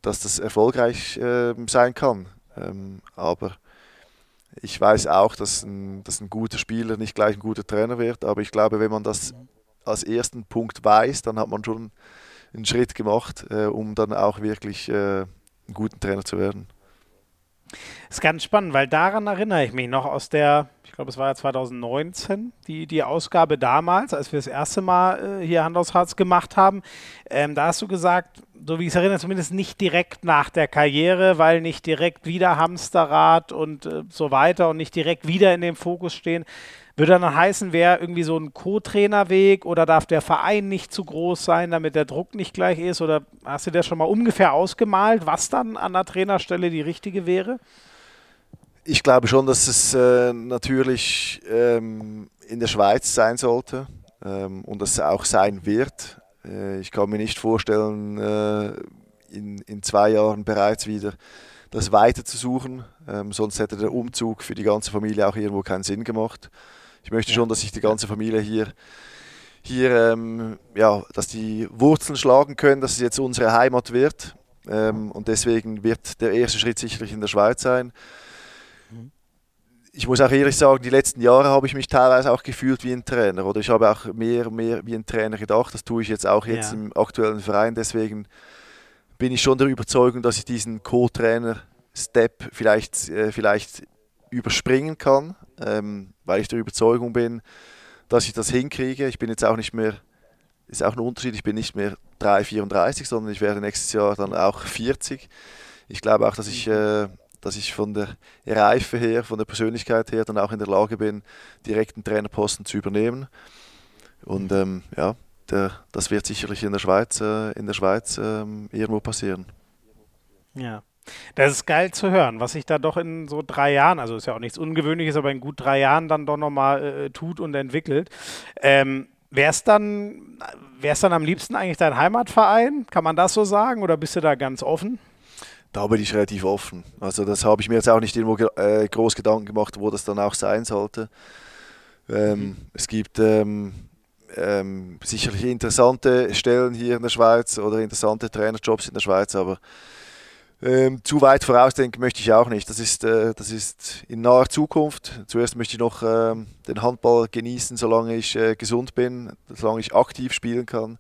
dass das erfolgreich äh, sein kann. Ähm, aber ich weiß auch, dass ein, dass ein guter Spieler nicht gleich ein guter Trainer wird. Aber ich glaube, wenn man das als ersten Punkt weiß, dann hat man schon einen Schritt gemacht, äh, um dann auch wirklich äh, einen guten Trainer zu werden. Ist ganz spannend, weil daran erinnere ich mich noch aus der, ich glaube, es war ja 2019, die, die Ausgabe damals, als wir das erste Mal äh, hier Hand aus Harz gemacht haben. Ähm, da hast du gesagt, so wie ich es erinnere, zumindest nicht direkt nach der Karriere, weil nicht direkt wieder Hamsterrad und äh, so weiter und nicht direkt wieder in dem Fokus stehen. Würde dann heißen, wäre irgendwie so ein Co-Trainerweg oder darf der Verein nicht zu groß sein, damit der Druck nicht gleich ist? Oder hast du dir schon mal ungefähr ausgemalt, was dann an der Trainerstelle die richtige wäre? Ich glaube schon, dass es äh, natürlich ähm, in der Schweiz sein sollte ähm, und dass es auch sein wird. Äh, ich kann mir nicht vorstellen, äh, in, in zwei Jahren bereits wieder das weiter zu suchen. Ähm, sonst hätte der Umzug für die ganze Familie auch irgendwo keinen Sinn gemacht. Ich möchte schon, dass sich die ganze Familie hier, hier ähm, ja, dass die Wurzeln schlagen können, dass es jetzt unsere Heimat wird. Ähm, und deswegen wird der erste Schritt sicherlich in der Schweiz sein ich muss auch ehrlich sagen, die letzten Jahre habe ich mich teilweise auch gefühlt wie ein Trainer oder ich habe auch mehr und mehr wie ein Trainer gedacht. Das tue ich jetzt auch jetzt ja. im aktuellen Verein. Deswegen bin ich schon der Überzeugung, dass ich diesen Co-Trainer-Step vielleicht, äh, vielleicht überspringen kann, ähm, weil ich der Überzeugung bin, dass ich das hinkriege. Ich bin jetzt auch nicht mehr, ist auch ein Unterschied, ich bin nicht mehr 3, 34, sondern ich werde nächstes Jahr dann auch 40. Ich glaube auch, dass ich mhm. äh, dass ich von der Reife her, von der Persönlichkeit her dann auch in der Lage bin, direkt einen Trainerposten zu übernehmen. Und ähm, ja, der, das wird sicherlich in der Schweiz, äh, in der Schweiz ähm, irgendwo passieren. Ja. Das ist geil zu hören, was sich da doch in so drei Jahren, also ist ja auch nichts Ungewöhnliches, aber in gut drei Jahren dann doch nochmal äh, tut und entwickelt. Ähm, Wäre es dann, dann am liebsten eigentlich dein Heimatverein? Kann man das so sagen oder bist du da ganz offen? da bin ich relativ offen. Also das habe ich mir jetzt auch nicht irgendwo äh, groß Gedanken gemacht, wo das dann auch sein sollte. Ähm, mhm. Es gibt ähm, ähm, sicherlich interessante Stellen hier in der Schweiz oder interessante Trainerjobs in der Schweiz, aber ähm, zu weit vorausdenken möchte ich auch nicht. Das ist, äh, das ist in naher Zukunft. Zuerst möchte ich noch ähm, den Handball genießen, solange ich äh, gesund bin, solange ich aktiv spielen kann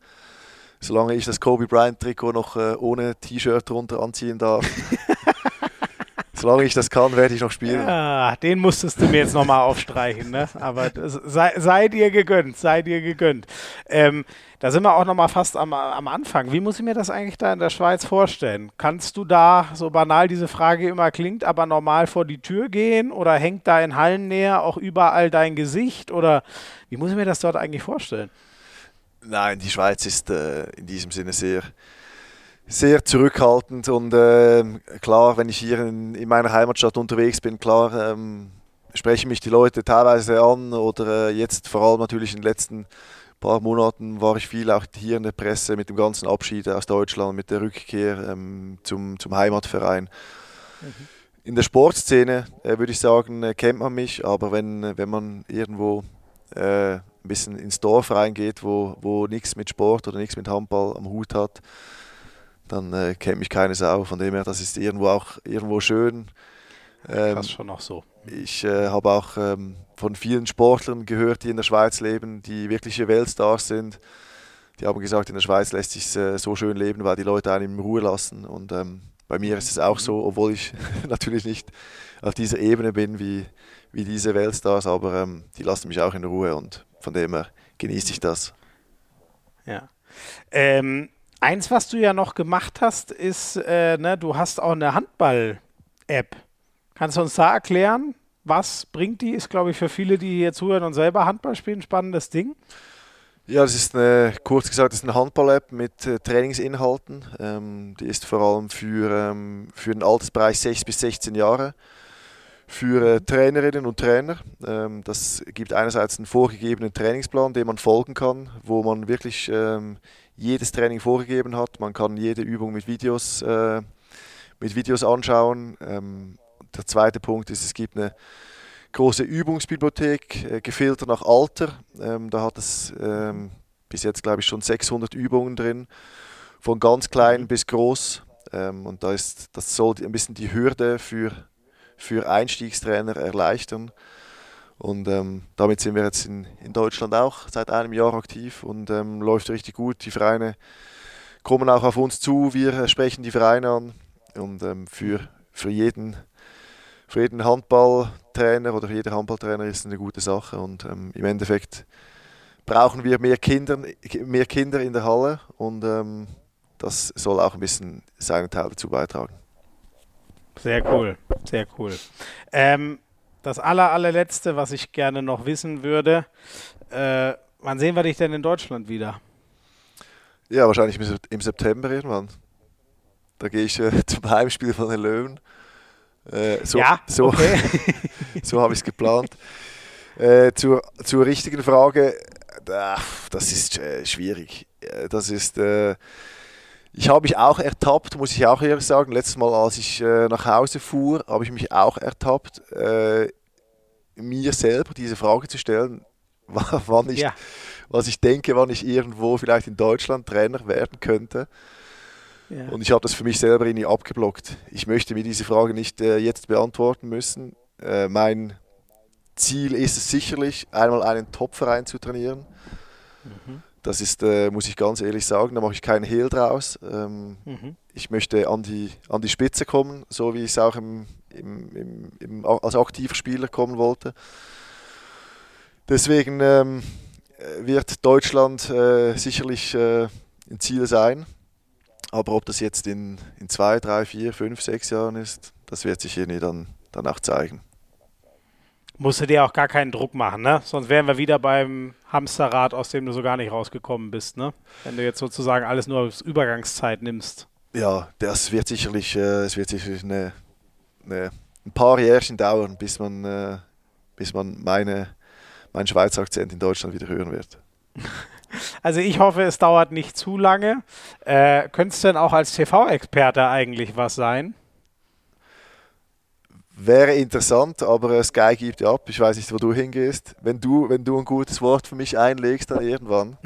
solange ich das Kobe Bryant Trikot noch äh, ohne T-Shirt drunter anziehen darf. Solange ich das kann, werde ich noch spielen. Ja, den musstest du mir jetzt nochmal aufstreichen, ne? Aber sei, sei, dir gegönnt, sei dir gegönnt. Ähm, da sind wir auch nochmal fast am, am Anfang. Wie muss ich mir das eigentlich da in der Schweiz vorstellen? Kannst du da, so banal diese Frage immer klingt, aber normal vor die Tür gehen oder hängt da in Hallennähe auch überall dein Gesicht? Oder wie muss ich mir das dort eigentlich vorstellen? Nein, die Schweiz ist äh, in diesem Sinne sehr sehr zurückhaltend und äh, klar, wenn ich hier in, in, meiner Heimatstadt unterwegs bin, klar ähm, sprechen mich die Leute teilweise an oder äh, jetzt vor allem natürlich in den letzten paar Monaten war ich viel auch hier in der Presse mit dem ganzen Abschied aus Deutschland, mit der Rückkehr ähm, zum, zum Heimatverein. Mhm. In der Sportszene äh, würde ich sagen, äh, kennt man mich, aber wenn, wenn man irgendwo äh, ein bisschen ins Dorf reingeht, wo, wo nichts mit Sport oder nichts mit Handball am Hut hat, dann äh, kennt mich keine Sau. Von dem her, das ist irgendwo auch irgendwo schön. Ähm, das schon auch so. Ich äh, habe auch ähm, von vielen Sportlern gehört, die in der Schweiz leben, die wirkliche Weltstars sind. Die haben gesagt, in der Schweiz lässt sich äh, so schön leben, weil die Leute einen in Ruhe lassen. Und ähm, bei mir ist es auch so, obwohl ich natürlich nicht auf dieser Ebene bin wie, wie diese Weltstars, aber ähm, die lassen mich auch in Ruhe und von dem her genieße ich das. Ja. Ähm, Eins, was du ja noch gemacht hast, ist, äh, ne, du hast auch eine Handball-App. Kannst du uns da erklären, was bringt die? Ist, glaube ich, für viele, die hier zuhören und selber Handball spielen, ein spannendes Ding. Ja, das ist eine, kurz gesagt, das ist eine Handball-App mit äh, Trainingsinhalten. Ähm, die ist vor allem für, ähm, für den Altersbereich 6 bis 16 Jahre für äh, Trainerinnen und Trainer. Ähm, das gibt einerseits einen vorgegebenen Trainingsplan, dem man folgen kann, wo man wirklich ähm, jedes Training vorgegeben hat. Man kann jede Übung mit Videos, äh, mit Videos anschauen. Ähm, der zweite Punkt ist, es gibt eine große Übungsbibliothek, äh, gefiltert nach Alter. Da hat es bis jetzt, glaube ich, schon 600 Übungen drin, von ganz klein mhm. bis groß. Und da ist, das soll ein bisschen die Hürde für, für Einstiegstrainer erleichtern. Und ähm, damit sind wir jetzt in, in Deutschland auch seit einem Jahr aktiv und ähm, läuft richtig gut. Die Vereine kommen auch auf uns zu, wir sprechen die Vereine an und ähm, für, für, jeden, für jeden Handballtrainer oder jeder Handballtrainer ist eine gute Sache und ähm, im Endeffekt brauchen wir mehr Kinder, mehr Kinder in der Halle und ähm, das soll auch ein bisschen seinen Teil dazu beitragen. Sehr cool, sehr cool. Ähm, das aller, allerletzte, was ich gerne noch wissen würde. Äh, wann sehen wir dich denn in Deutschland wieder? Ja, wahrscheinlich im September irgendwann. Da gehe ich äh, zum Heimspiel von den Löwen. Äh, so ja, so, okay. so habe ich es geplant. Äh, zur, zur richtigen Frage, äh, das ist äh, schwierig. Das ist ich habe mich auch ertappt, muss ich auch ehrlich sagen. Letztes Mal, als ich äh, nach Hause fuhr, habe ich mich auch ertappt, äh, mir selber diese Frage zu stellen, wann ich, ja. was ich denke, wann ich irgendwo vielleicht in Deutschland Trainer werden könnte. Ja. Und ich habe das für mich selber irgendwie abgeblockt. Ich möchte mir diese Frage nicht äh, jetzt beantworten müssen. Äh, mein Ziel ist es sicherlich, einmal einen Top-Verein zu trainieren. Mhm. Das ist, äh, muss ich ganz ehrlich sagen, da mache ich keinen Hehl draus. Ähm, mhm. Ich möchte an die, an die Spitze kommen, so wie ich es auch im, im, im, im, als aktiver Spieler kommen wollte. Deswegen ähm, wird Deutschland äh, sicherlich äh, ein Ziel sein. Aber ob das jetzt in, in zwei, drei, vier, fünf, sechs Jahren ist, das wird sich irgendwie dann, dann auch zeigen musst du dir auch gar keinen Druck machen, ne? Sonst wären wir wieder beim Hamsterrad, aus dem du so gar nicht rausgekommen bist, ne? Wenn du jetzt sozusagen alles nur als Übergangszeit nimmst. Ja, das wird sicherlich, äh, es wird sicherlich eine, eine, ein paar Jährchen dauern, bis man, äh, bis man meine, meinen Schweizer Akzent in Deutschland wieder hören wird. Also ich hoffe, es dauert nicht zu lange. Äh, Könntest du denn auch als TV-Experte eigentlich was sein? Wäre interessant, aber Sky gibt ja ab. Ich weiß nicht, wo du hingehst. Wenn du, wenn du ein gutes Wort für mich einlegst, dann irgendwann.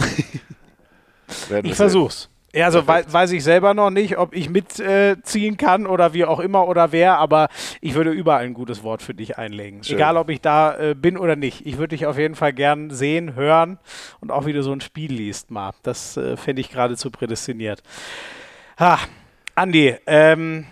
ich versuch's. Ja, also we weiß ich selber noch nicht, ob ich mitziehen äh, kann oder wie auch immer oder wer, aber ich würde überall ein gutes Wort für dich einlegen. Schön. Egal, ob ich da äh, bin oder nicht. Ich würde dich auf jeden Fall gern sehen, hören und auch wie du so ein Spiel liest, mal. Das äh, fände ich geradezu prädestiniert. Ha, Andi, ähm,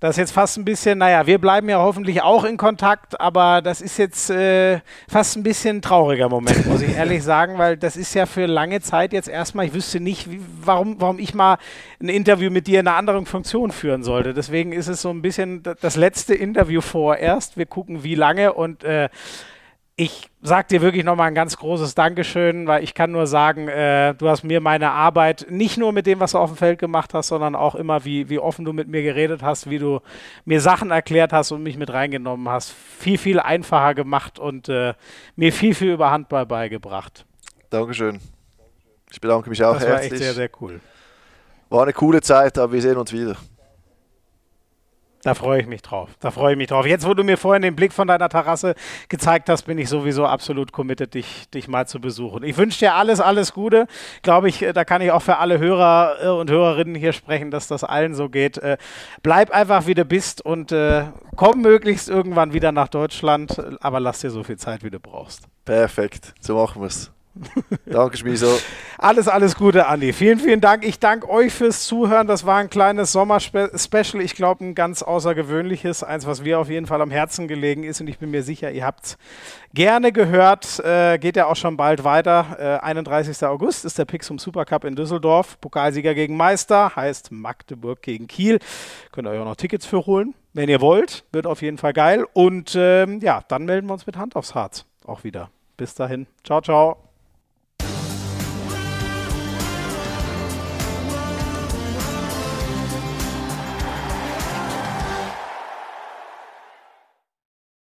Das ist jetzt fast ein bisschen, naja, wir bleiben ja hoffentlich auch in Kontakt, aber das ist jetzt äh, fast ein bisschen ein trauriger Moment, muss ich ehrlich sagen, weil das ist ja für lange Zeit jetzt erstmal, ich wüsste nicht, wie, warum, warum ich mal ein Interview mit dir in einer anderen Funktion führen sollte. Deswegen ist es so ein bisschen das letzte Interview vorerst. Wir gucken, wie lange und äh, ich sag dir wirklich nochmal ein ganz großes Dankeschön, weil ich kann nur sagen, äh, du hast mir meine Arbeit nicht nur mit dem, was du auf dem Feld gemacht hast, sondern auch immer, wie, wie offen du mit mir geredet hast, wie du mir Sachen erklärt hast und mich mit reingenommen hast, viel, viel einfacher gemacht und äh, mir viel, viel über Handball beigebracht. Dankeschön. Ich bedanke mich auch das herzlich. Das war echt sehr, sehr cool. War eine coole Zeit, aber wir sehen uns wieder. Da freue ich mich drauf. Da freue ich mich drauf. Jetzt, wo du mir vorhin den Blick von deiner Terrasse gezeigt hast, bin ich sowieso absolut committed, dich, dich mal zu besuchen. Ich wünsche dir alles, alles Gute. Glaube ich, äh, da kann ich auch für alle Hörer äh, und Hörerinnen hier sprechen, dass das allen so geht. Äh, bleib einfach, wie du bist und komm möglichst irgendwann wieder nach Deutschland, aber lass dir so viel Zeit, wie du brauchst. Perfekt. So machen wir es. Danke, Schmiso. Alles, alles Gute, Andi. Vielen, vielen Dank. Ich danke euch fürs Zuhören. Das war ein kleines Sommer-Special. Ich glaube, ein ganz außergewöhnliches. Eins, was mir auf jeden Fall am Herzen gelegen ist. Und ich bin mir sicher, ihr habt es gerne gehört. Äh, geht ja auch schon bald weiter. Äh, 31. August ist der Pixum Supercup in Düsseldorf. Pokalsieger gegen Meister. Heißt Magdeburg gegen Kiel. Könnt ihr euch auch noch Tickets für holen. Wenn ihr wollt. Wird auf jeden Fall geil. Und ähm, ja, dann melden wir uns mit Hand aufs Harz auch wieder. Bis dahin. Ciao, ciao.